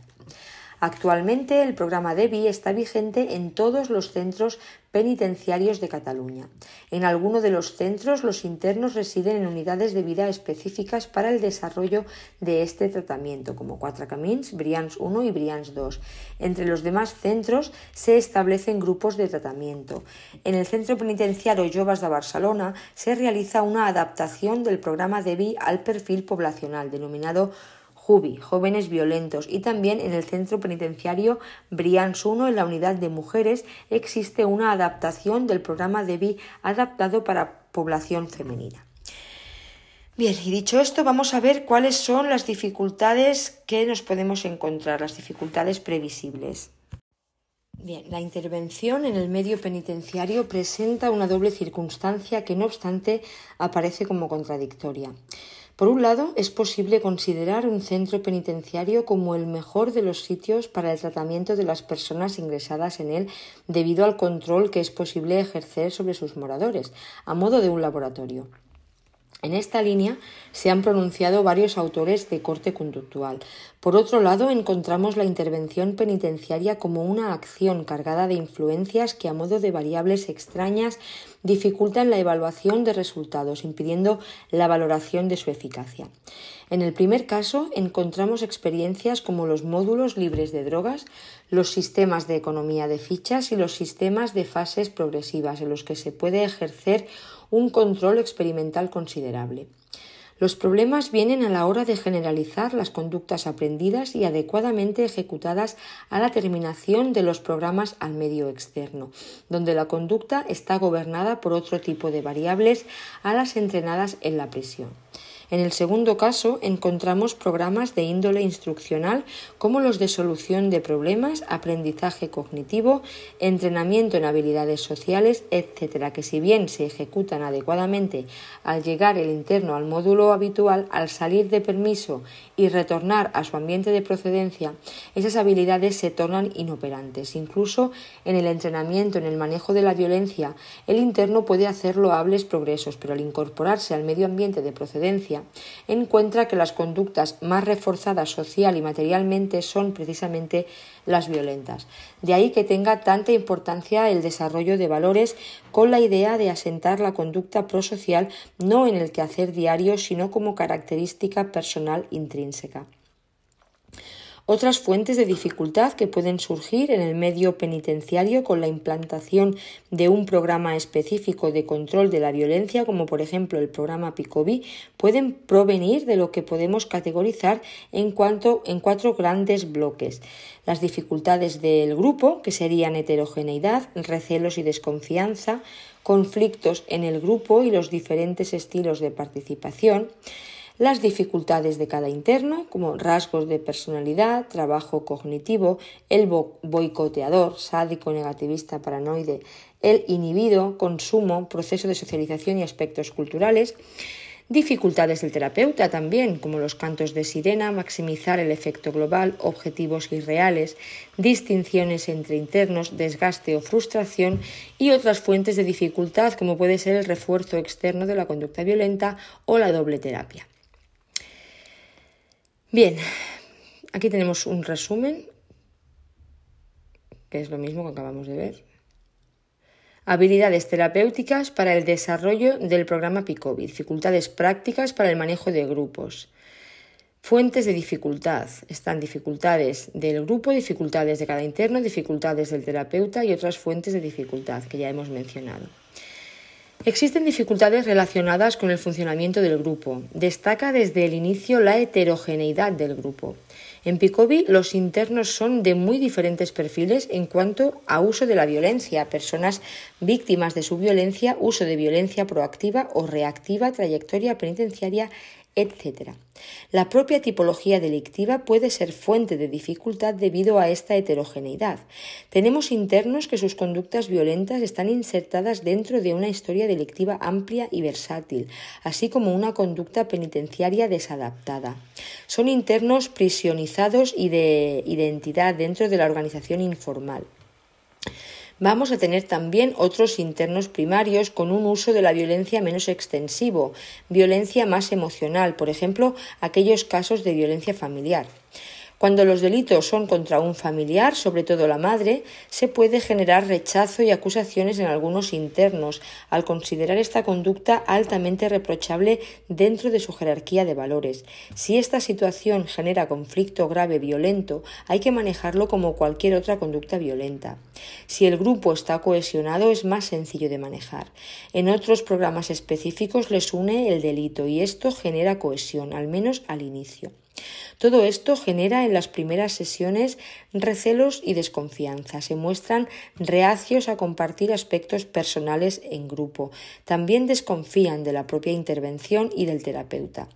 Actualmente el programa DEBI está vigente en todos los centros penitenciarios de Cataluña. En alguno de los centros los internos residen en unidades de vida específicas para el desarrollo de este tratamiento, como Cuatro Camins, Brians 1 y Brians 2. Entre los demás centros se establecen grupos de tratamiento. En el centro penitenciario Jovas de Barcelona se realiza una adaptación del programa DEBI al perfil poblacional denominado Jubi, jóvenes violentos, y también en el centro penitenciario Brians 1, en la unidad de mujeres, existe una adaptación del programa DEBI adaptado para población femenina. Bien, y dicho esto, vamos a ver cuáles son las dificultades que nos podemos encontrar, las dificultades previsibles. Bien, la intervención en el medio penitenciario presenta una doble circunstancia que no obstante aparece como contradictoria. Por un lado, es posible considerar un centro penitenciario como el mejor de los sitios para el tratamiento de las personas ingresadas en él debido al control que es posible ejercer sobre sus moradores, a modo de un laboratorio. En esta línea se han pronunciado varios autores de corte conductual. Por otro lado, encontramos la intervención penitenciaria como una acción cargada de influencias que a modo de variables extrañas dificultan la evaluación de resultados, impidiendo la valoración de su eficacia. En el primer caso, encontramos experiencias como los módulos libres de drogas, los sistemas de economía de fichas y los sistemas de fases progresivas, en los que se puede ejercer un control experimental considerable. Los problemas vienen a la hora de generalizar las conductas aprendidas y adecuadamente ejecutadas a la terminación de los programas al medio externo, donde la conducta está gobernada por otro tipo de variables a las entrenadas en la prisión. En el segundo caso encontramos programas de índole instruccional como los de solución de problemas, aprendizaje cognitivo, entrenamiento en habilidades sociales, etcétera, que si bien se ejecutan adecuadamente al llegar el interno al módulo habitual, al salir de permiso y retornar a su ambiente de procedencia, esas habilidades se tornan inoperantes. Incluso en el entrenamiento, en el manejo de la violencia, el interno puede hacer loables progresos, pero al incorporarse al medio ambiente de procedencia, encuentra que las conductas más reforzadas social y materialmente son precisamente las violentas. De ahí que tenga tanta importancia el desarrollo de valores con la idea de asentar la conducta prosocial no en el quehacer diario, sino como característica personal intrínseca. Otras fuentes de dificultad que pueden surgir en el medio penitenciario con la implantación de un programa específico de control de la violencia, como por ejemplo el programa PICOBI, pueden provenir de lo que podemos categorizar en cuanto en cuatro grandes bloques. Las dificultades del grupo, que serían heterogeneidad, recelos y desconfianza, conflictos en el grupo y los diferentes estilos de participación, las dificultades de cada interno, como rasgos de personalidad, trabajo cognitivo, el boicoteador, sádico, negativista, paranoide, el inhibido, consumo, proceso de socialización y aspectos culturales, Dificultades del terapeuta también, como los cantos de sirena, maximizar el efecto global, objetivos irreales, distinciones entre internos, desgaste o frustración y otras fuentes de dificultad como puede ser el refuerzo externo de la conducta violenta o la doble terapia. Bien, aquí tenemos un resumen, que es lo mismo que acabamos de ver. Habilidades terapéuticas para el desarrollo del programa PICOBI. Dificultades prácticas para el manejo de grupos. Fuentes de dificultad. Están dificultades del grupo, dificultades de cada interno, dificultades del terapeuta y otras fuentes de dificultad que ya hemos mencionado. Existen dificultades relacionadas con el funcionamiento del grupo. Destaca desde el inicio la heterogeneidad del grupo. En Picobi los internos son de muy diferentes perfiles en cuanto a uso de la violencia, personas víctimas de su violencia, uso de violencia proactiva o reactiva, trayectoria penitenciaria, etc. La propia tipología delictiva puede ser fuente de dificultad debido a esta heterogeneidad. Tenemos internos que sus conductas violentas están insertadas dentro de una historia delictiva amplia y versátil, así como una conducta penitenciaria desadaptada. Son internos prisionizados y de identidad dentro de la organización informal. Vamos a tener también otros internos primarios con un uso de la violencia menos extensivo, violencia más emocional, por ejemplo, aquellos casos de violencia familiar. Cuando los delitos son contra un familiar, sobre todo la madre, se puede generar rechazo y acusaciones en algunos internos, al considerar esta conducta altamente reprochable dentro de su jerarquía de valores. Si esta situación genera conflicto grave violento, hay que manejarlo como cualquier otra conducta violenta. Si el grupo está cohesionado, es más sencillo de manejar. En otros programas específicos les une el delito y esto genera cohesión, al menos al inicio. Todo esto genera en las primeras sesiones recelos y desconfianza. Se muestran reacios a compartir aspectos personales en grupo. También desconfían de la propia intervención y del terapeuta.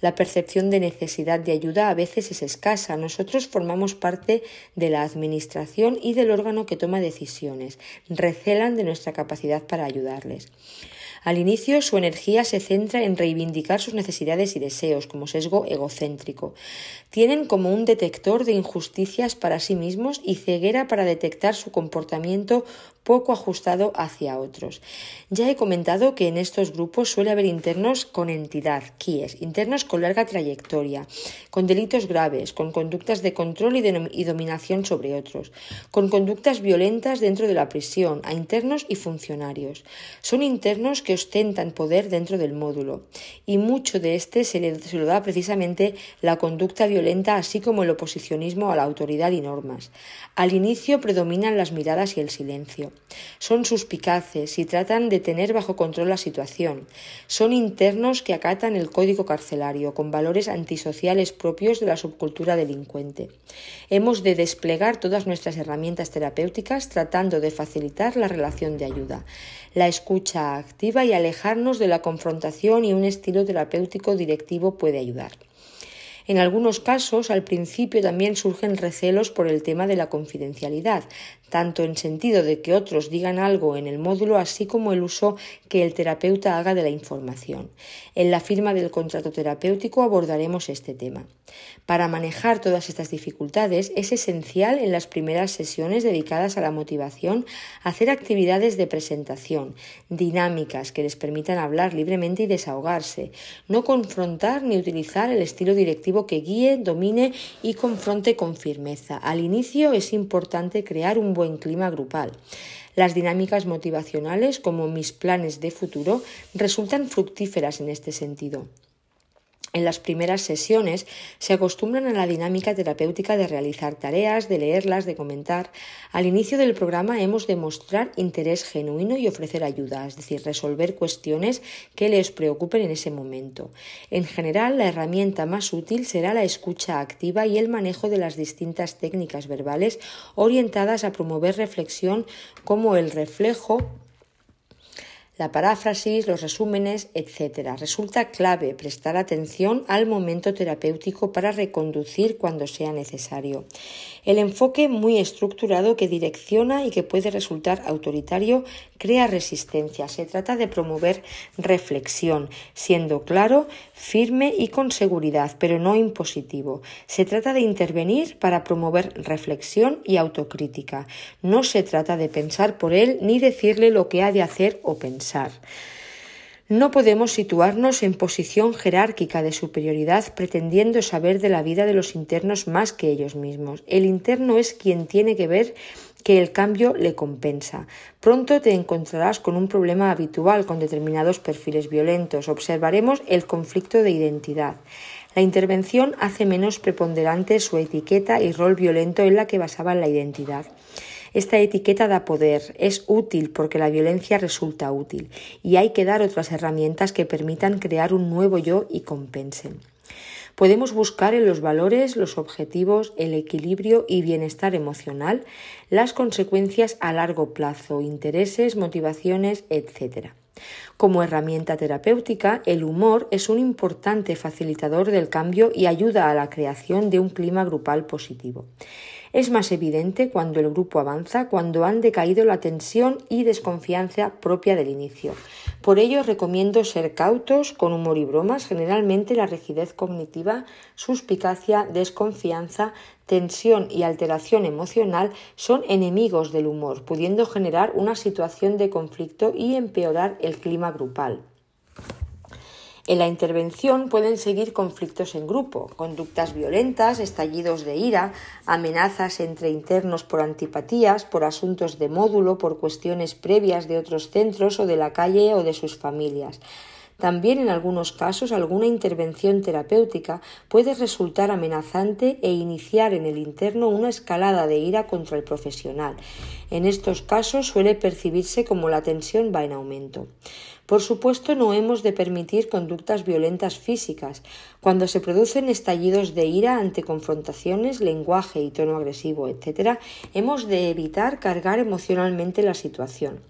La percepción de necesidad de ayuda a veces es escasa. Nosotros formamos parte de la administración y del órgano que toma decisiones. Recelan de nuestra capacidad para ayudarles. Al inicio su energía se centra en reivindicar sus necesidades y deseos como sesgo egocéntrico. Tienen como un detector de injusticias para sí mismos y ceguera para detectar su comportamiento poco ajustado hacia otros. Ya he comentado que en estos grupos suele haber internos con entidad, KIES, internos con larga trayectoria, con delitos graves, con conductas de control y, dominación sobre otros, con conductas violentas dentro de la prisión, a internos y funcionarios. Son internos que ostentan poder dentro del módulo y mucho de este se, le, se lo da precisamente la conducta violenta así como el oposicionismo a la autoridad y normas. Al inicio predominan las miradas y el silencio. Son suspicaces y tratan de tener bajo control la situación. Son internos que acatan el código carcelario con valores antisociales propios de la subcultura delincuente. Hemos de desplegar todas nuestras herramientas terapéuticas tratando de facilitar la relación de ayuda, la escucha activa y alejarnos de la confrontación y un estilo terapéutico directivo puede ayudar. En algunos casos, al principio también surgen recelos por el tema de la confidencialidad, tanto en sentido de que otros digan algo en el módulo, así como el uso que el terapeuta haga de la información. En la firma del contrato terapéutico abordaremos este tema. Para manejar todas estas dificultades es esencial en las primeras sesiones dedicadas a la motivación hacer actividades de presentación, dinámicas que les permitan hablar libremente y desahogarse, no confrontar ni utilizar el estilo directivo que guíe, domine y confronte con firmeza. Al inicio es importante crear un buen en clima grupal. Las dinámicas motivacionales, como mis planes de futuro, resultan fructíferas en este sentido. En las primeras sesiones se acostumbran a la dinámica terapéutica de realizar tareas, de leerlas, de comentar. Al inicio del programa hemos de mostrar interés genuino y ofrecer ayuda, es decir, resolver cuestiones que les preocupen en ese momento. En general, la herramienta más útil será la escucha activa y el manejo de las distintas técnicas verbales orientadas a promover reflexión como el reflejo, la paráfrasis, los resúmenes, etc. Resulta clave prestar atención al momento terapéutico para reconducir cuando sea necesario. El enfoque muy estructurado que direcciona y que puede resultar autoritario crea resistencia. Se trata de promover reflexión, siendo claro, firme y con seguridad, pero no impositivo. Se trata de intervenir para promover reflexión y autocrítica. No se trata de pensar por él ni decirle lo que ha de hacer o pensar. No podemos situarnos en posición jerárquica de superioridad pretendiendo saber de la vida de los internos más que ellos mismos. El interno es quien tiene que ver que el cambio le compensa. Pronto te encontrarás con un problema habitual con determinados perfiles violentos. Observaremos el conflicto de identidad. La intervención hace menos preponderante su etiqueta y rol violento en la que basaba la identidad. Esta etiqueta da poder, es útil porque la violencia resulta útil y hay que dar otras herramientas que permitan crear un nuevo yo y compensen. Podemos buscar en los valores, los objetivos, el equilibrio y bienestar emocional, las consecuencias a largo plazo, intereses, motivaciones, etc. Como herramienta terapéutica, el humor es un importante facilitador del cambio y ayuda a la creación de un clima grupal positivo. Es más evidente cuando el grupo avanza, cuando han decaído la tensión y desconfianza propia del inicio. Por ello recomiendo ser cautos con humor y bromas. Generalmente la rigidez cognitiva, suspicacia, desconfianza, tensión y alteración emocional son enemigos del humor, pudiendo generar una situación de conflicto y empeorar el clima grupal. En la intervención pueden seguir conflictos en grupo, conductas violentas, estallidos de ira, amenazas entre internos por antipatías, por asuntos de módulo, por cuestiones previas de otros centros o de la calle o de sus familias. También en algunos casos alguna intervención terapéutica puede resultar amenazante e iniciar en el interno una escalada de ira contra el profesional. En estos casos suele percibirse como la tensión va en aumento. Por supuesto, no hemos de permitir conductas violentas físicas. Cuando se producen estallidos de ira ante confrontaciones, lenguaje y tono agresivo, etc., hemos de evitar cargar emocionalmente la situación.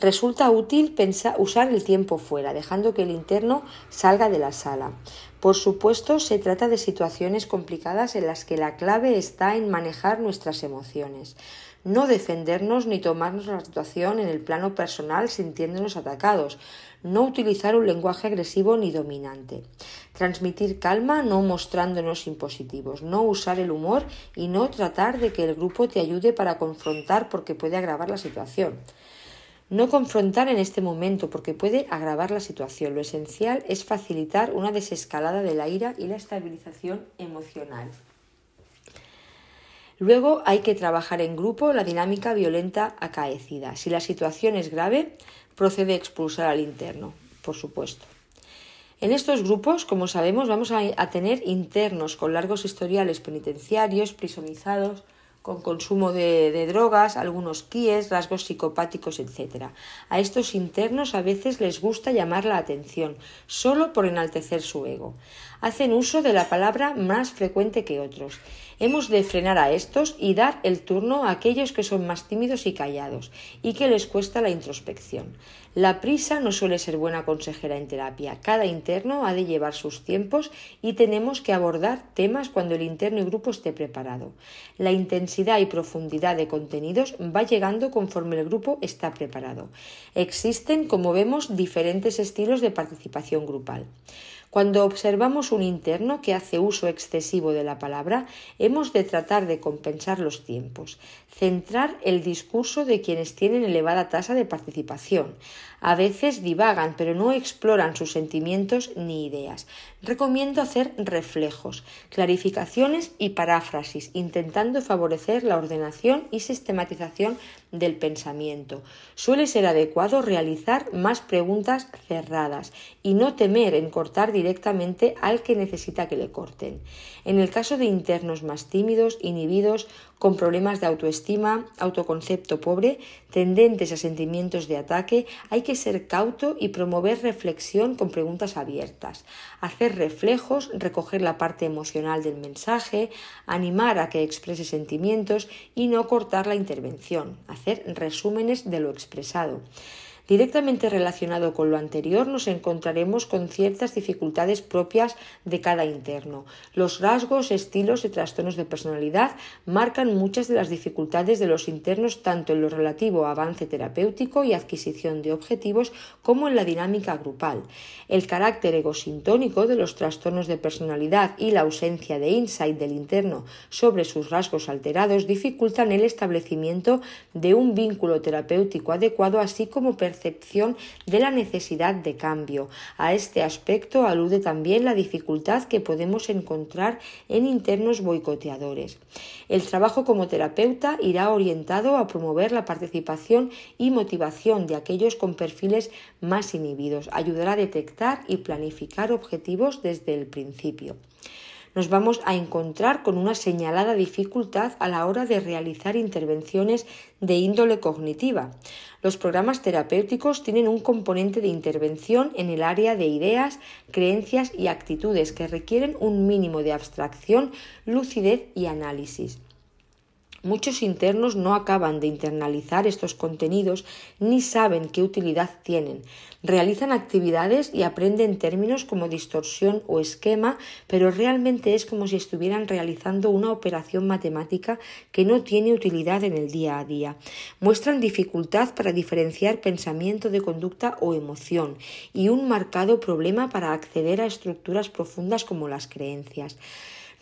Resulta útil usar el tiempo fuera, dejando que el interno salga de la sala. Por supuesto, se trata de situaciones complicadas en las que la clave está en manejar nuestras emociones no defendernos ni tomarnos la situación en el plano personal sintiéndonos atacados, no utilizar un lenguaje agresivo ni dominante, transmitir calma no mostrándonos impositivos, no usar el humor y no tratar de que el grupo te ayude para confrontar porque puede agravar la situación. No confrontar en este momento porque puede agravar la situación. Lo esencial es facilitar una desescalada de la ira y la estabilización emocional. Luego hay que trabajar en grupo la dinámica violenta acaecida. Si la situación es grave, procede a expulsar al interno, por supuesto. En estos grupos, como sabemos, vamos a, tener internos con largos historiales penitenciarios, prisomizados, con consumo de, drogas, algunos kíes, rasgos psicopáticos, etc. A estos internos a veces les gusta llamar la atención, solo por enaltecer su ego. Hacen uso de la palabra más frecuente que otros Hemos de frenar a estos y dar el turno a aquellos que son más tímidos y callados y que les cuesta la introspección. La prisa no suele ser buena consejera en terapia. Cada interno ha de llevar sus tiempos y tenemos que abordar temas cuando el interno y grupo esté preparado. La intensidad y profundidad de contenidos va llegando conforme el grupo está preparado. Existen, como vemos, diferentes estilos de participación grupal. Cuando observamos un interno que hace uso excesivo de la palabra, hemos de tratar de compensar los tiempos, centrar el discurso de quienes tienen elevada tasa de participación. A veces divagan, pero no exploran sus sentimientos ni ideas. Recomiendo hacer reflejos, clarificaciones y paráfrasis, intentando favorecer la ordenación y sistematización del pensamiento. Suele ser adecuado realizar más preguntas cerradas y no temer en cortar directamente al que necesita que le corten. En el caso de internos más tímidos, inhibidos, con problemas de autoestima, autoconcepto pobre, tendentes a sentimientos de ataque, hay que ser cauto y promover reflexión con preguntas abiertas, hacer reflejos, recoger la parte emocional del mensaje, animar a que exprese sentimientos y no cortar la intervención, hacer resúmenes de lo expresado. Directamente relacionado con lo anterior nos encontraremos con ciertas dificultades propias de cada interno. Los rasgos, estilos y trastornos de personalidad marcan muchas de las dificultades de los internos tanto en lo relativo a avance terapéutico y adquisición de objetivos como en la dinámica grupal. El carácter egosintónico de los trastornos de personalidad y la ausencia de insight del interno sobre sus rasgos alterados dificultan el establecimiento de un vínculo terapéutico adecuado así como percepción de la necesidad de cambio. A este aspecto alude también la dificultad que podemos encontrar en internos boicoteadores. El trabajo como terapeuta irá orientado a promover la participación y motivación de aquellos con perfiles más inhibidos, ayudará a detectar y planificar objetivos desde el principio nos vamos a encontrar con una señalada dificultad a la hora de realizar intervenciones de índole cognitiva. Los programas terapéuticos tienen un componente de intervención en el área de ideas, creencias y actitudes que requieren un mínimo de abstracción, lucidez y análisis. Muchos internos no acaban de internalizar estos contenidos ni saben qué utilidad tienen. Realizan actividades y aprenden términos como distorsión o esquema, pero realmente es como si estuvieran realizando una operación matemática que no tiene utilidad en el día a día. Muestran dificultad para diferenciar pensamiento de conducta o emoción y un marcado problema para acceder a estructuras profundas como las creencias.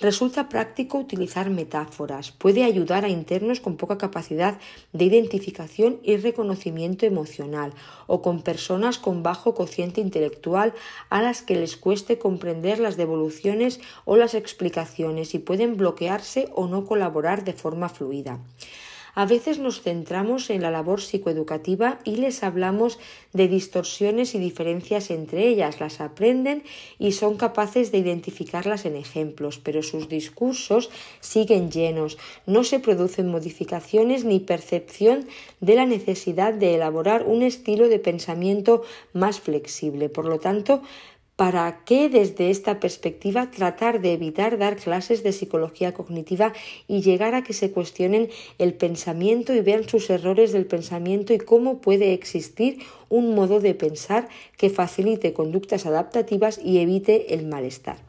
Resulta práctico utilizar metáforas, puede ayudar a internos con poca capacidad de identificación y reconocimiento emocional o con personas con bajo cociente intelectual a las que les cueste comprender las devoluciones o las explicaciones y pueden bloquearse o no colaborar de forma fluida. A veces nos centramos en la labor psicoeducativa y les hablamos de distorsiones y diferencias entre ellas, las aprenden y son capaces de identificarlas en ejemplos, pero sus discursos siguen llenos, no se producen modificaciones ni percepción de la necesidad de elaborar un estilo de pensamiento más flexible. Por lo tanto, ¿Para qué desde esta perspectiva tratar de evitar dar clases de psicología cognitiva y llegar a que se cuestionen el pensamiento y vean sus errores del pensamiento y cómo puede existir un modo de pensar que facilite conductas adaptativas y evite el malestar?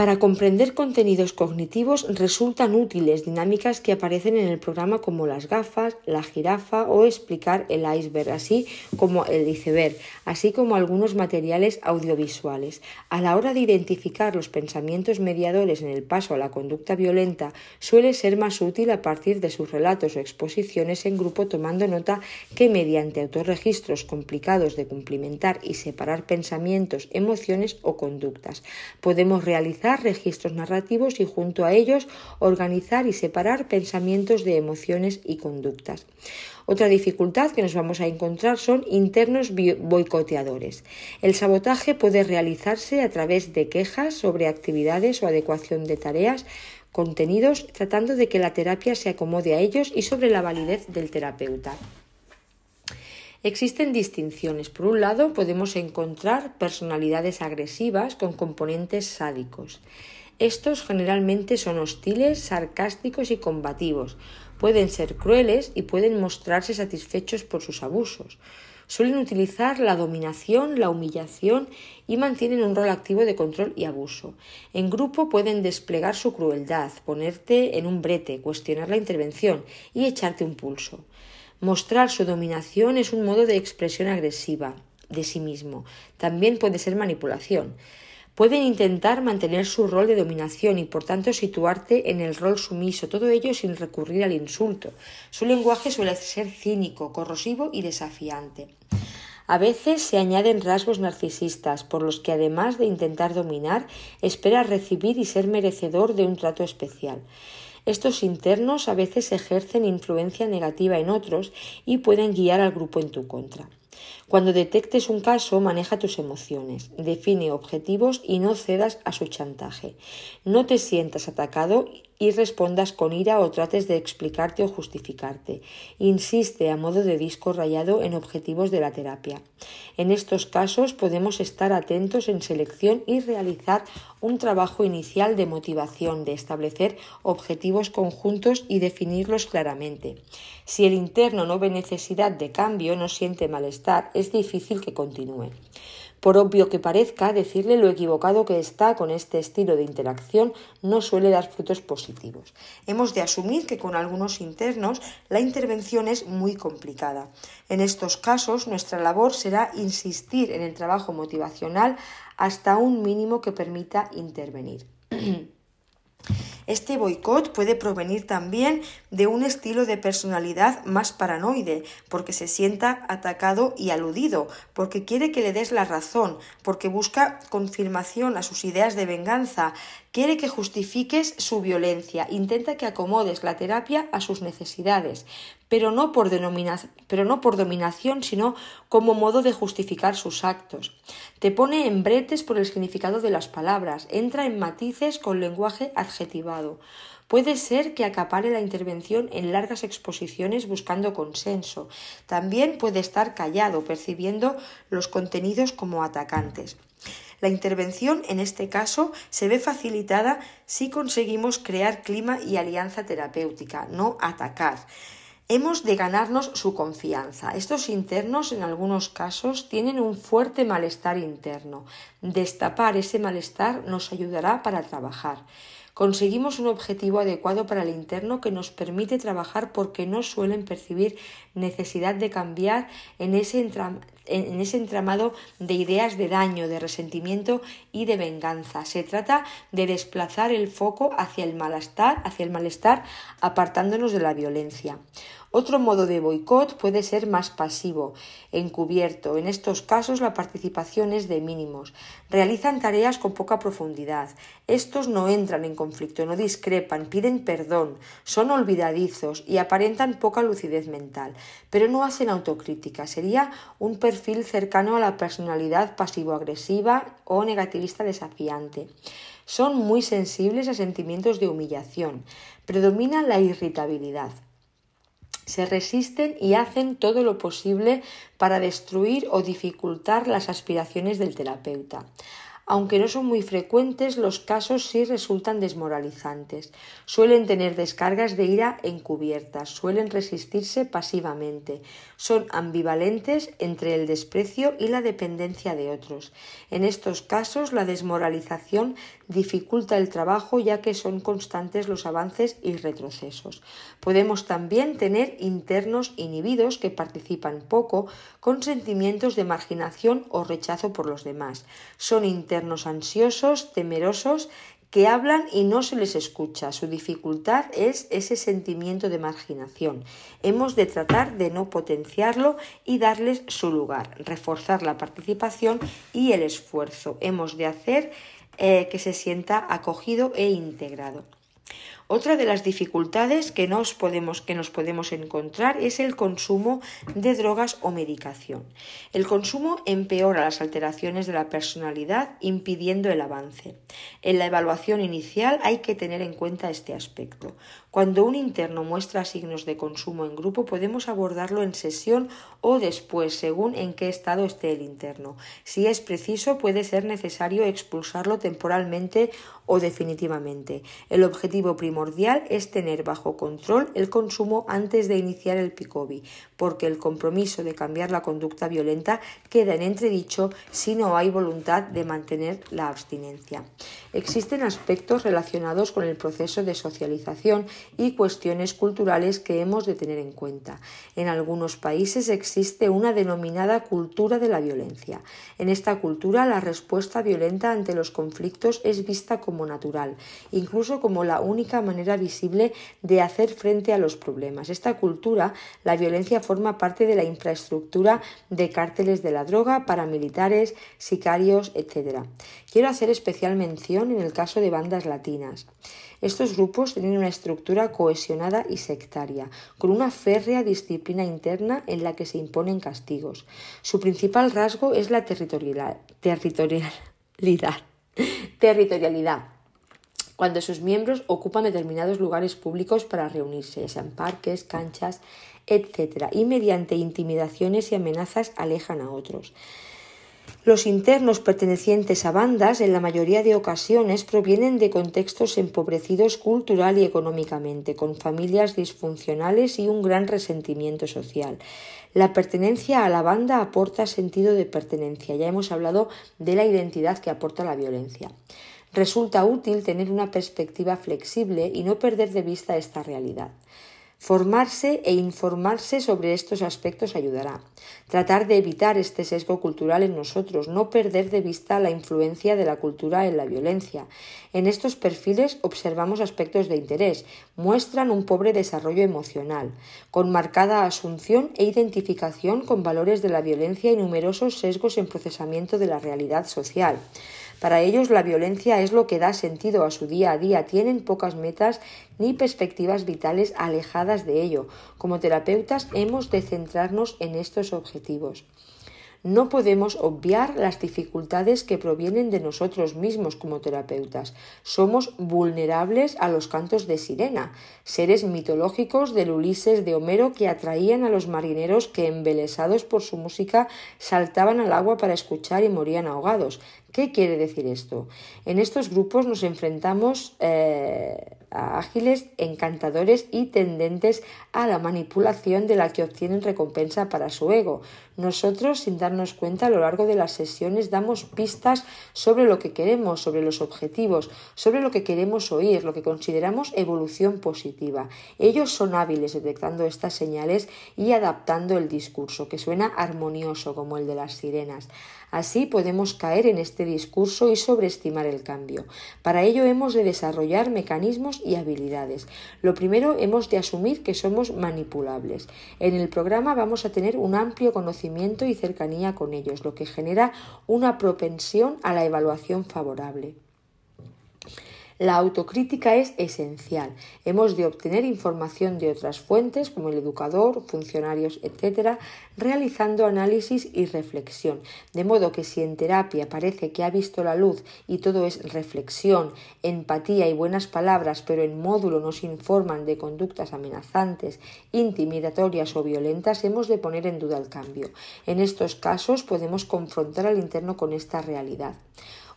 Para comprender contenidos cognitivos resultan útiles dinámicas que aparecen en el programa como las gafas, la jirafa o explicar el iceberg, así como el iceberg, así como algunos materiales audiovisuales. A la hora de identificar los pensamientos mediadores en el paso a la conducta violenta, suele ser más útil a partir de sus relatos o exposiciones en grupo tomando nota que mediante autorregistros complicados de cumplimentar y separar pensamientos, emociones o conductas podemos realizar registros narrativos y junto a ellos organizar y separar pensamientos de emociones y conductas. Otra dificultad que nos vamos a encontrar son internos boicoteadores. El sabotaje puede realizarse a través de quejas sobre actividades o adecuación de tareas, contenidos, tratando de que la terapia se acomode a ellos y sobre la validez del terapeuta. Existen distinciones. Por un lado, podemos encontrar personalidades agresivas con componentes sádicos. Estos generalmente son hostiles, sarcásticos y combativos. Pueden ser crueles y pueden mostrarse satisfechos por sus abusos. Suelen utilizar la dominación, la humillación y mantienen un rol activo de control y abuso. En grupo pueden desplegar su crueldad, ponerte en un brete, cuestionar la intervención y echarte un pulso. Mostrar su dominación es un modo de expresión agresiva de sí mismo. También puede ser manipulación. Pueden intentar mantener su rol de dominación y por tanto situarte en el rol sumiso, todo ello sin recurrir al insulto. Su lenguaje suele ser cínico, corrosivo y desafiante. A veces se añaden rasgos narcisistas, por los que además de intentar dominar, espera recibir y ser merecedor de un trato especial. Estos internos a veces ejercen influencia negativa en otros y pueden guiar al grupo en tu contra. Cuando detectes un caso, maneja tus emociones, define objetivos y no cedas a su chantaje. No te sientas atacado y respondas con ira o trates de explicarte o justificarte. Insiste a modo de disco rayado en objetivos de la terapia. En estos casos podemos estar atentos en selección y realizar un trabajo inicial de motivación, de establecer objetivos conjuntos y definirlos claramente. Si el interno no ve necesidad de cambio, no siente malestar, es difícil que continúe. Por obvio que parezca, decirle lo equivocado que está con este estilo de interacción no suele dar frutos positivos. Hemos de asumir que con algunos internos la intervención es muy complicada. En estos casos, nuestra labor será insistir en el trabajo motivacional hasta un mínimo que permita intervenir. Este boicot puede provenir también de un estilo de personalidad más paranoide, porque se sienta atacado y aludido, porque quiere que le des la razón, porque busca confirmación a sus ideas de venganza, quiere que justifiques su violencia, intenta que acomodes la terapia a sus necesidades, pero no por, dominación, sino como modo de justificar sus actos. Te pone en bretes por el significado de las palabras, entra en matices con lenguaje adjetivado. Puede ser que acapare la intervención en largas exposiciones buscando consenso. También puede estar callado, percibiendo los contenidos como atacantes. La intervención, en este caso, se ve facilitada si conseguimos crear clima y alianza terapéutica, no atacar. Hemos de ganarnos su confianza. Estos internos en algunos casos tienen un fuerte malestar interno. Destapar ese malestar nos ayudará para trabajar. Conseguimos un objetivo adecuado para el interno que nos permite trabajar porque no suelen percibir necesidad de cambiar en ese, en ese entramado de ideas de daño, de resentimiento y de venganza. Se trata de desplazar el foco hacia el malestar, hacia el malestar, apartándonos de la violencia. Otro modo de boicot puede ser más pasivo, encubierto. En estos casos la participación es de mínimos. Realizan tareas con poca profundidad. Estos no entran en conflicto, no discrepan, piden perdón, son olvidadizos y aparentan poca lucidez mental, pero no hacen autocrítica. Sería un perfil cercano a la personalidad pasivo-agresiva o negativista desafiante. Son muy sensibles a sentimientos de humillación. Predomina la irritabilidad se resisten y hacen todo lo posible para destruir o dificultar las aspiraciones del terapeuta. Aunque no son muy frecuentes, los casos sí resultan desmoralizantes. Suelen tener descargas de ira encubiertas, suelen resistirse pasivamente, son ambivalentes entre el desprecio y la dependencia de otros. En estos casos, la desmoralización dificulta el trabajo ya que son constantes los avances y retrocesos. Podemos también tener internos inhibidos que participan poco con sentimientos de marginación o rechazo por los demás. Son internos ansiosos, temerosos, que hablan y no se les escucha. Su dificultad es ese sentimiento de marginación. Hemos de tratar de no potenciarlo y darles su lugar, reforzar la participación y el esfuerzo. Hemos de hacer eh, que se sienta acogido e integrado. Otra de las dificultades que nos, podemos, encontrar es el consumo de drogas o medicación. El consumo empeora las alteraciones de la personalidad, impidiendo el avance. En la evaluación inicial hay que tener en cuenta este aspecto. Cuando un interno muestra signos de consumo en grupo, podemos abordarlo en sesión o después, según en qué estado esté el interno. Si es preciso, puede ser necesario expulsarlo temporalmente o definitivamente. El objetivo primordial es tener bajo control el consumo antes de iniciar el PICOBI, porque el compromiso de cambiar la conducta violenta queda en entredicho si no hay voluntad de mantener la abstinencia. Existen aspectos relacionados con el proceso de socialización y cuestiones culturales que hemos de tener en cuenta. En algunos países existe una denominada cultura de la violencia. En esta cultura la respuesta violenta ante los conflictos es vista como natural, incluso como la única manera visible de hacer frente a los problemas. Esta cultura, la violencia forma parte de la infraestructura de cárteles de la droga, paramilitares, sicarios, etc. Quiero hacer especial mención en el caso de bandas latinas. Estos grupos tienen una estructura cohesionada y sectaria, con una férrea disciplina interna en la que se imponen castigos. Su principal rasgo es la territorialidad. cuando sus miembros ocupan determinados lugares públicos para reunirse, sean parques, canchas, etc., y mediante intimidaciones y amenazas alejan a otros. Los internos pertenecientes a bandas, en la mayoría de ocasiones, provienen de contextos empobrecidos cultural y económicamente, con familias disfuncionales y un gran resentimiento social. La pertenencia a la banda aporta sentido de pertenencia. Ya hemos hablado de la identidad que aporta la violencia. Resulta útil tener una perspectiva flexible y no perder de vista esta realidad. Formarse e informarse sobre estos aspectos ayudará. Tratar de evitar este sesgo cultural en nosotros, no perder de vista la influencia de la cultura en la violencia. En estos perfiles observamos aspectos de interés, muestran un pobre desarrollo emocional, con marcada asunción e identificación con valores de la violencia y numerosos sesgos en procesamiento de la realidad social. Para ellos la violencia es lo que da sentido a su día a día, tienen pocas metas ni perspectivas vitales alejadas de ello. Como terapeutas hemos de centrarnos en estos objetivos. No podemos obviar las dificultades que provienen de nosotros mismos como terapeutas. Somos vulnerables a los cantos de sirena, seres mitológicos del Ulises de Homero que atraían a los marineros que, embelesados por su música, saltaban al agua para escuchar y morían ahogados. ¿Qué quiere decir esto? En estos grupos nos enfrentamos eh, ágiles, encantadores y tendentes a la manipulación de la que obtienen recompensa para su ego. Nosotros, sin darnos cuenta, a lo largo de las sesiones damos pistas sobre lo que queremos, sobre los objetivos, sobre lo que queremos oír, lo que consideramos evolución positiva. Ellos son hábiles detectando estas señales y adaptando el discurso, que suena armonioso como el de las sirenas. Así podemos caer en este discurso y sobreestimar el cambio. Para ello hemos de desarrollar mecanismos y habilidades. Lo primero hemos de asumir que somos manipulables. En el programa vamos a tener un amplio conocimiento y cercanía con ellos, lo que genera una propensión a la evaluación favorable. La autocrítica es esencial. Hemos de obtener información de otras fuentes, como el educador, funcionarios, etc., realizando análisis y reflexión. De modo que si en terapia parece que ha visto la luz y todo es reflexión, empatía y buenas palabras, pero en módulo nos informan de conductas amenazantes, intimidatorias o violentas, hemos de poner en duda el cambio. En estos casos podemos confrontar al interno con esta realidad.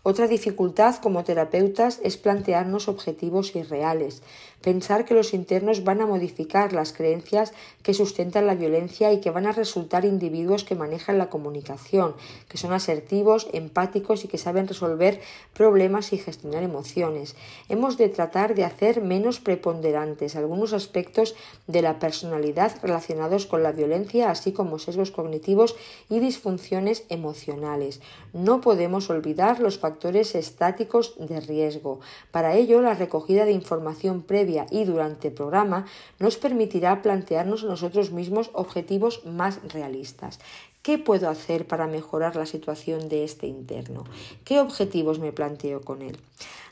Otra dificultad como terapeutas es plantearnos objetivos irreales, pensar que los internos van a modificar las creencias que sustentan la violencia y que van a resultar individuos que manejan la comunicación, que son asertivos, empáticos y que saben resolver problemas y gestionar emociones. Hemos de tratar de hacer menos preponderantes algunos aspectos de la personalidad relacionados con la violencia, así como sesgos cognitivos y disfunciones emocionales. No podemos olvidar los factores estáticos de riesgo. Para ello, la recogida de información previa y durante el programa nos permitirá plantearnos nosotros mismos objetivos más realistas. ¿Qué puedo hacer para mejorar la situación de este interno? ¿Qué objetivos me planteo con él?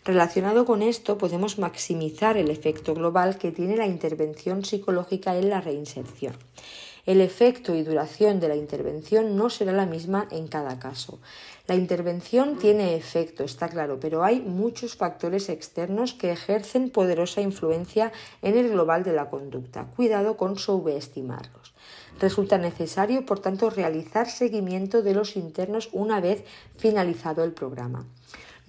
Relacionado con esto, podemos maximizar el efecto global que tiene la intervención psicológica en la reinserción. El efecto y duración de la intervención no será la misma en cada caso. La intervención tiene efecto, está claro, pero hay muchos factores externos que ejercen poderosa influencia en el global de la conducta. Cuidado con subestimarlos. Resulta necesario, por tanto, realizar seguimiento de los internos una vez finalizado el programa.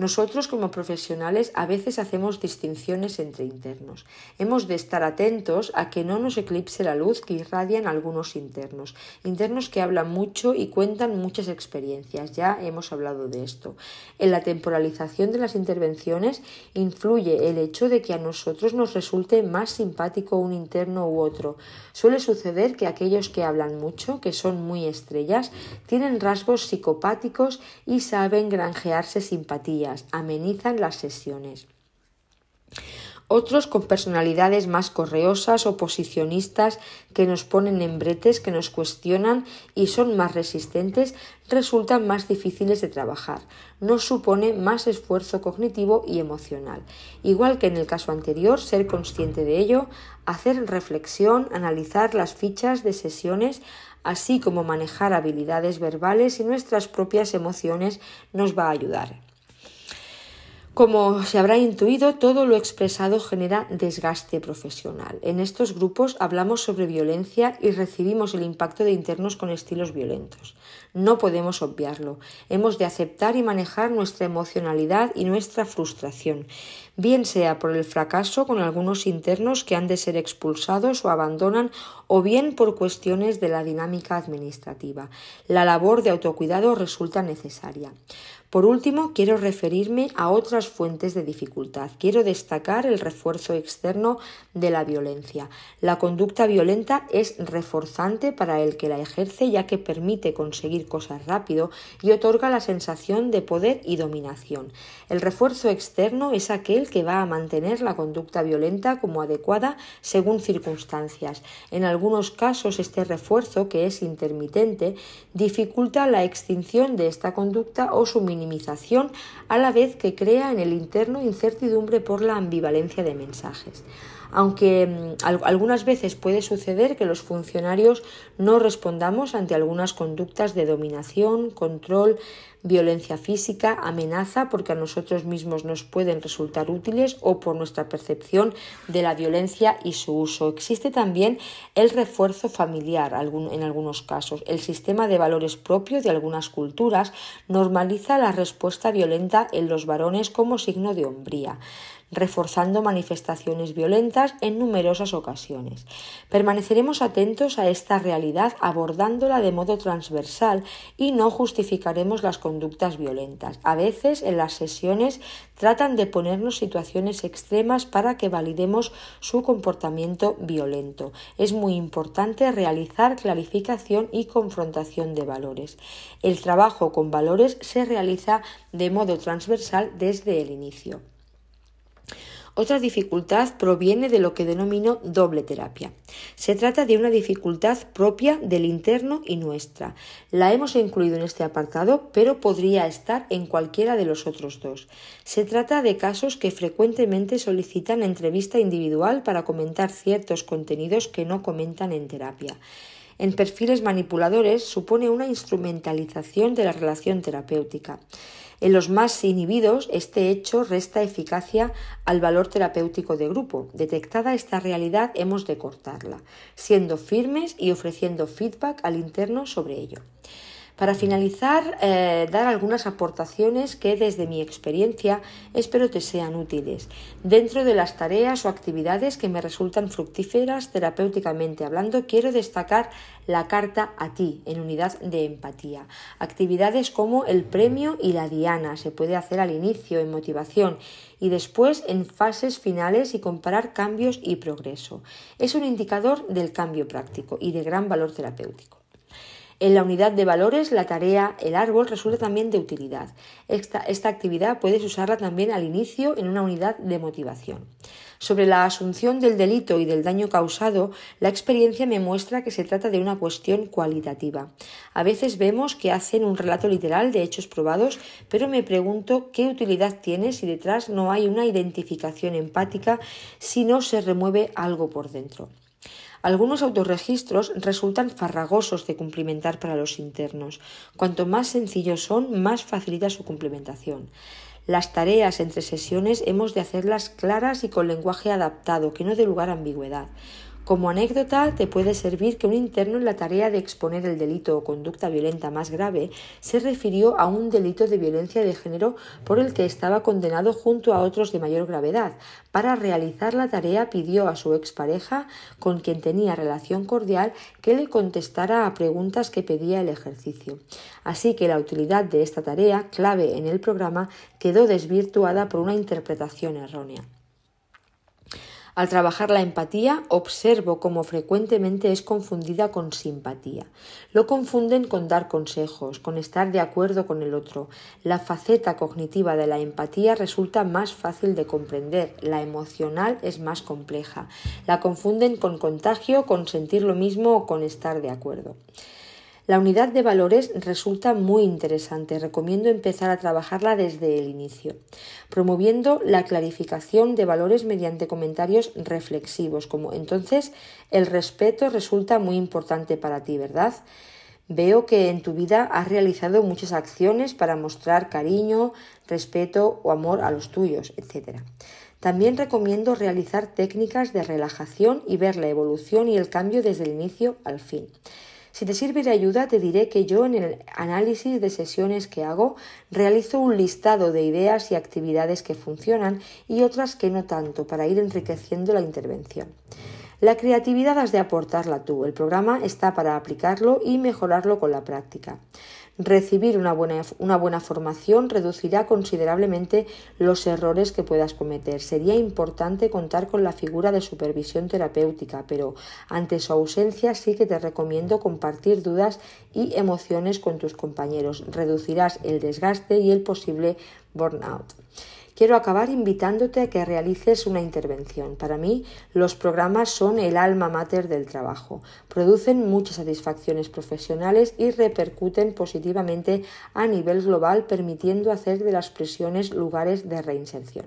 Nosotros como profesionales a veces hacemos distinciones entre internos. Hemos de estar atentos a que no nos eclipse la luz que irradian algunos internos. Internos que hablan mucho y cuentan muchas experiencias. Ya hemos hablado de esto. En la temporalización de las intervenciones influye el hecho de que a nosotros nos resulte más simpático un interno u otro. Suele suceder que aquellos que hablan mucho, que son muy estrellas, tienen rasgos psicopáticos y saben granjearse simpatía amenizan las sesiones. Otros con personalidades más correosas, oposicionistas, que nos ponen en bretes, que nos cuestionan y son más resistentes, resultan más difíciles de trabajar. Nos supone más esfuerzo cognitivo y emocional. Igual que en el caso anterior, ser consciente de ello, hacer reflexión, analizar las fichas de sesiones, así como manejar habilidades verbales y nuestras propias emociones nos va a ayudar. Como se habrá intuido, todo lo expresado genera desgaste profesional. En estos grupos hablamos sobre violencia y recibimos el impacto de internos con estilos violentos. No podemos obviarlo. Hemos de aceptar y manejar nuestra emocionalidad y nuestra frustración, bien sea por el fracaso con algunos internos que han de ser expulsados o abandonan, o bien por cuestiones de la dinámica administrativa. La labor de autocuidado resulta necesaria. Por último, quiero referirme a otras fuentes de dificultad. Quiero destacar el refuerzo externo de la violencia. La conducta violenta es reforzante para el que la ejerce ya que permite conseguir cosas rápido y otorga la sensación de poder y dominación. El refuerzo externo es aquel que va a mantener la conducta violenta como adecuada según circunstancias. En algunos casos este refuerzo, que es intermitente, dificulta la extinción de esta conducta o su minimización a la vez que crea en el interno incertidumbre por la ambivalencia de mensajes. Aunque mm, algunas veces puede suceder que los funcionarios no respondamos ante algunas conductas de dominación, control, violencia física, amenaza, porque a nosotros mismos nos pueden resultar útiles o por nuestra percepción de la violencia y su uso. Existe también el refuerzo familiar en algunos casos. El sistema de valores propio de algunas culturas normaliza la respuesta violenta en los varones como signo de hombría reforzando manifestaciones violentas en numerosas ocasiones. Permaneceremos atentos a esta realidad abordándola de modo transversal y no justificaremos las conductas violentas. A veces en las sesiones tratan de ponernos situaciones extremas para que validemos su comportamiento violento. Es muy importante realizar clarificación y confrontación de valores. El trabajo con valores se realiza de modo transversal desde el inicio. Otra dificultad proviene de lo que denomino doble terapia. Se trata de una dificultad propia del interno y nuestra. La hemos incluido en este apartado, pero podría estar en cualquiera de los otros dos. Se trata de casos que frecuentemente solicitan entrevista individual para comentar ciertos contenidos que no comentan en terapia en perfiles manipuladores supone una instrumentalización de la relación terapéutica. En los más inhibidos, este hecho resta eficacia al valor terapéutico de grupo. Detectada esta realidad, hemos de cortarla, siendo firmes y ofreciendo feedback al interno sobre ello. Para finalizar, eh, dar algunas aportaciones que desde mi experiencia espero te sean útiles dentro de las tareas o actividades que me resultan fructíferas terapéuticamente hablando. Quiero destacar la carta a ti en unidad de empatía. Actividades como el premio y la diana se puede hacer al inicio en motivación y después en fases finales y comparar cambios y progreso. Es un indicador del cambio práctico y de gran valor terapéutico. En la unidad de valores, la tarea El árbol resulta también de utilidad. Esta, esta, actividad puedes usarla también al inicio en una unidad de motivación. Sobre la asunción del delito y del daño causado, la experiencia me muestra que se trata de una cuestión cualitativa. A veces vemos que hacen un relato literal de hechos probados, pero me pregunto qué utilidad tiene si detrás no hay una identificación empática, si no se remueve algo por dentro. Algunos autorregistros resultan farragosos de cumplimentar para los internos. Cuanto más sencillos son, más facilita su cumplimentación. Las tareas entre sesiones hemos de hacerlas claras y con lenguaje adaptado, que no dé lugar a ambigüedad. Como anécdota, te puede servir que un interno en la tarea de exponer el delito o conducta violenta más grave se refirió a un delito de violencia de género por el que estaba condenado junto a otros de mayor gravedad. Para realizar la tarea pidió a su expareja, con quien tenía relación cordial, que le contestara a preguntas que pedía el ejercicio. Así que la utilidad de esta tarea, clave en el programa, quedó desvirtuada por una interpretación errónea. Al trabajar la empatía, observo cómo frecuentemente es confundida con simpatía. Lo confunden con dar consejos, con estar de acuerdo con el otro. La faceta cognitiva de la empatía resulta más fácil de comprender, la emocional es más compleja. La confunden con contagio, con sentir lo mismo o con estar de acuerdo. La unidad de valores resulta muy interesante. Recomiendo empezar a trabajarla desde el inicio, promoviendo la clarificación de valores mediante comentarios reflexivos, como entonces el respeto resulta muy importante para ti, ¿verdad? Veo que en tu vida has realizado muchas acciones para mostrar cariño, respeto o amor a los tuyos, etc. También recomiendo realizar técnicas de relajación y ver la evolución y el cambio desde el inicio al fin. Si te sirve de ayuda, te diré que yo en el análisis de sesiones que hago realizo un listado de ideas y actividades que funcionan y otras que no tanto para ir enriqueciendo la intervención. La creatividad has de aportarla tú. El programa está para aplicarlo y mejorarlo con la práctica. Recibir una buena, una buena, formación reducirá considerablemente los errores que puedas cometer. Sería importante contar con la figura de supervisión terapéutica, pero ante su ausencia sí que te recomiendo compartir dudas y emociones con tus compañeros. Reducirás el desgaste y el posible burnout. Quiero acabar invitándote a que realices una intervención. Para mí, los programas son el alma mater del trabajo. Producen muchas satisfacciones profesionales y repercuten positivamente a nivel global, permitiendo hacer de las prisiones lugares de reinserción.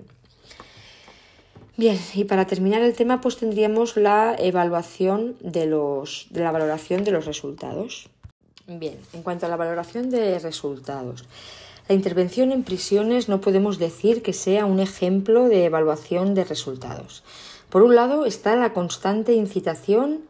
Bien, y para terminar el tema, pues tendríamos la evaluación de, los, de la valoración de los resultados. Bien, en cuanto a la valoración de resultados, la intervención en prisiones no podemos decir que sea un ejemplo de evaluación de resultados. Por un lado está la constante incitación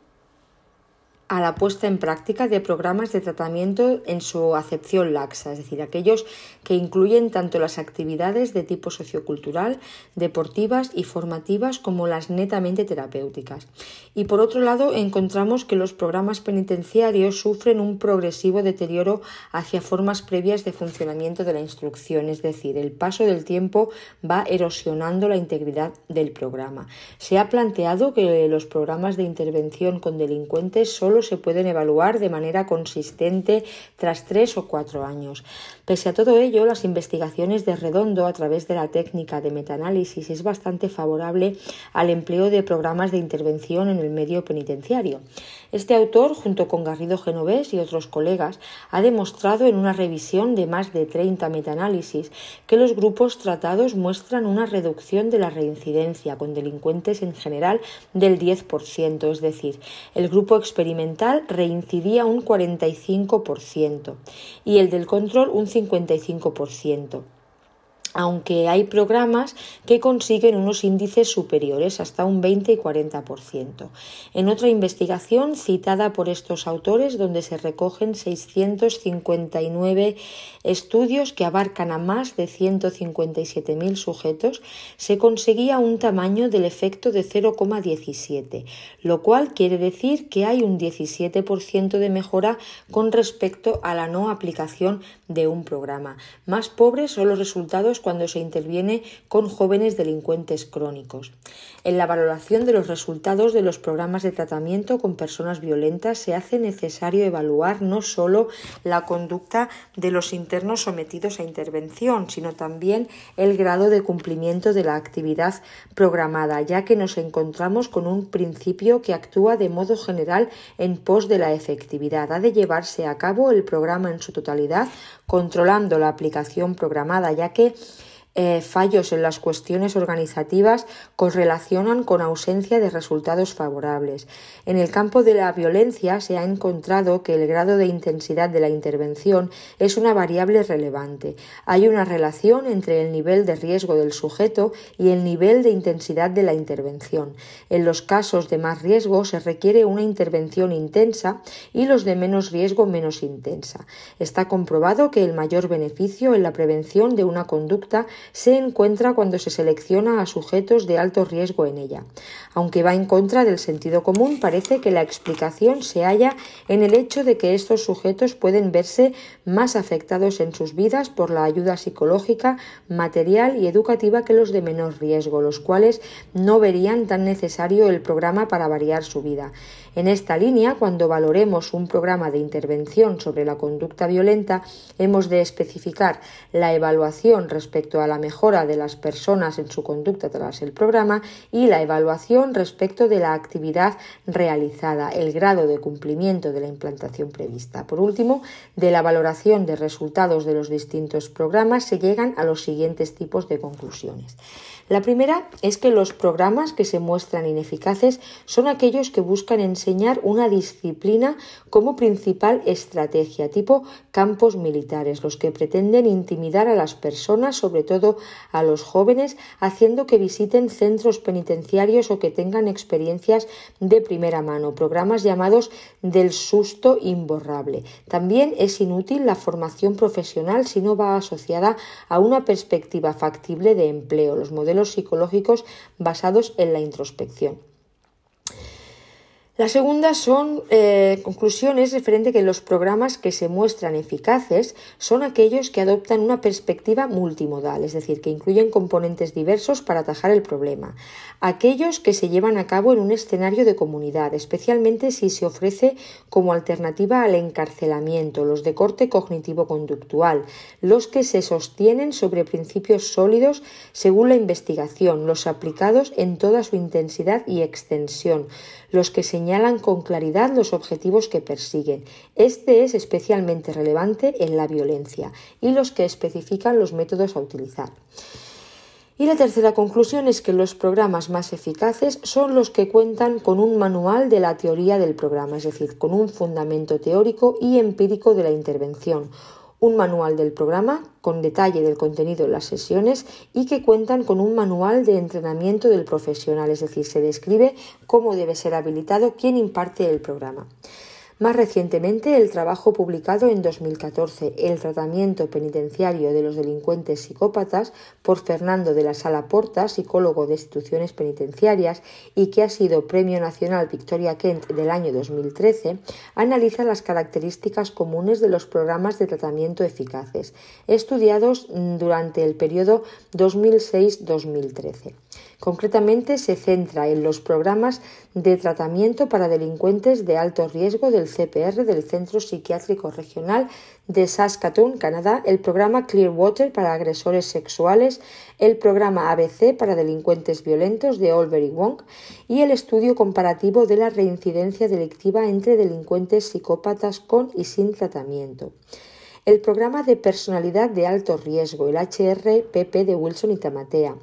a la puesta en práctica de programas de tratamiento en su acepción laxa, es decir, aquellos que incluyen tanto las actividades de tipo sociocultural, deportivas y formativas como las netamente terapéuticas. Y por otro lado, encontramos que los programas penitenciarios sufren un progresivo deterioro hacia formas previas de funcionamiento de la instrucción, es decir, el paso del tiempo va erosionando la integridad del programa. Se ha planteado que los programas de intervención con delincuentes solo se pueden evaluar de manera consistente tras tres o cuatro años. Pese a todo ello, las investigaciones de Redondo a través de la técnica de metaanálisis es bastante favorable al empleo de programas de intervención en el medio penitenciario. Este autor, junto con Garrido Genovés y otros colegas, ha demostrado en una revisión de más de 30 metaanálisis que los grupos tratados muestran una reducción de la reincidencia con delincuentes en general del 10%, es decir, el grupo experimental reincidía un 45% y el del control un 55% aunque hay programas que consiguen unos índices superiores, hasta un 20 y 40%. En otra investigación citada por estos autores, donde se recogen 659 estudios que abarcan a más de 157.000 sujetos, se conseguía un tamaño del efecto de 0,17, lo cual quiere decir que hay un 17% de mejora con respecto a la no aplicación de un programa. Más pobres son los resultados cuando se interviene con jóvenes delincuentes crónicos. En la valoración de los resultados de los programas de tratamiento con personas violentas se hace necesario evaluar no solo la conducta de los internos sometidos a intervención, sino también el grado de cumplimiento de la actividad programada, ya que nos encontramos con un principio que actúa de modo general en pos de la efectividad. Ha de llevarse a cabo el programa en su totalidad, controlando la aplicación programada, ya que eh, fallos en las cuestiones organizativas correlacionan con ausencia de resultados favorables. En el campo de la violencia se ha encontrado que el grado de intensidad de la intervención es una variable relevante. Hay una relación entre el nivel de riesgo del sujeto y el nivel de intensidad de la intervención. En los casos de más riesgo se requiere una intervención intensa y los de menos riesgo menos intensa. Está comprobado que el mayor beneficio en la prevención de una conducta se encuentra cuando se selecciona a sujetos de alto riesgo en ella. Aunque va en contra del sentido común, parece que la explicación se halla en el hecho de que estos sujetos pueden verse más afectados en sus vidas por la ayuda psicológica, material y educativa que los de menor riesgo, los cuales no verían tan necesario el programa para variar su vida. En esta línea, cuando valoremos un programa de intervención sobre la conducta violenta, hemos de especificar la evaluación respecto a la mejora de las personas en su conducta tras el programa y la evaluación respecto de la actividad realizada, el grado de cumplimiento de la implantación prevista. Por último, de la valoración de resultados de los distintos programas se llegan a los siguientes tipos de conclusiones. La primera es que los programas que se muestran ineficaces son aquellos que buscan enseñar una disciplina como principal estrategia, tipo campos militares, los que pretenden intimidar a las personas, sobre todo a los jóvenes, haciendo que visiten centros penitenciarios o que tengan experiencias de primera mano, programas llamados del susto imborrable. También es inútil la formación profesional si no va asociada a una perspectiva factible de empleo, los modelos psicológicos basados en la introspección. La segunda son eh, conclusiones referente a que los programas que se muestran eficaces son aquellos que adoptan una perspectiva multimodal, es decir, que incluyen componentes diversos para atajar el problema. Aquellos que se llevan a cabo en un escenario de comunidad, especialmente si se ofrece como alternativa al encarcelamiento, los de corte cognitivo-conductual, los que se sostienen sobre principios sólidos según la investigación, los aplicados en toda su intensidad y extensión, los que señalan con claridad los objetivos que persiguen. Este es especialmente relevante en la violencia y los que especifican los métodos a utilizar. Y la tercera conclusión es que los programas más eficaces son los que cuentan con un manual de la teoría del programa, es decir, con un fundamento teórico y empírico de la intervención, un manual del programa con detalle del contenido de las sesiones y que cuentan con un manual de entrenamiento del profesional, es decir, se describe cómo debe ser habilitado quien imparte el programa. Más recientemente, el trabajo publicado en 2014, El tratamiento penitenciario de los delincuentes psicópatas, por Fernando de la Sala Porta, psicólogo de instituciones penitenciarias, y que ha sido Premio Nacional Victoria Kent del año 2013, analiza las características comunes de los programas de tratamiento eficaces, estudiados durante el periodo 2006-2013. Concretamente, se centra en los programas de tratamiento para delincuentes de alto riesgo del CPR del Centro Psiquiátrico Regional de Saskatoon, Canadá, el programa Clearwater para agresores sexuales, el programa ABC para delincuentes violentos de Olbury Wong y el estudio comparativo de la reincidencia delictiva entre delincuentes psicópatas con y sin tratamiento. El programa de personalidad de alto riesgo, el HRPP de Wilson y Tamatea,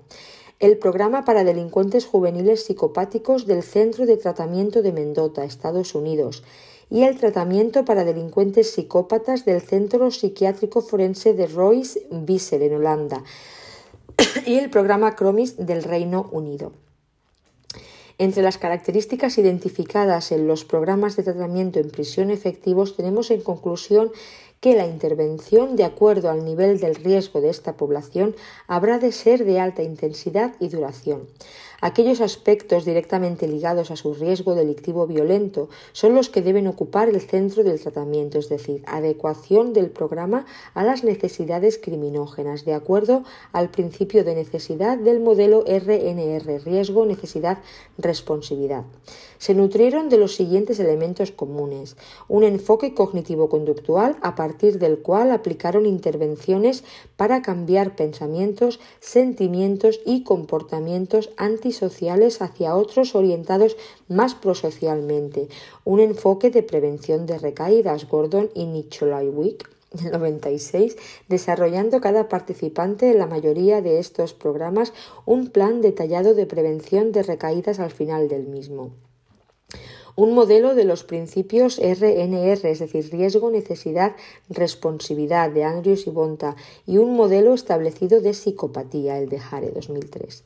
el programa para delincuentes juveniles psicopáticos del Centro de Tratamiento de Mendota, Estados Unidos, y el tratamiento para delincuentes psicópatas del Centro Psiquiátrico Forense de Royce Wiesel en Holanda, y el programa Cromis del Reino Unido. Entre las características identificadas en los programas de tratamiento en prisión efectivos tenemos en conclusión que la intervención, de acuerdo al nivel del riesgo de esta población, habrá de ser de alta intensidad y duración. Aquellos aspectos directamente ligados a su riesgo delictivo violento son los que deben ocupar el centro del tratamiento, es decir, adecuación del programa a las necesidades criminógenas, de acuerdo al principio de necesidad del modelo RNR, riesgo, necesidad, responsividad. Se nutrieron de los siguientes elementos comunes. Un enfoque cognitivo-conductual a partir del cual aplicaron intervenciones para cambiar pensamientos, sentimientos y comportamientos anti sociales hacia otros orientados más prosocialmente. Un enfoque de prevención de recaídas, Gordon y Nicholaiwick. 96, desarrollando cada participante en la mayoría de estos programas un plan detallado de prevención de recaídas al final del mismo un modelo de los principios RNR, es decir, riesgo, necesidad, responsividad de Andrews y Bonta, y un modelo establecido de psicopatía, el de Hare 2003.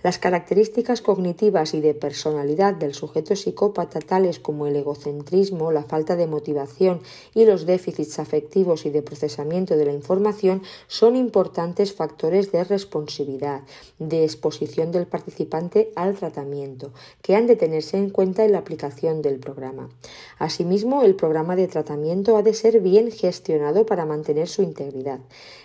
Las características cognitivas y de personalidad del sujeto psicópata, tales como el egocentrismo, la falta de motivación y los déficits afectivos y de procesamiento de la información, son importantes factores de responsividad, de exposición del participante al tratamiento, que han de tenerse en cuenta en la aplicación del programa. Asimismo, el programa de tratamiento ha de ser bien gestionado para mantener su integridad.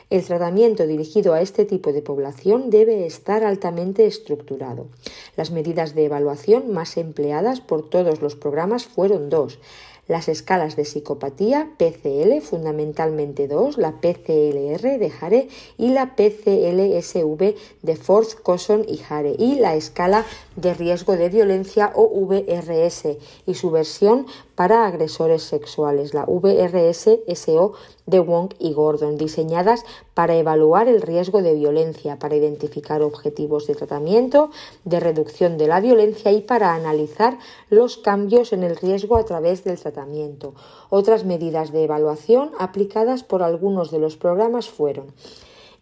El tratamiento dirigido a este tipo de población debe estar altamente estructurado. Las medidas de evaluación más empleadas por todos los programas fueron dos las escalas de psicopatía PCL, fundamentalmente dos, la PCLR de Hare y la PCLSV de Forth, Coson y Hare, y la escala de riesgo de violencia o VRS y su versión para agresores sexuales, la VRS-SO de Wong y Gordon, diseñadas para evaluar el riesgo de violencia, para identificar objetivos de tratamiento, de reducción de la violencia y para analizar los cambios en el riesgo a través del tratamiento. Otras medidas de evaluación aplicadas por algunos de los programas fueron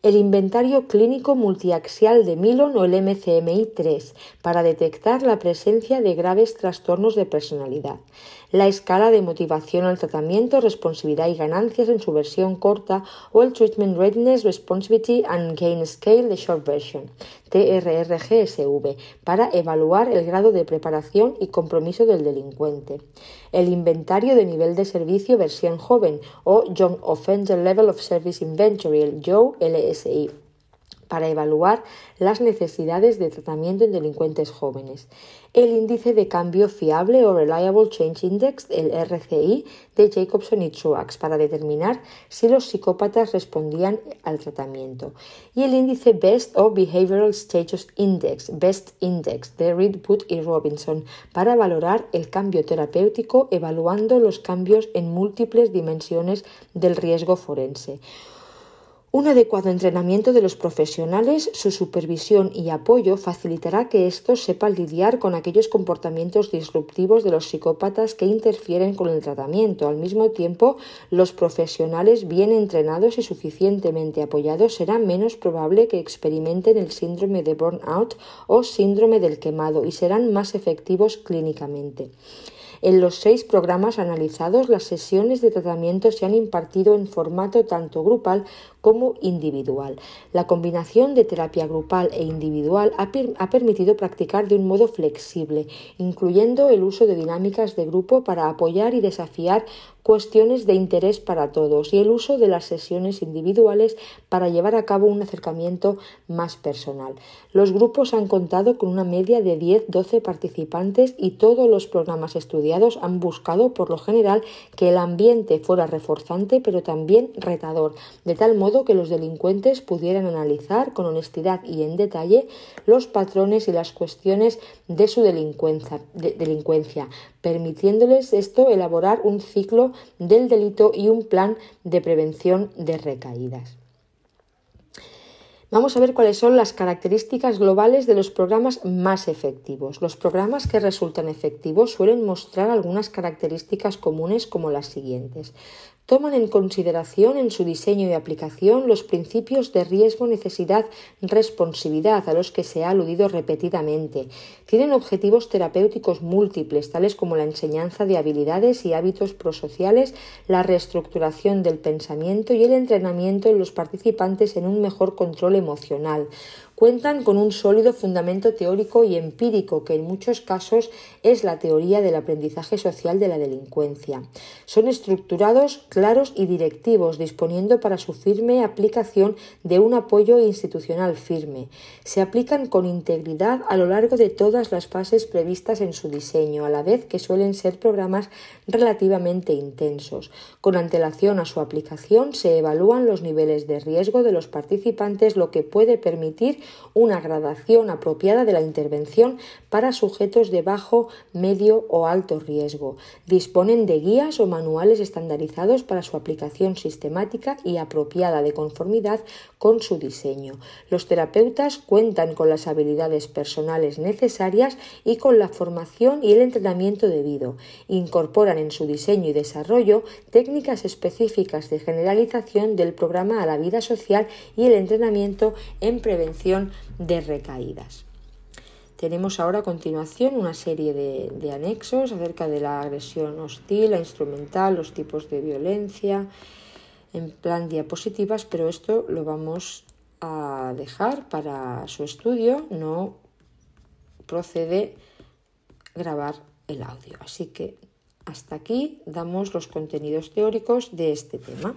el inventario clínico multiaxial de Milon o el MCMI-3 para detectar la presencia de graves trastornos de personalidad, la escala de motivación al tratamiento, responsividad y ganancias en su versión corta o el Treatment Readiness, Responsivity and Gain Scale de Short Version, TRRGSV, para evaluar el grado de preparación y compromiso del delincuente, el inventario de nivel de servicio versión joven o Young Offender Level of Service Inventory, el JOE LSI para evaluar las necesidades de tratamiento en delincuentes jóvenes. El índice de cambio fiable o Reliable Change Index, el RCI, de Jacobson y Truax para determinar si los psicópatas respondían al tratamiento. Y el índice BEST o Behavioral Status Index, BEST Index, de Reed, Wood y Robinson para valorar el cambio terapéutico evaluando los cambios en múltiples dimensiones del riesgo forense. Un adecuado entrenamiento de los profesionales, su supervisión y apoyo facilitará que estos sepan lidiar con aquellos comportamientos disruptivos de los psicópatas que interfieren con el tratamiento. Al mismo tiempo, los profesionales bien entrenados y suficientemente apoyados será menos probable que experimenten el síndrome de burnout o síndrome del quemado y serán más efectivos clínicamente. En los seis programas analizados, las sesiones de tratamiento se han impartido en formato tanto grupal como individual. La combinación de terapia grupal e individual ha, ha, permitido practicar de un modo flexible, incluyendo el uso de dinámicas de grupo para apoyar y desafiar cuestiones de interés para todos y el uso de las sesiones individuales para llevar a cabo un acercamiento más personal. Los grupos han contado con una media de 10-12 participantes y todos los programas estudiados han buscado por lo general que el ambiente fuera reforzante pero también retador, de tal modo que los delincuentes pudieran analizar con honestidad y en detalle los patrones y las cuestiones de su delincuencia, delincuencia permitiéndoles esto elaborar un ciclo del delito y un plan de prevención de recaídas. Vamos a ver cuáles son las características globales de los programas más efectivos. Los programas que resultan efectivos suelen mostrar algunas características comunes como las siguientes toman en consideración en su diseño y aplicación los principios de riesgo, necesidad, responsividad a los que se ha aludido repetidamente. Tienen objetivos terapéuticos múltiples, tales como la enseñanza de habilidades y hábitos prosociales, la reestructuración del pensamiento y el entrenamiento en los participantes en un mejor control emocional cuentan con un sólido fundamento teórico y empírico que en muchos casos es la teoría del aprendizaje social de la delincuencia. Son estructurados, claros y directivos, disponiendo para su firme aplicación de un apoyo institucional firme. Se aplican con integridad a lo largo de todas las fases previstas en su diseño, a la vez que suelen ser programas relativamente intensos. Con antelación a su aplicación se evalúan los niveles de riesgo de los participantes, lo que puede permitir una gradación apropiada de la intervención para sujetos de bajo, medio o alto riesgo. Disponen de guías o manuales estandarizados para su aplicación sistemática y apropiada de conformidad con su diseño. Los terapeutas cuentan con las habilidades personales necesarias y con la formación y el entrenamiento debido. Incorporan en su diseño y desarrollo técnicas específicas de generalización del programa a la vida social y el entrenamiento en de recaídas. Tenemos ahora a continuación una serie de, de, anexos acerca de la agresión hostil, la instrumental, los tipos de violencia, en plan diapositivas, pero esto lo vamos a dejar para su estudio, no procede grabar el audio. Así que hasta aquí damos los contenidos teóricos de este tema.